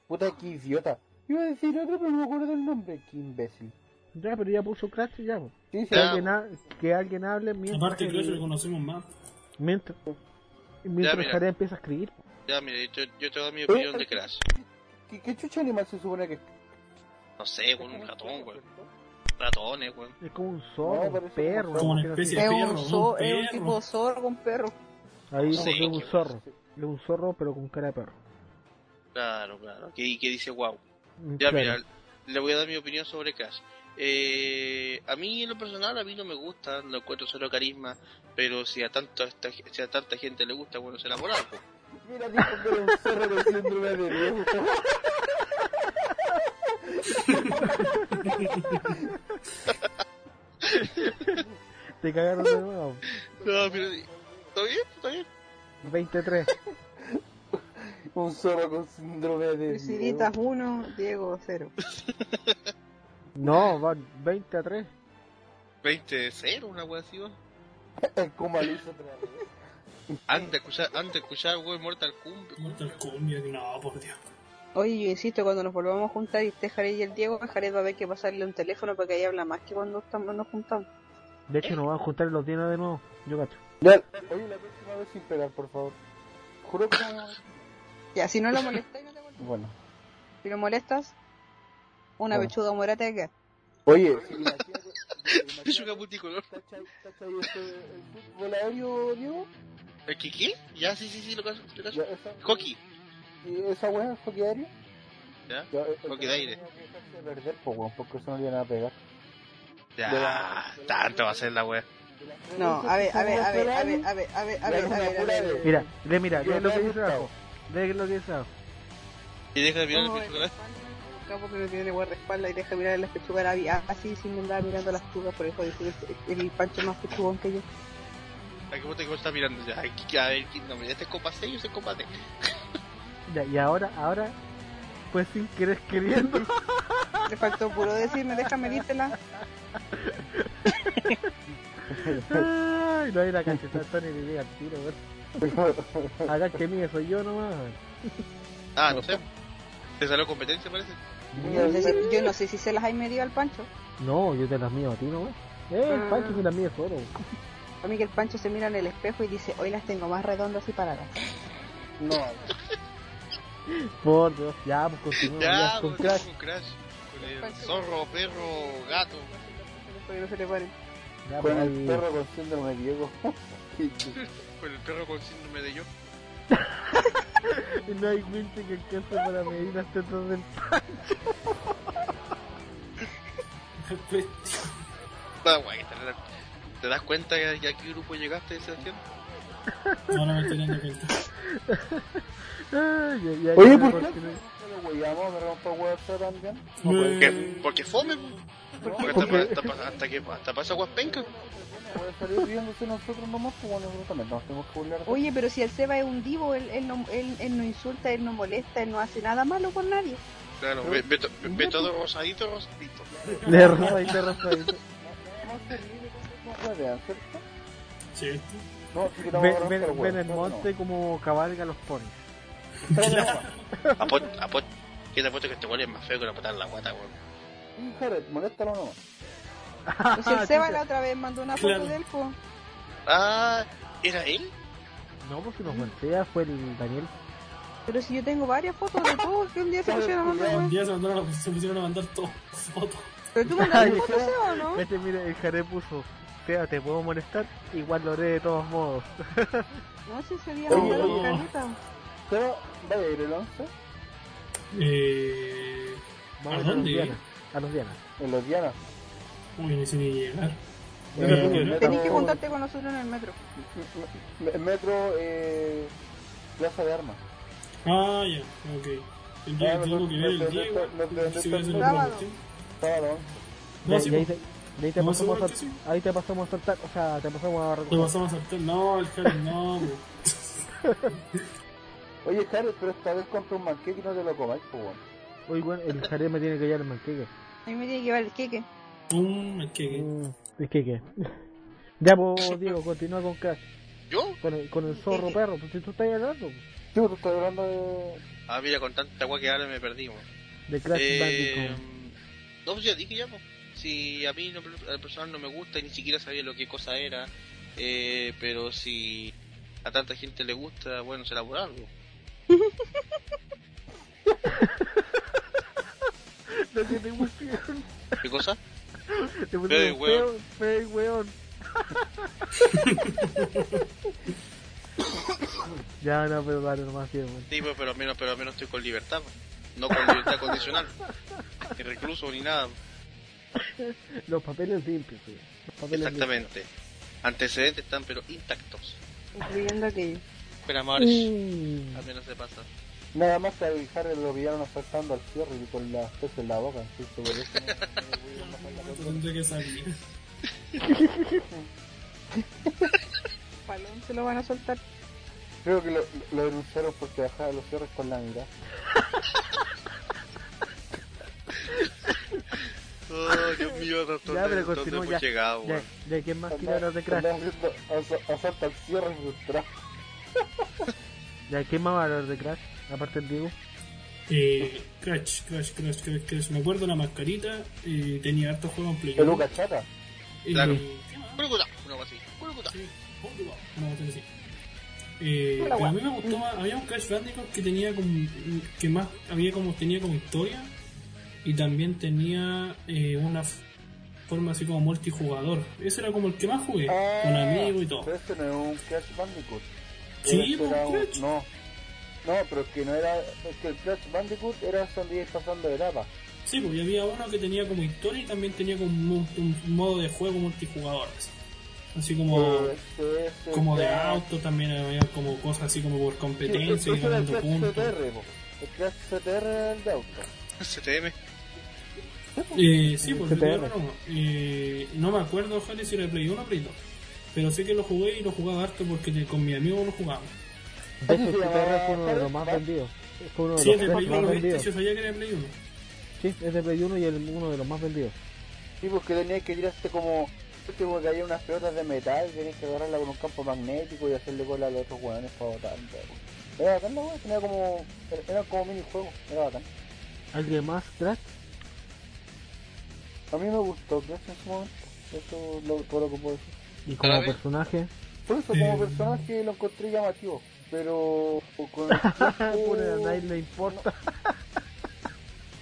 Puta, qué idiota. Iba a decir otro, pero no me acuerdo del nombre. Qué imbécil. Ya, pero ya puso Crash y ya, pues. Sí, sí, Que, Ya. alguien, ha- que alguien hable mientras, Aparte, el- lo conocemos más. mientras, mientras. Jared empieza a escribir. Ya, mira, yo, yo te doy mi opinión de Crash. ¿Qué, qué chucha animal se supone que es? No sé, con un ratón, weón. Ratones, weón. Es como un zorro, No, un perro. como Como una especie de Es perro, un, un zo- es un perro. tipo zorro con perro. Ahí Sí, porque es un zorro. Es un zorro, pero con cara de perro. Claro, claro. Que, que dice wow. Mm, Ya, claro. mira, le voy a dar mi opinión sobre Crash. Eh, a mí en lo personal a mí no me gusta, no encuentro solo carisma, pero si a tanta esta- si a tanta gente le gusta, bueno, será por algo. Mira, dijo que era un zorro con síndrome de. Te cagaron de nuevo. No, pero ¿está bien? ¿Está bien? 23. Un zorro con síndrome de. Luciditas 1, Diego 0. No, van 20 a 3. 20 0, una wea así, weón. Como lo hizo otra vez. Antes de escuchar, antes de escuchar, weón, Mortal Kombat. Mortal Kombat, no, por Dios. Oye, yo insisto, cuando nos volvamos a juntar y esté Jared y el Diego, Jared va a haber que pasarle un teléfono para que ahí habla más que cuando estamos, nos juntamos. De hecho, nos van a juntar los dienos de nuevo. Yo cacho. Ya, oye, la próxima vez sin pegar, por favor. Juro que no. Ya, si no lo molestas, no te molestas. Bueno. Si lo molestas, una Bueno. pechuga morata de qué. Oye. Pechuga multicolor. ¿Cachai cachai ese- el fútbol aéreo, Diego? ¿El qué? Ya, sí, sí, sí, lo caso, lo caso. Hockey. ¿Y esa weá es hockey aéreo? ¿Ya? Eh, Hockey de aire. perder, po, weón, porque eso no le iban a pegar. Ya, tanto va a ser la wea. No, a ver, a ver, a ver, a ver, a ver, a ver, a ver, a ver. Mira, mira, lo que dice abajo. Lee lo que abajo. Y deja de mirar No, el el que no tiene guardaespaldas y deja mirar las pechugas a la- así sin andar mirando las pechugas, por eso dice que es el pancho más pechugón que yo. Ay, ¿Cómo te está mirando ya? Ay, que- A ver, ¿quién no me este es copa 6 o este es copa D? Ya, y ahora, ahora, pues sin querer queriendo. Le faltó puro decirme, déjame dírtela. Ay, no hay la cachetada, Tony le llega al tiro, weón. Acá que mide soy yo nomás. Ah, no sé. ¿Te salió competencia, parece? Yo no sé si, yo no sé si se las hay medido al pancho. No, yo te las mío a ti nomás. Eh, el Ah. Pancho se las mide solo. A mí que el pancho se mira en el espejo y dice, hoy las tengo más redondas y paradas. No, Por Dios, ya, pues continúa. Ya, Ya, con pues, Crash. con Crash. Con el zorro, perro, gato. Para que no se le paren. Ya, con el ahí- perro con síndrome de Diego. Con el perro con síndrome de yo. Y no hay winche que alcance para medir las tetas del Pues, Ah, guay, te, ¿Te das cuenta que a qué grupo llegaste, Sebastián? no, no me estoy dando cuenta. Oye, ¿por qué? ¿Me rompo el huevo también? Eh, Porque, porque fome, porque hasta, Porque- hasta, hasta, hasta que hasta pasa guaspenca. Puede salir riéndose nosotros nomás, pues bueno, nosotros también nos tenemos que burlar. de- Oye, pero si el Seba es un divo, él, él, no, él, él no insulta, él no molesta, él no hace nada malo con nadie. Claro, ve, ve, to- ve todo rosadito, rosadito. De rosadito, rosadito. No que no. No, sí que no Ven, ven, ven el monte como cabalga los ponis. no. No. Apuesto, apuesto, ¿qué te apuesto que este güey es más feo que la patada en la guata, weón? Sí, Jared, moléstalo nomás. Pues el Seba chucha. la otra vez mandó una foto Claro. de él, po. Ah, ¿era él? No, pues si no fue el Sea, fue el Daniel. Pero si yo tengo varias fotos de todos que un día se pusieron a mandar, Un weón. día se, mandaron a- se pusieron a mandar todas fotos. Pero tú mandaste Ay, fotos, Seba, ¿o no? Este, mire, el Jare puso, Sea, te puedo molestar, igual lo haré de todos modos. No sé si ese día Oye, mandaron oye. caleta. Seba, ¿vaya a ir el 11? Eh... Vamos ¿A dónde? Diana a los Dianas. En los Dianas. Uy, ni siquiera llegar. Eh, Tenés que juntarte con nosotros en el metro. Metro, eh, Plaza de Armas. Ah, ya, ok. Tendría ah, que ver el día, No, sí, ahí te, pasamos a, ahí te pasamos a saltar, o sea, te pasamos a recoger. Te pasamos a saltar, no, el Jared, no, Oye, Jared, pero esta vez compra un manqueque y no te lo comáis, pues, Oye, bueno, el Jared me tiene que hallar el manqueque. A mí me tiene que llevar el queque. Un el que Mm, el queque. Ya, pues, Diego, continúa con Crash. ¿Yo? Con el, con el zorro perro, pues si tú estás hablando Sí, pues tú estás hablando de... Ah, mira, con tanta agua que ahora me weón. de Crash Eh, Bandicoot. no, pues ya dije ya, pues. Si a mí no, al personal no me gusta y ni siquiera sabía lo que cosa era, eh, pero si a tanta gente le gusta, bueno, será por algo. Lo que te pusieron, ¿Qué cosa? te pusieron Feo y weón. ya, no, pero dale nomás, weón. Sí, pues, pero al menos, pero al menos estoy con libertad, pues. no con libertad condicional, ni recluso ni nada. Los papeles limpios, sí. Los papeles Exactamente. Antecedentes están pero intactos. Incluyendo aquello. Pero amores, Mm. al menos se pasa. Nada más que al Jared lo pillaron asaltando al cierre y con las peces en la boca, entonces por eso tendré que salir. Palón se lo van a soltar. Creo que lo, lo denunciaron porque bajaba los cierres con la mirada. Oh, Dios mío, doctor, Ya, pero ¿dónde continúa, hemos ya. llegado, Ya, ¿quién más hablar de Crash? Andaba haciendo asa- asalto al cierre frustrado. Ya, ¿quién más va a hablar de Crash? Aparte del Diego. Eh, Crash, Crash, Crash, Crash, Crash. Me acuerdo la mascarita. Eh, tenía hartos juegos en Play. Peluca chata. Eh, Claro. Culucuta, una cosa así. Sí, una así. Eh, pero a mí me gustó más, había un Crash Bandicoot que tenía como, que más, había como, tenía como historia y también tenía eh, una forma así como multijugador. Ese era como el que más jugué, con amigos y todo. Pero este no es un Crash Bandicoot. Sí, Este un- Crash. No. No, pero es que no era. Es que el Crash Bandicoot era donde ibas pasando de etapa. Sí, pues y había uno que tenía como historia y también tenía como un, un modo de juego multijugador. así. Así como, Eh, este, como de este, auto también había como cosas así como por Sí, competencia y era el ganando puntos. El Crash CTR era el de auto. STM. Eh, sí, porque CTR. no, eh, no me acuerdo, ojalá si era Play 1 o Play 2. Pero sé que lo jugué y lo jugaba harto porque con mi amigo lo jugaba. De hecho, ¿Cómo el se CTR llama? fue uno de los más vendidos. Fue uno de Sí, los es de Play más 1, ¿viste? vendidos. Si yo sabía que era de Play 1. Sí, es de Play 1 y el, uno de los más vendidos. Sí, porque tenías que tirarte como. Este como que había unas pelotas de metal, tenías que agarrarla con un campo magnético y hacerle cola a los otros hueones para botar. Era bacán, ¿no? Tenía como. Era como minijuegos, era bacán. ¿Alguien más, Crash? A mí me gustó Crash en su momento. Eso es lo, todo lo que puedo decir. Y como personaje, Por eso, Eh. como personaje lo encontré llamativo. Pero. Con el tiempo- Pura, a nadie le importa.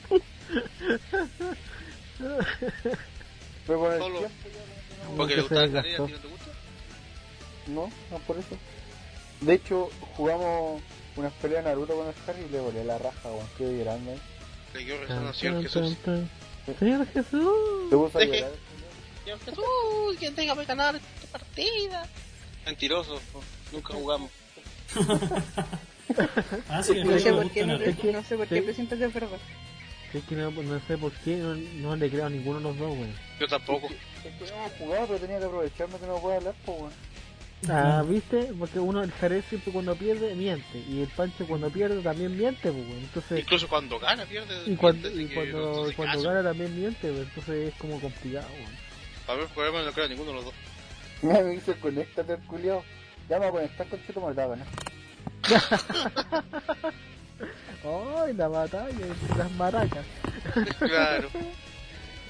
Pero con el Solo. tiempo ya no- Porque que le gusta el carrera, desgastó. ¿a ti no te gusta? No, no por eso. De hecho, jugamos unas peleas de Naruto con el Harry y le volé la raja, weón. Qué grande. Le quiero Tan, resonación, Jesús. Señor Jesús. ¿Te gusta llorar? Señor Jesús, ¿quién tenga que ganar esta partida? Mentiroso, nunca jugamos. Ah, sí, No sé por qué, no, no sé por qué presiento que es verdad. Es que no, no sé por qué no, no le creo a ninguno de los dos, güey. Yo tampoco. Es que no hemos jugado, pero tenía que aprovecharme que no puedo hablar, pues, weón. Ah, ¿viste? Porque uno, el Jerez siempre cuando pierde, miente. Y el Pancho cuando pierde también miente, pues, güey. Entonces, Incluso cuando gana, pierde. y cuando, y cuando, hace cuando gana también miente, pues. Entonces es como complicado, güey. A ver, por ejemplo, no creo a ninguno de los dos. Me dice, conéctate al culiao. Ya me voy a conectar con Cheto Maldava, ¿no? ¡Ay, la batalla entre las maracas! Claro.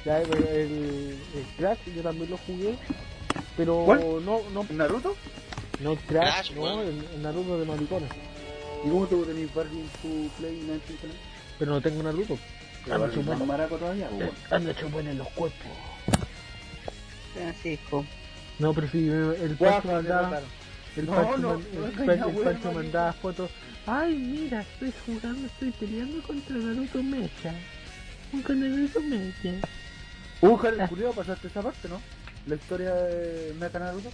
Ya, el, el, el Crash yo también lo jugué, pero ¿Cuál? no, no, ¿Naruto? no el Crash, Crash, no, el, el Naruto de maricones. ¿Y cómo tú tenés Barbie en tu Play 19? Pero no tengo Naruto. Ando chupando, maraco todavía, ando chupando en los cuerpos. Francisco. No, pero sí, el Guau, Pancho mandaba, el No, Pancho, no, man- no, mandaba fotos. Ay, mira, estoy jugando, estoy peleando contra Naruto Mecha. Con Naruto Mecha. Uh, Jale, culiao, pasaste esa parte, ¿no? La historia de Mecha Naruto.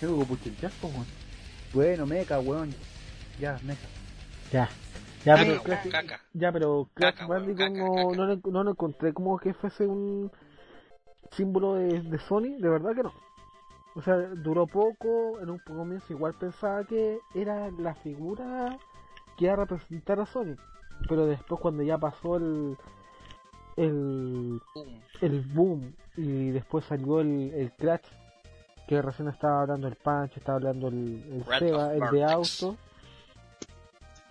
Tengo que pues, weón. Bueno, Mecha, weón. Ya, Mecha. Ya. Ya, pero Crash, caca. ya, pero Crash Caca, weón, Bandicoot caca, no, caca. no, lo- no lo encontré como que fuese un símbolo de, de Sony, de verdad que no. O sea, duró poco, en un comienzo igual pensaba que era la figura que iba a representar a Sony. Pero después cuando ya pasó el, el, el boom y después salió el, el Crash, que recién estaba hablando el Pancho, estaba hablando el, el Seba, el de auto.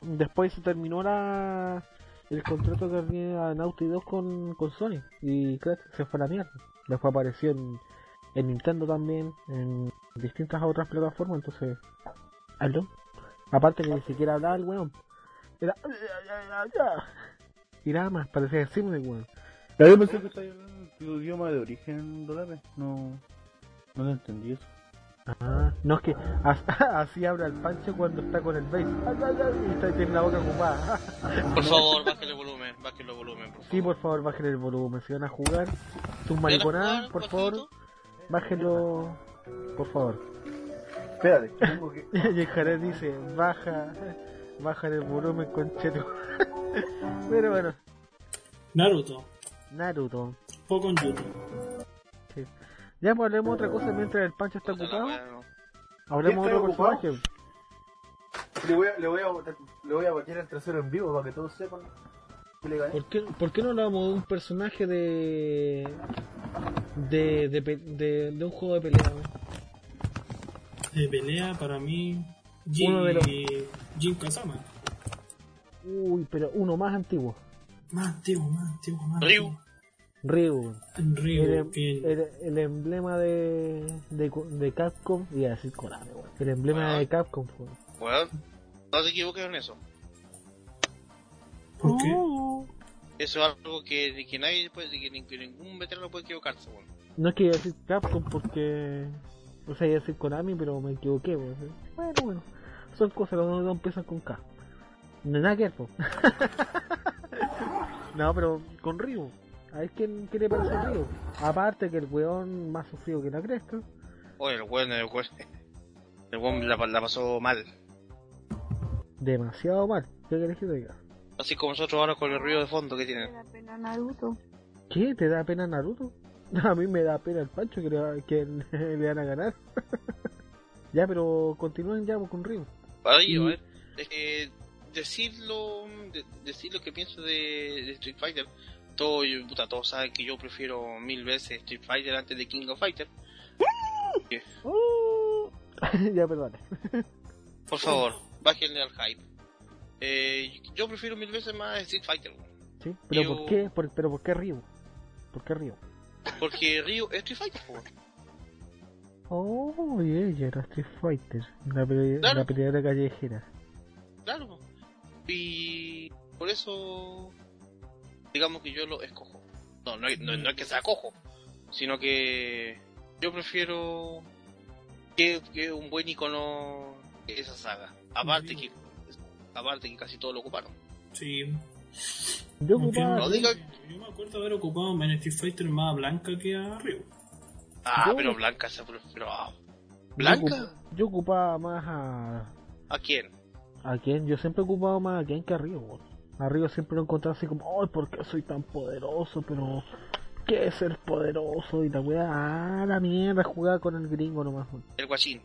Después se terminó la, el contrato que había Naughty 2 con, con Sony y Crash se fue a la mierda. Después apareció en, en Nintendo también, en distintas otras plataformas, entonces... ¿Aló? Aparte que ni siquiera hablaba el weón. Era... Y nada más, parecía decirme, weón. Ya yo pensé que estaba tu idioma de origen, Dolores. No, no lo entendí eso. Ah, no es que as- así habla el Pancho cuando está con el bass. Y está, tiene la boca ocupada. Por favor, bájale el volumen, bájale el volumen, por favor. Sí, por favor, bajen el volumen. Si van a jugar sus mariconadas, por favor, bájenlo. Por favor. Espérate, tengo que. Y el Jared dice, baja, baja el volumen, concheto. Pero bueno, Naruto. Naruto. Poco en YouTube. Sí. Ya pues hablemos otra cosa mientras el Pancho está ocupado. Hablemos de ¿Quién otro ocupado? personaje. Le voy a, le voy a, botar- le voy a batir el trasero en vivo para que todos sepan que le gané. ¿Por qué, ¿Por qué no hablamos de un personaje de. De, de, de, de un juego de pelea? De pelea para mí. Jin, Uno de los- Jin Kazama. Uy, pero uno más antiguo. Más antiguo, más antiguo, más Ryu. antiguo. Ryu. Ryu, El, el emblema de, de, de Capcom. Iba a decir Konami, güey. El emblema de Capcom. Bueno, no te equivoques en eso. ¿Por qué? Oh. Eso es algo que, que nadie puede, que, que ningún veterano puede equivocarse, bueno. No es que iba a decir Capcom porque. O sea, iba a decir Konami, pero me equivoqué. Bueno, bueno. Son cosas, los dos empiezan con K. No nada que ver. No, pero con Ryu. A ver quién, qué le parece Ryu. Aparte que el weón más sufrido que la cresta. Oye, el weón, el weón. El weón la, la pasó mal. Demasiado mal. ¿Qué querés que te diga? Así como nosotros ahora con el ruido de fondo que Me tienen. da pena Naruto. ¿Qué? ¿Te da pena Naruto? A mí me da pena el Pancho que le, va- que le van a ganar. ya, pero continúen ya con Ryu. Ay, a Y- ver. Es que decirlo, de- decir lo que pienso de, de Street Fighter. Todo, puta, todos saben que yo prefiero mil veces Street Fighter antes de King of Fighter. ya, perdón. Por favor, bájenle al hype. Eh, yo prefiero mil veces más Street Fighter. ¿Sí? ¿Pero Yo- por qué? Por- ¿Pero por qué Ryu? ¿Por qué Ryu? Porque Ryu es Street Fighter. weón. Oh, ella era Street Fighter. La, pele- Claro. la peleadora callejera. Claro. Y por eso, digamos que yo lo escojo. No, no, no, no es que sea cojo, sino que yo prefiero que, que un buen icono esa saga. Aparte que, aparte que casi todos lo ocuparon. Sí. Yo ocupaba. No diga- Yo me acuerdo haber ocupado en Street Fighter más a Blanca que a Ryu. Ah, Yo- pero Blanca se pero ah, yo ¿Blanca? Yo ocupaba más a. ¿A quién? ¿A quién? Yo siempre he ocupado más a quién que a Ryu. weón. A Ryu siempre lo he encontrado así como, ¡ay, por qué soy tan poderoso! Pero, ¿qué es ser poderoso? Y la weá, ¡ah, la mierda! Jugaba con el gringo nomás. weón. El guachín,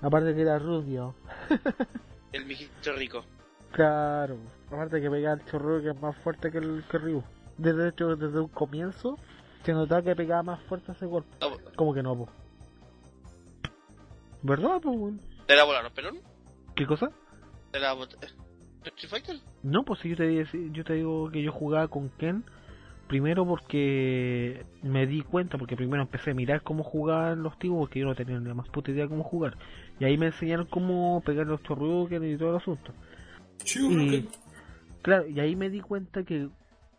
Aparte que era rubio. el mijito rico. Claro. Aparte que pegaba el chorro que es más fuerte que el que Ryu. Desde hecho, desde un comienzo, se notaba que pegaba más fuerte ese golpe. No, Como que no, po. ¿Verdad, po? weón? ¿Te la volaron, pelón? ¿Qué cosa? ¿Te la bot- Street Fighter? No, pues si yo te, yo te digo que yo jugaba con Ken, primero porque me di cuenta, porque primero empecé a mirar cómo jugaban los tipos, porque yo no tenía ni la más puta idea cómo jugar. Y ahí me enseñaron cómo pegar los chorruques y todo el asunto. Y, claro, y ahí me di cuenta que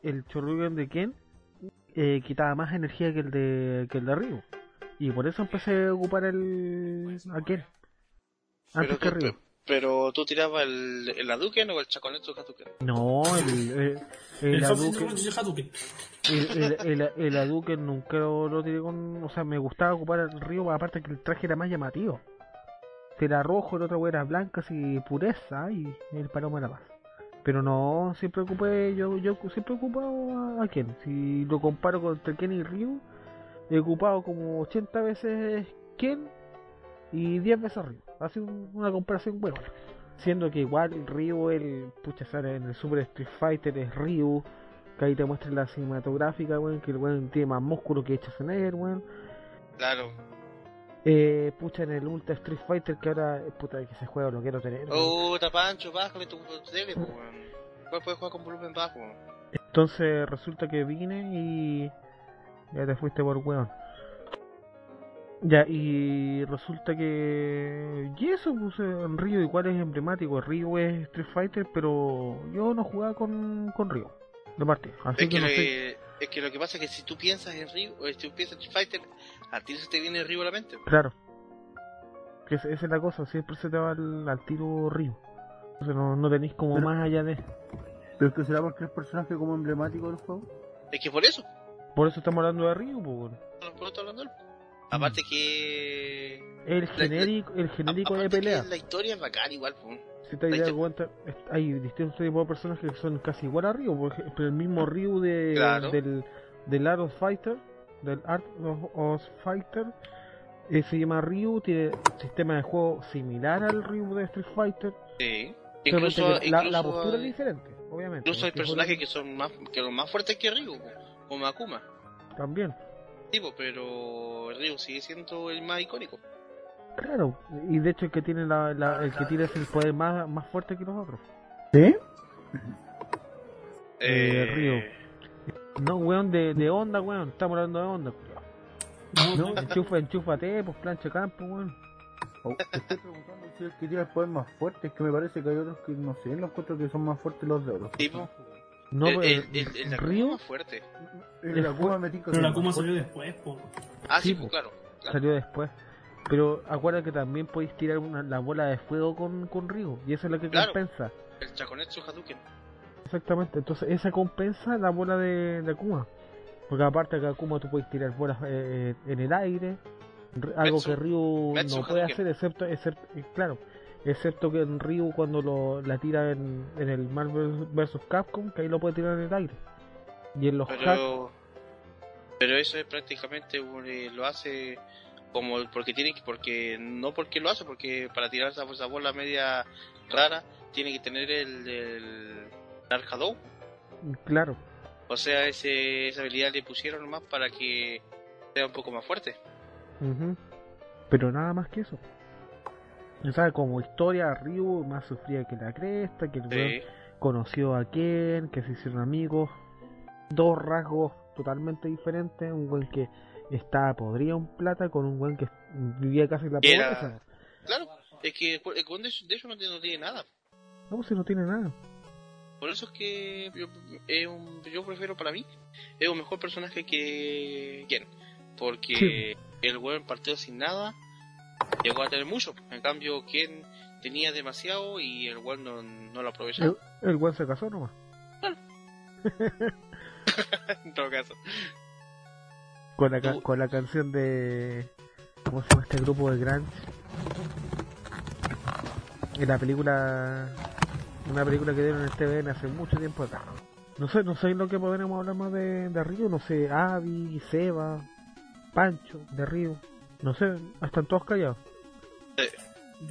el Chorrugen de Ken eh, quitaba más energía que el de que el de Ryu. Y por eso empecé a ocupar el a Ken. Antes que Pero, Ryu. tú- pero tú tirabas el, el Hadouken o el Chaconetsu Hadouken. No, el, el, el, El Hadouken- el, el, el, el Hadouken nunca lo, lo tiré con... O sea, me gustaba ocupar el Ryu, aparte que el traje era más llamativo. Era rojo, el otro era blanca, así pureza, y el paloma era más. Pero no, siempre ocupé, yo, yo siempre he ocupado a, a Ken. Si lo comparo con entre Ken y Ryu, he ocupado como 80 veces Ken y 10 veces Ryu. Hace un- una comparación buena. Siendo que igual Ryu, el pucha sale en el Super Street Fighter es Ryu, que ahí te muestra la cinematográfica, weón, que el weón tiene más músculo que Schwarzenegger, weón. Claro. Eh, pucha en el Ultra Street Fighter que ahora, eh, puta que se juega, lo quiero tener. Oh, Pancho, bájale tu tu tele, weón. Igual puedes jugar con volumen bajo. Entonces resulta que vine y ya te fuiste por weón. Ya, y resulta que... Y eso, pues en Río igual es emblemático. Río es Street Fighter, pero yo no jugaba con, con Río. De parte. Así Es que que, no sé. Es que lo que pasa es que si tú piensas en Ryu, o si tú piensas en Street Fighter, a ti se te viene Ryu a la mente. Claro. Que esa esa es la cosa, siempre se te va al, al tiro Río. Entonces no, no tenéis como Pero- más allá de... ¿Pero es que será porque es personaje como emblemático del juego? Es que por eso, Por eso estamos hablando de Río, pues bueno. por eso estoy hablando de él. Aparte que... El La- genérico, el genérico de pelea. La historia es bacán igual, pues. Si te das cuenta, hay distintos tipos de personajes que son casi igual a Ryu, por ejemplo, el mismo Ryu de, Claro. del, del Art of Fighter, del Art of, of Fighter, eh, se llama Ryu, tiene un sistema de juego similar al Ryu de Street Fighter, Sí. Incluso, la, incluso la postura es diferente, obviamente. Incluso hay personajes que son más que los más fuertes que Ryu, como Akuma. También, Tipo, pero Ryu sigue siendo el más icónico. Claro, y de hecho el que tiene la, la- el que tiene es el poder más, más fuerte que los otros. ¿Sí? Eh, Ryu. No, weón, de, de onda, weón, estamos hablando de onda. No, enchufa, enchúfate, pues plancha campo, weón. Oh, te estoy preguntando si el que tiene el poder más fuerte, es que me parece que hay otros que no sé, los encuentro que son más fuertes los de otros. Tipo, No, el, pues, el, el, el Akuma Ryu más fuerte. El Akuma me tinca pero que la es Kuma más salió después, po. Ah, sí, pues, claro. salió después. Pero acuérdate que también podéis tirar una, la bola de fuego con, con Ryu, y eso es lo que Claro. compensa. El Chakonetsu Hadouken. Exactamente, entonces esa compensa la bola de, de Akuma. Porque aparte que Akuma tú puedes tirar bolas eh, en el aire, Algo Metsu- que Ryu Metsu no puede Hadouken. hacer, excepto, excepto, eh, claro, excepto que en Ryu cuando lo, la tira en, en el Marvel vs. Capcom, que ahí lo puede tirar en el aire. Y en los hacks, Pero, pero eso es prácticamente un- eh, lo hace como porque tiene que, porque no porque lo hace, porque para tirar esa, esa bola media rara tiene que tener el, el claro, O sea, ese, esa habilidad le pusieron más para que sea un poco más fuerte. ujú. pero nada más que eso. O sea, como historia, Ryu más sufría que la cresta, que el Sí. conoció a Ken, que se hicieron amigos, dos rasgos totalmente diferentes, un güey que estaba podrido en plata con un güey que vivía casi en la pobreza. Claro, es que el Kwon de, de eso no tiene, no tiene nada. No, pues si no tiene nada. Por eso es que yo, un- yo prefiero para mí, es un mejor personaje que Ken. Porque Sí. el weón partió sin nada, llegó a tener mucho. En cambio, Ken tenía demasiado y el weón no, no lo aprovechó. El, el se casó nomás. en todo caso. Con la, ca- con la canción de... ¿Cómo se llama este grupo de Grunge? En la película... Una película que dieron en el TVN hace mucho tiempo atrás. No sé, no sé lo que podríamos hablar más de, de Río, no sé, Avi, Seba, Pancho, de Río. No sé, están todos callados.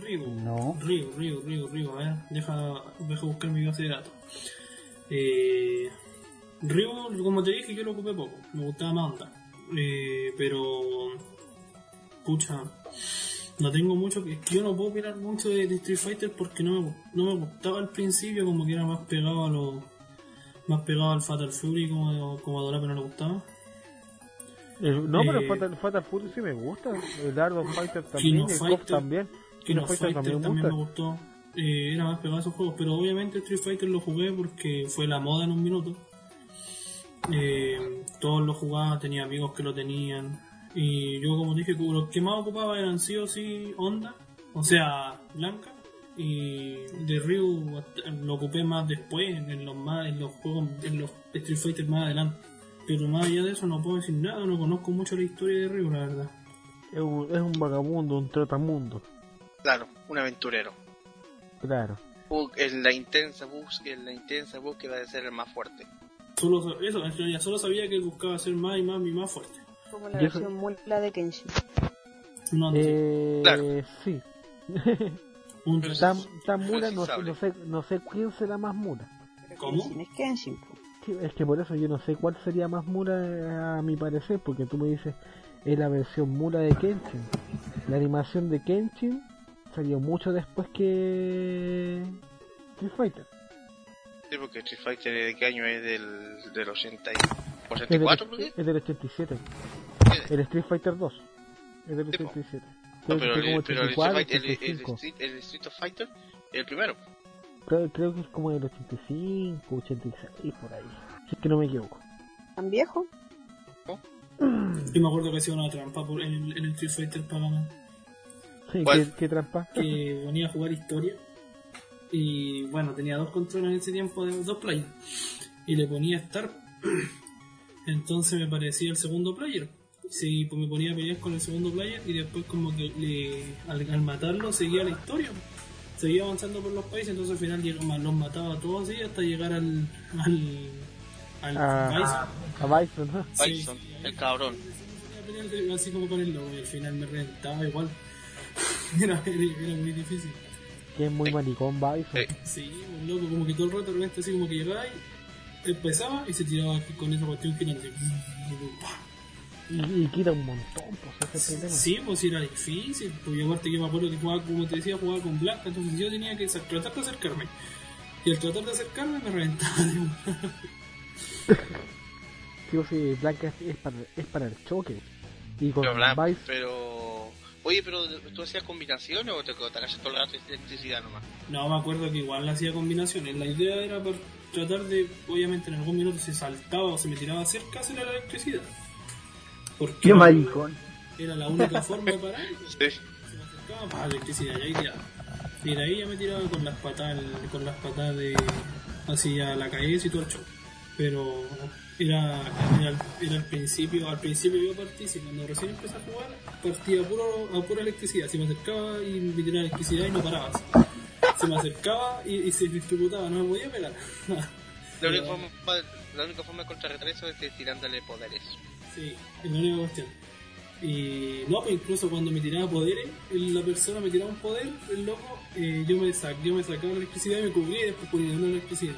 Ryu. No. Ryu, Ryu, Ryu, Ryu. A ver, deja, deja buscar mi base de datos. Eh, Ryu, como te dije, yo lo ocupé poco. Me gustaba más onda. Eh, pero. Pucha. No tengo mucho que. Es que yo no puedo opinar mucho de, de Street Fighter porque no me, no me gustaba al principio, como que era más pegado a lo. Más pegado al Fatal Fury, como, como a Dorape no le gustaba. El- no, pero Eh, Fatal, Fatal Fury sí me gusta. El of Fighter también, el KOF Fighter. también. Fighter también, me gustó. Eh, era más pegado a esos juegos, pero obviamente Street Fighter lo jugué porque fue la moda en un minuto. Eh, todos lo jugaba, tenía amigos que lo tenían. Y yo, como dije, los que más ocupaba eran sí o sí Honda, o sea, Blanca. Y de Ryu hasta- lo ocupé más después, en los, más, en los juegos, en los Street Fighter más adelante. Pero más allá de eso no puedo decir nada, no conozco mucho la historia de Ryu, la verdad. Es un, es un vagabundo, un trotamundo. Claro, un aventurero. Claro. En la intensa búsqueda, en la intensa búsqueda de ser el más fuerte. Solo, eso, en realidad, solo sabía que él buscaba ser más y más y más fuerte. Como la versión mula de Kenshin. No, no sé, Eh, Claro. Sí. Tan, tan mula, no, no, sé, no sé quién será más mula. ¿Cómo? Kenshin es Kenshin. Sí, es que por eso yo no sé cuál sería más mula eh, a mi parecer, porque tú me dices, es la versión mula de Kenshin. La animación de Kenshin salió mucho después que Street Fighter. Sí, porque Street Fighter de qué año es del, del 80 y Es del, 84, creo que es. es del 87. El Street Fighter 2. Es del Sí, po. 87. No, pero, el, como pero el, 84, Street Fighter- el, el 85. Street, el Street of Fighter, el primero. Creo, creo que es como del 85, 86, por ahí. Si es que no me equivoco. ¿Tan viejo? Yo me acuerdo que hacía una trampa por, en, el, en el Street Fighter para. Sí. ¿Qué, qué trampa? Que venía a jugar historia. Y bueno, tenía dos controles en ese tiempo de dos players. Y le ponía Star. Entonces me parecía el segundo player. Sí, pues me ponía a pelear con el segundo player y después como que le, al, al matarlo seguía la historia. Seguía avanzando por los países, entonces al final llegó- los mataba a todos así hasta llegar al... al, al A, Bison. a Bison, ¿no? Sí. Bison, el cabrón. Así como con el lobo y al final me reventaba igual. era, era, era muy difícil. Que es muy maricón Bison. Sí. Sí, un loco, como que todo el rato de repente así como que llegaba y empezaba y se tiraba aquí con esa cuestión así. Y, y quita un montón, pues ese es el problema. Sí, pues era difícil, porque aparte que me acuerdo que jugaba, como te decía, jugaba con Blanca, entonces yo tenía que tratar de acercarme. Y al tratar de acercarme me reventaba. Sí o sí, Blanca es, para, es para el choque. Y con Pero, Bison, pero... Oye, pero ¿tú hacías combinaciones o te, te hacías toda la electricidad nomás? No, me acuerdo que igual hacía combinaciones. La idea era por tratar de, obviamente en algún minuto se saltaba o se me tiraba cerca hacia la electricidad. Porque Qué maricón. era la única forma de parar. Sí. se me acercaba, pa, electricidad, y ahí tiraba. Y de ahí ya me tiraba con las patadas, con las patadas de hacia la cabeza y todo el show. Pero era, era, era al principio, al principio yo partí, si cuando recién empecé a jugar, partía a, puro, a pura electricidad, si me acercaba y me tiraba electricidad y no paraba. Se me acercaba y, y se distributaba, no me podía pegar. La única, forma, la única forma de contrarrestar eso es tirándole poderes. Sí, es la única cuestión. Y no, pues incluso cuando me tiraba poderes, la persona me tiraba un poder, el loco, eh, yo, me sac, yo me sacaba la electricidad y me cubría y después ponía una electricidad.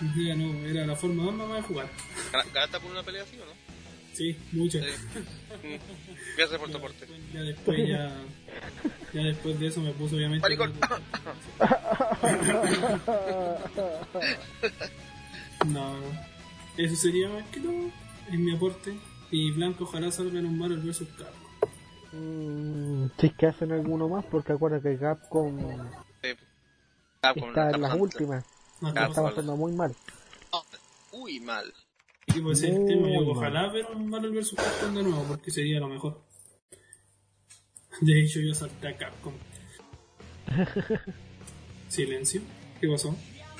Ya no, era la forma más mamá de jugar. Gana- ¿Ganaste por una pelea así o no? Sí, mucho. Sí. Gracias por tu aporte. Ya después ya, ya después de eso me puso obviamente. Maricón. No, no. Eso sería más que todo. Es mi aporte. Y Blanco ojalá salga en un Marvel vs Capcom. Mm, si es que hacen alguno más, porque acuérdate que Capcom Sí. Con está en las últimas, Ah, está cosas. pasando muy mal. Uy, mal. Y pues el Muy tema, yo ojalá ver un Marvel vs Capcom de nuevo, porque sería lo mejor. De hecho, yo salté a Capcom. Silencio. ¿Qué pasó?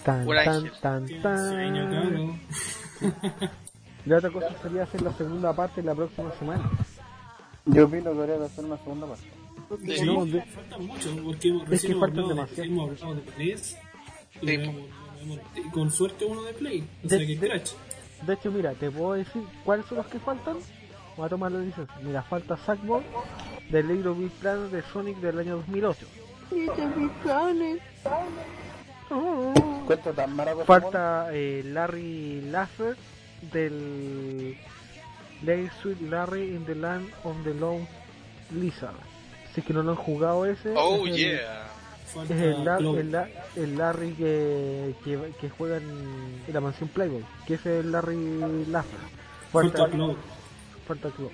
Tan, tan, tan, tan. La otra cosa sería hacer la segunda parte la próxima semana. Yo opino que habría que hacer una segunda parte. Sí, No, de- faltan mucho, porque hemos, recién que faltan demasiado. hemos hablado de PES, y Sí. y con suerte uno de Play, o De- sea que de- Crash. De hecho, mira, te puedo decir cuáles son los que faltan. Voy a tomar la licencia. Mira, falta Sackboy del Little Big Planet de Sonic del año 2008. Cuenta tan maravilloso. Falta eh, Larry Lasser del Late Sweet Larry in the Land on the Lone Lizard. Si es que no lo han jugado ese, Oh, es el, yeah. Falta es el, La- el La- el Larry que, que, que juega en, la mansión Playboy, que es el Larry Lasser. Falta Falta, Cloud. falta Cloud.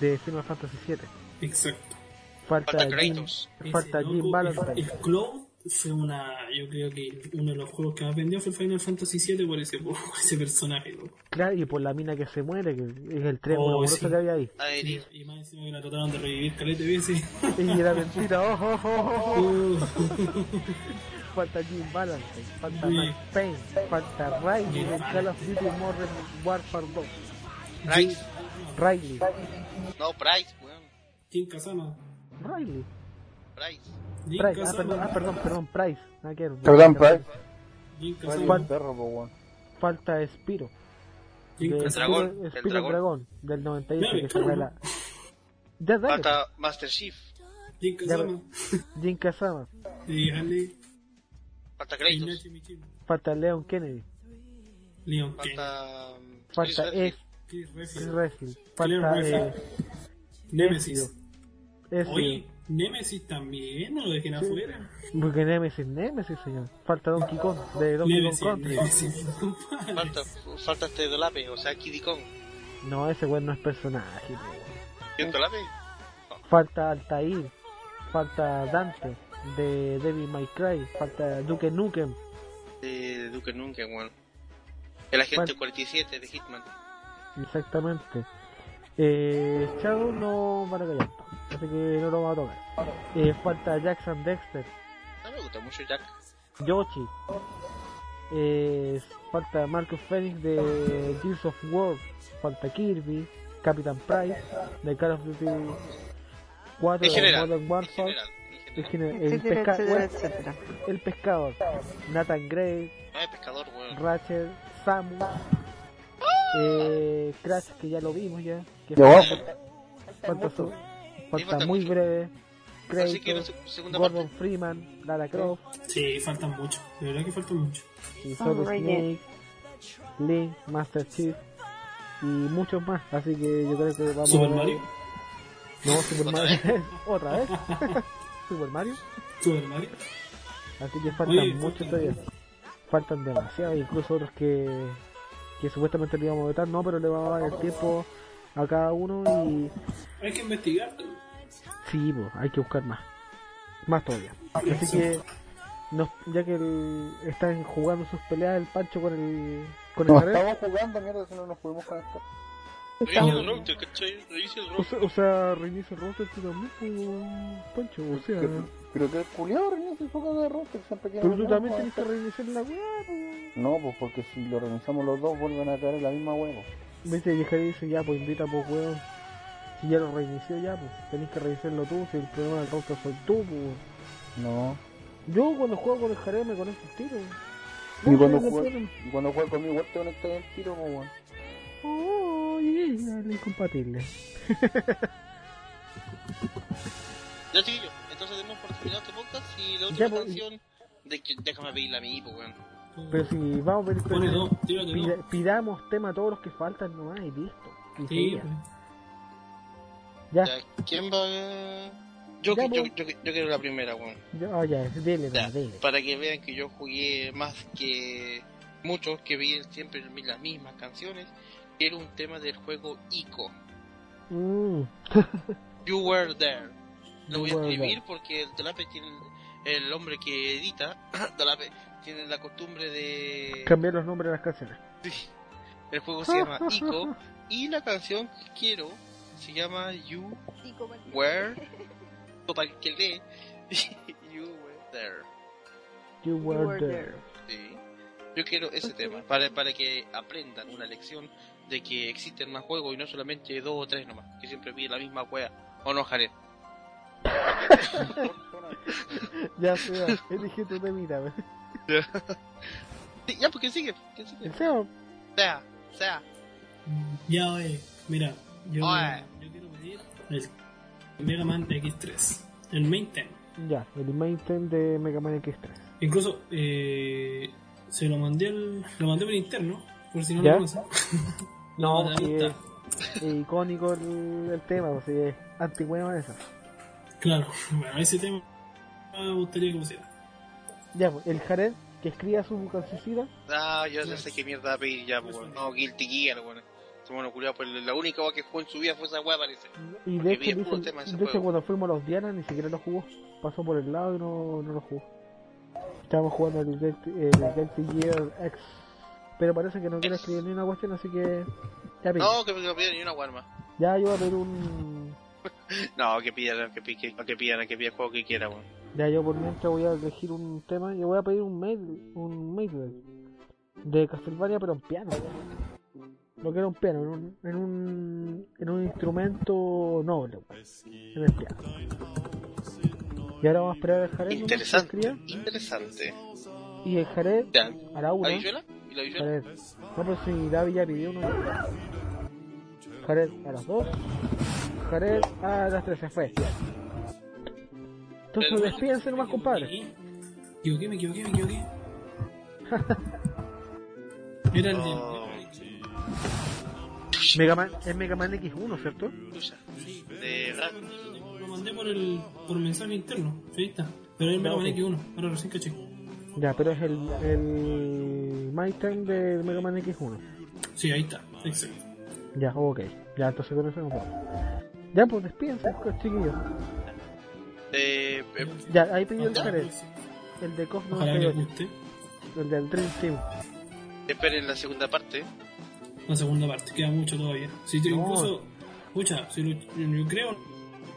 De Final Fantasy VII. Exacto. Falta, Falta Jim, Kratos. falta Jim Valentine. El, Cloud fue una, yo creo que uno de los juegos que más vendió fue Final Fantasy VII por ese, por ese personaje, loco. Claro, y por la mina que se muere, que es el tren Oh, sí. que había ahí. Y más encima que la trataron de revivir calete veces. Y era mentira, ojo, ojo, ojo. Uh, Falta Jim Valentine, falta Sí. Max Payne, falta Riley del Call of Duty Modern Warfare 2. Price. Riley, No, Price, weón. Jin Kazama. Riley. Price. Jin Price, ah, perdón, ah, perdón, perdón, Price. Nada que ver. Perdón, Price. Jin el weón. Falta Spiro. Jin de Kazama. dragón, Spiro, el dragón. Dragón, del 98 Dale, que claro. saca la... Ya dale, Falta Master Chief. Jin Kazama. Jim Kazama. Y Ale. Falta Kratos. Falta Leon Kennedy. Leon Kennedy. Falta. Falta Chris Redfield. Falta eh, Nemesis. Ezio. Oye, Nemesis también, no lo dejen afuera. Porque Nemesis, Nemesis, señor. Falta Donkey Kong, de Donkey Nemesis, Kong Country. Falta, falta este Dolape, o sea, Kiddy Kong. No, ese weón no es personaje. po. ¿Y Dolape? Falta Altair. Falta Dante, de Devil May Cry. Falta Duke Nukem. De Duke Nukem, weón. El agente Fal- 47 de Hitman. Exactamente. Eh, Shadow no van a callar. Así que no lo vamos a tocar. Eh, falta Jackson Dexter. No me gusta mucho Jack. Yoshi. Eh, falta Marcus Phoenix de Gears of War. Falta Kirby. Captain Price de Call of Duty 4 En de general. Modern En Warfare. general. En El, general. el, etcétera, pesca- etcétera, bueno, etcétera. el pescador. Nathan Gray. No es pescador, weón. Ratchet. Samu. Eh, Crash, que ya lo vimos ya. Que falta, falta, su- falta muy breve. Así que la Kratos, se- segunda Gordon parte. Freeman, Lara Croft, Sí, faltan mucho. De verdad que faltan mucho. y Solid Snake, Link, Master Chief y muchos más. Así que yo creo que vamos Super a ver- Mario. No, Super ¿Otra Mario. ¿Otra vez? Super Mario. Super Mario. Así que faltan Oye, muchos todavía. Faltan demasiados, incluso otros que, que supuestamente le íbamos a votar, no, pero le vamos a dar el tiempo a cada uno y Hay que investigar. sí, pues, hay que buscar más. Más todavía. Así que, nos, ya que el- están jugando sus peleas el Pancho con el, con el No estamos jugando, mierda, si no nos podemos conectar. Reinicia el router, ¿cachai? Reinicia el O router. sea, o sea reinicia el router tú también, pues, Pancho. O sea, Pero- que el culiado reinicia el foco de router, siempre tiene pero tú también tienes que reiniciar la weá. No, pues porque si lo reiniciamos los dos vuelven a caer en la misma huevo. Viste, y Javier dice, ya, pues invita, pues, weón. Si ya lo reinició, ya, pues, tenés que reiniciarlo tú. Si el problema del router soy tú, pues. No. Yo cuando juego con el Jared me conecto el tiro. Y cuando juega-. Y cuando juegas conmigo igual te conectas el tiro, pues weón. Oh, yeah, incompatible. Ya, chiquillo, entonces demos por terminado este podcast y la Ya, última pues, canción. De que, déjame pedirla a mí, pues, weón. Pero si vamos a ver Pone dos, tírate dos. pida- pidamos tema a todos los que faltan nomás y listo. Y Sí, pues. Ya, Ya, ¿quién va? Yo, Ya, yo, pues. yo, yo quiero la primera, weón. oh, ya, dele, Ya, dele. para que vean que yo jugué más que muchos que vi siempre las mismas canciones. Era un tema del juego ICO. Mm, You Were There. Lo voy a escribir porque el Delape tiene el hombre que edita, Delape tiene la costumbre de cambiar los nombres de las canciones. el juego se llama ICO y la canción que quiero se llama You Sí, Were o para que lee You Were There. You were, were there. there. Sí. Yo quiero ese tema, para, para que aprendan una lección de que existen más juegos y no solamente dos o tres nomás, que siempre piden la misma wea. ¿O no, Jared? Ya, Seba, elige tu temita. Ya, porque sigue, que sigue. El Seba, Sea, sea. Ya, oye, mira, yo, Oye. yo quiero pedir el Mega Man X3, el main theme. ya, el main theme de Mega Man X3. Incluso eh, se lo mandé al, lo mandé por interno, por si no ¿Ya? lo conocen. No, sí, está. es, es icónico el, el tema, pues sí, es antigüedad esa. Claro, bueno, ese tema me gustaría que pusiera. Ya, pues, el Jared que escriba su cancioncita, Ah, yo ya sé qué mierda va a pedir ya, pues, weón. No, Guilty Gear, weón. Este mono culiao, pues la única wea que jugó en su vida fue esa wea, parece. y de hecho, dice- tema de hecho cuando fuimos a los Diana ni siquiera lo jugó, pasó por el lado y no, no lo jugó. Estábamos jugando el Guilty, el Guilty Gear X, pero parece que no quiere escribir ni una cuestión, así que ya pide. No, que me pida ni una wea más. Ya yo voy a pedir un... No, que pidan, que, pi- que, pidan, que pida el juego que quiera, weón. Ya yo por mientras voy a elegir un tema y voy a pedir un mail, un mail de Castlevania pero en piano. Lo que era un piano, en un, en un, en un instrumento noble, en el piano. Y ahora vamos a esperar al Jared Interesante, interesante. y el Jared Ya, a la una. ¿la visuela? ¿Y la? Jared, no pero si David ya pidió uno. Jared a las dos. Jared a las tres se fue. Entonces despídense nomás compadre. Me equivoqué, me equivoqué, me equivoqué. Era el de. Oh. Mega Man, es Mega Man X1, ¿cierto? Tuya. De. Lo mandé por el por mensaje interno, ahí está. Pero es el Mega Man ok. X1, ahora recién caché. Ya, pero es el, el My Time de Mega Man X1. Sí, ahí está, exacto. Ya, ok. Ya, entonces con eso nos vamos. Ya, pues despídense, pues, chiquillos. Eh, eh, Ya, ahí pidió el Jared. sí. El de KOF Ojalá que les 98. guste. El del Dream Team. esperen la segunda parte. La segunda parte, queda mucho todavía. Si te, No. incluso, escucha, si lo- yo creo,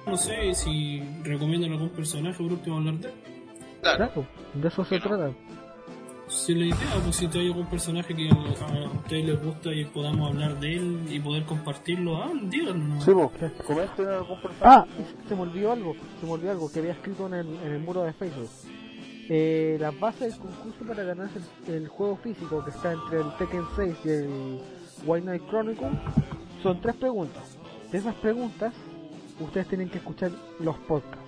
no sé si recomiendan algún personaje por último hablar de él. Claro. Claro, de eso se trata. Si la idea, pues si hay algún personaje que a ustedes les gusta y podamos hablar de él y poder compartirlo, ah, díganlo. Sí, pues, comenten algún personaje. Ah, se me olvidó algo, se me olvidó algo que había escrito en el, en el muro de Facebook. Eh, las bases del concurso para ganarse el, el juego físico que está entre el Tekken 6 y el White Knight Chronicle son tres preguntas. De esas preguntas, ustedes tienen que escuchar los podcasts.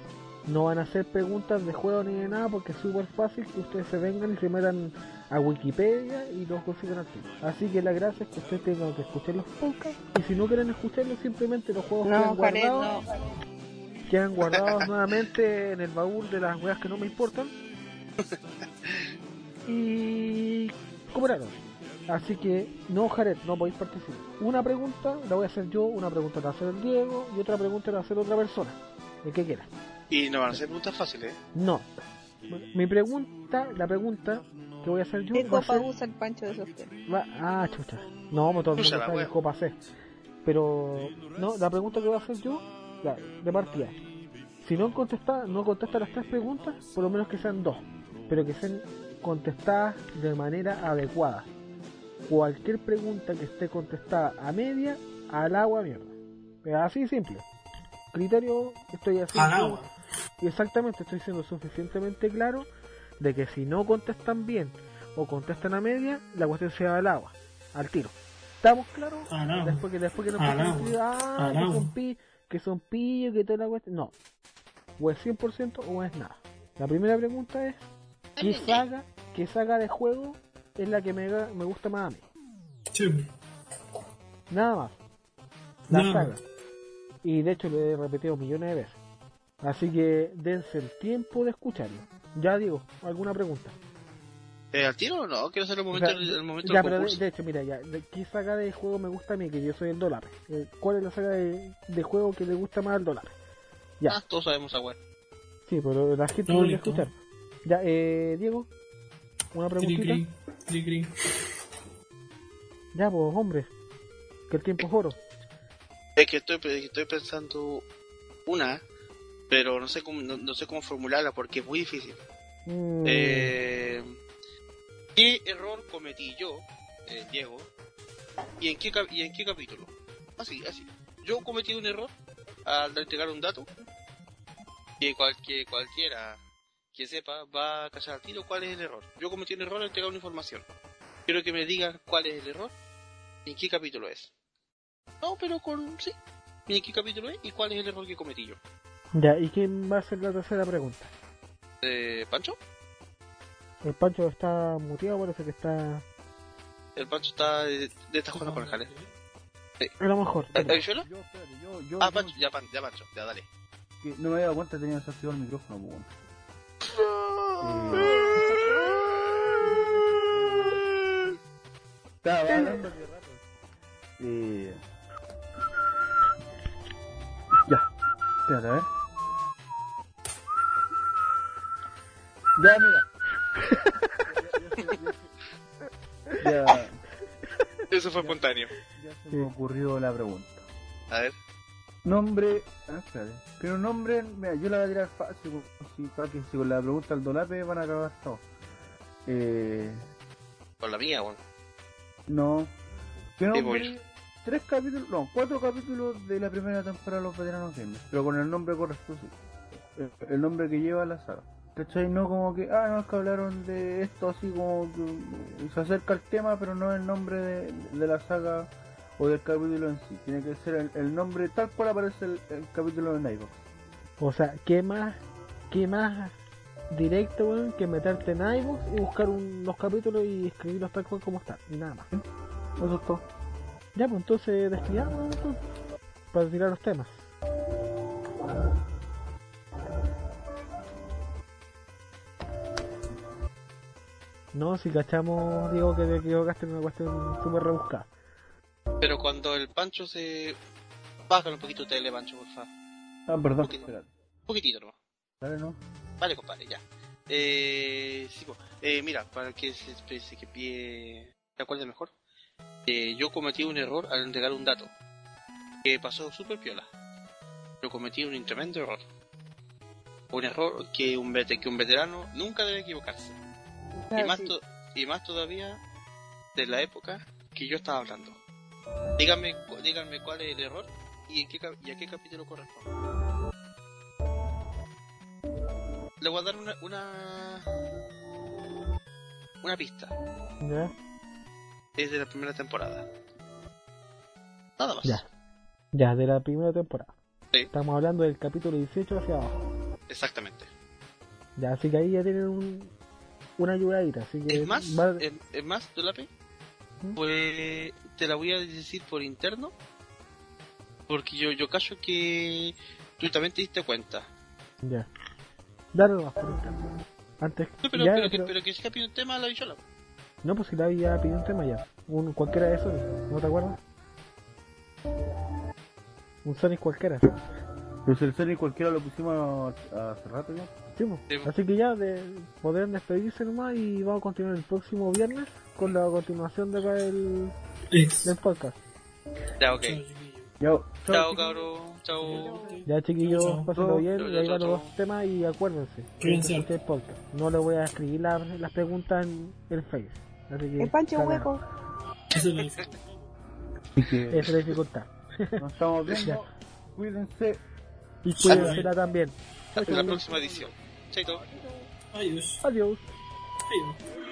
No van a hacer preguntas de juego ni de nada porque es súper fácil que ustedes se vengan y se metan a Wikipedia y los consigan aquí. Así que la gracia es que ustedes tengan que escuchar los podcasts y si no quieren escucharlos simplemente los juegos No, quedan guardados no. quedan guardados nuevamente en el baúl de las weas que no me importan. Y cooperaron. Así que, no, Jared, no podéis participar. Una pregunta la voy a hacer yo, una pregunta la va a hacer el Diego y otra pregunta la va a hacer otra persona. El que quiera. Y no van a ser preguntas fáciles, ¿eh? No. Mi pregunta, la pregunta que voy a hacer yo ¿Qué va a copa ser... usa el pancho de software? va- ah, chucha. No, como todo el mundo Úsala, sabe que wea. copa C. Pero, no, la pregunta que voy a hacer yo, ya, de partida. Si no contesta, no contesta las tres preguntas, por lo menos que sean dos, pero que sean contestadas de manera adecuada. Cualquier pregunta que esté contestada a media, al agua mierda. Es así simple. Criterio, estoy así. Al agua. Y exactamente, estoy siendo suficientemente claro de que si no contestan bien o contestan a media, la cuestión se va al agua, al tiro. ¿Estamos claros? Después que, después que nos decir, ah, que son, pi, que son pillos, que toda la cuestión. No. O es 100% o es nada. La primera pregunta es, ¿qué saga, qué saga de juego es la que me, me gusta más a mí? Sí. Nada más. La Nada. saga. Y de hecho lo he repetido millones de veces. Así que dense el tiempo de escucharlo. Ya digo, ¿alguna pregunta? Eh, ¿Al tiro o no? Quiero hacer el momento, O sea, el momento ya, del pero de, hecho, mira, ya, de- ¿qué saga de juego me gusta a mí? Que yo soy el dólar. Eh, ¿Cuál es la saga de, de juego que le gusta más al dólar? Ya. Ah, todos sabemos a. Sí, pero la gente No, listo. escuchar. Ya, eh, Diego, una preguntita. cri, cri, cri. Ya, pues, hombre, que el tiempo es oro. Es que estoy, que estoy pensando una, pero no sé cómo, no, no sé cómo formularla porque es muy difícil. Mm, Eh, ¿Qué error cometí yo, eh, Diego? ¿Y en, qué, ¿Y en qué capítulo? Así, así. Yo cometí un error al entregar un dato que cualquier, cualquiera que sepa va a cachar al tiro cuál es el error. Yo cometí un error al entregar una información. Quiero que me digan cuál es el error y en qué capítulo es. No, pero con... sí. ¿Y en qué capítulo es y cuál es el error que cometí yo? Ya, ¿y quién va a hacer la tercera pregunta? Eh, ¿Pancho? El Pancho está muteado, parece que está... El Pancho está de, de esta jugando con el jale. A lo mejor. ¿Eh, ¿Ayuela? Yo, espérate, yo, yo, Ah, Pancho, ya, Pan- ya Pancho, ya dale. que no me había dado cuenta tenía desactivado el micrófono, pues, bueno. Eh, Estaba hablando hace rato. Eh, ya, espérate, a ver. Ya, mira. Ya, Eso fue espontáneo. ya se me ocurrió la pregunta. A ver. Nombre. Ah, espérate. Pero nombre. Mira, yo la voy a tirar fácil. Si, que si con la pregunta al dolape van a acabar todos. Eh. Con la mía, bueno. No. ¿Qué nombre? Tres capítulos. No, cuatro capítulos de la primera temporada de los veteranos gamers. Pero con el nombre correcto. sí. El, el nombre que lleva la saga. ¿Cachai? No como que. Ah, no, es que hablaron de esto así como que. Se acerca el tema, pero no el nombre de, de la saga o del capítulo en sí. Tiene que ser el, el nombre tal cual aparece el, el capítulo de Nightbox. O sea, ¿qué más, qué más directo, weón, que meterte en iVoox y buscar un- los capítulos y escribirlos tal cual como están? Y nada más. Eso es todo. Ya, pues entonces despidamos para tirar los temas. No, si cachamos, digo que te equivocaste en una cuestión súper rebuscada. Pero cuando el Pancho se. Bájale un poquito de tele, Pancho, por favor. Ah, perdón. Poquito. Espérate. Un poquitito nomás. Dale, no. Vale, compadre, ya. Eh, sí, po. eh, mira, para que se, se, que pie acuerde mejor. Eh, yo cometí un error al entregar un dato. Que pasó súper piola. Pero cometí un tremendo error. Un error que un, vete- que un veterano nunca debe equivocarse. Y, Ah, más sí. y más todavía de la época que yo estaba hablando. Díganme, díganme cuál es el error y, en qué, y a qué capítulo corresponde. Le voy a dar una, una, una pista. ¿Ya? Es de la primera temporada. Nada más. Ya. Ya, de la primera temporada. Sí. Estamos hablando del capítulo 18 hacia abajo. Exactamente. Ya, así que ahí ya tienen un, una ayudadita. Así que Es más, va- es, es más, Dolape, ¿Mm? pues te la voy a decir por interno. Porque yo, yo cacho que tú también te diste cuenta. Ya. Dale nomás por interno. Antes. No, pero, ya, pero, que, pero- pero que se pide un tema a la bichola. No, pues si la había pedido un tema ya. Un, cualquiera de esos, ¿no te acuerdas? Un Sonic cualquiera. Pero si el Sonic cualquiera lo pusimos hace rato ya. Sí. Sí. Así que ya de, podrán despedirse nomás y vamos a continuar el próximo viernes con la continuación de acá del, podcast. Ya, ok. Chao, chiquillos. Chao. Ya chiquillos, pásenlo bien ahí van chao, los dos temas y acuérdense. Cuídense. el podcast. No le voy a escribir la- las preguntas en el Face. Así que El pancho hueco. Eso lo Esa es la dificultad. nos estamos viendo. Cuídense. Y cuídensela también. Hasta la próxima edición. Chaito. Adiós. Adiós. Adiós.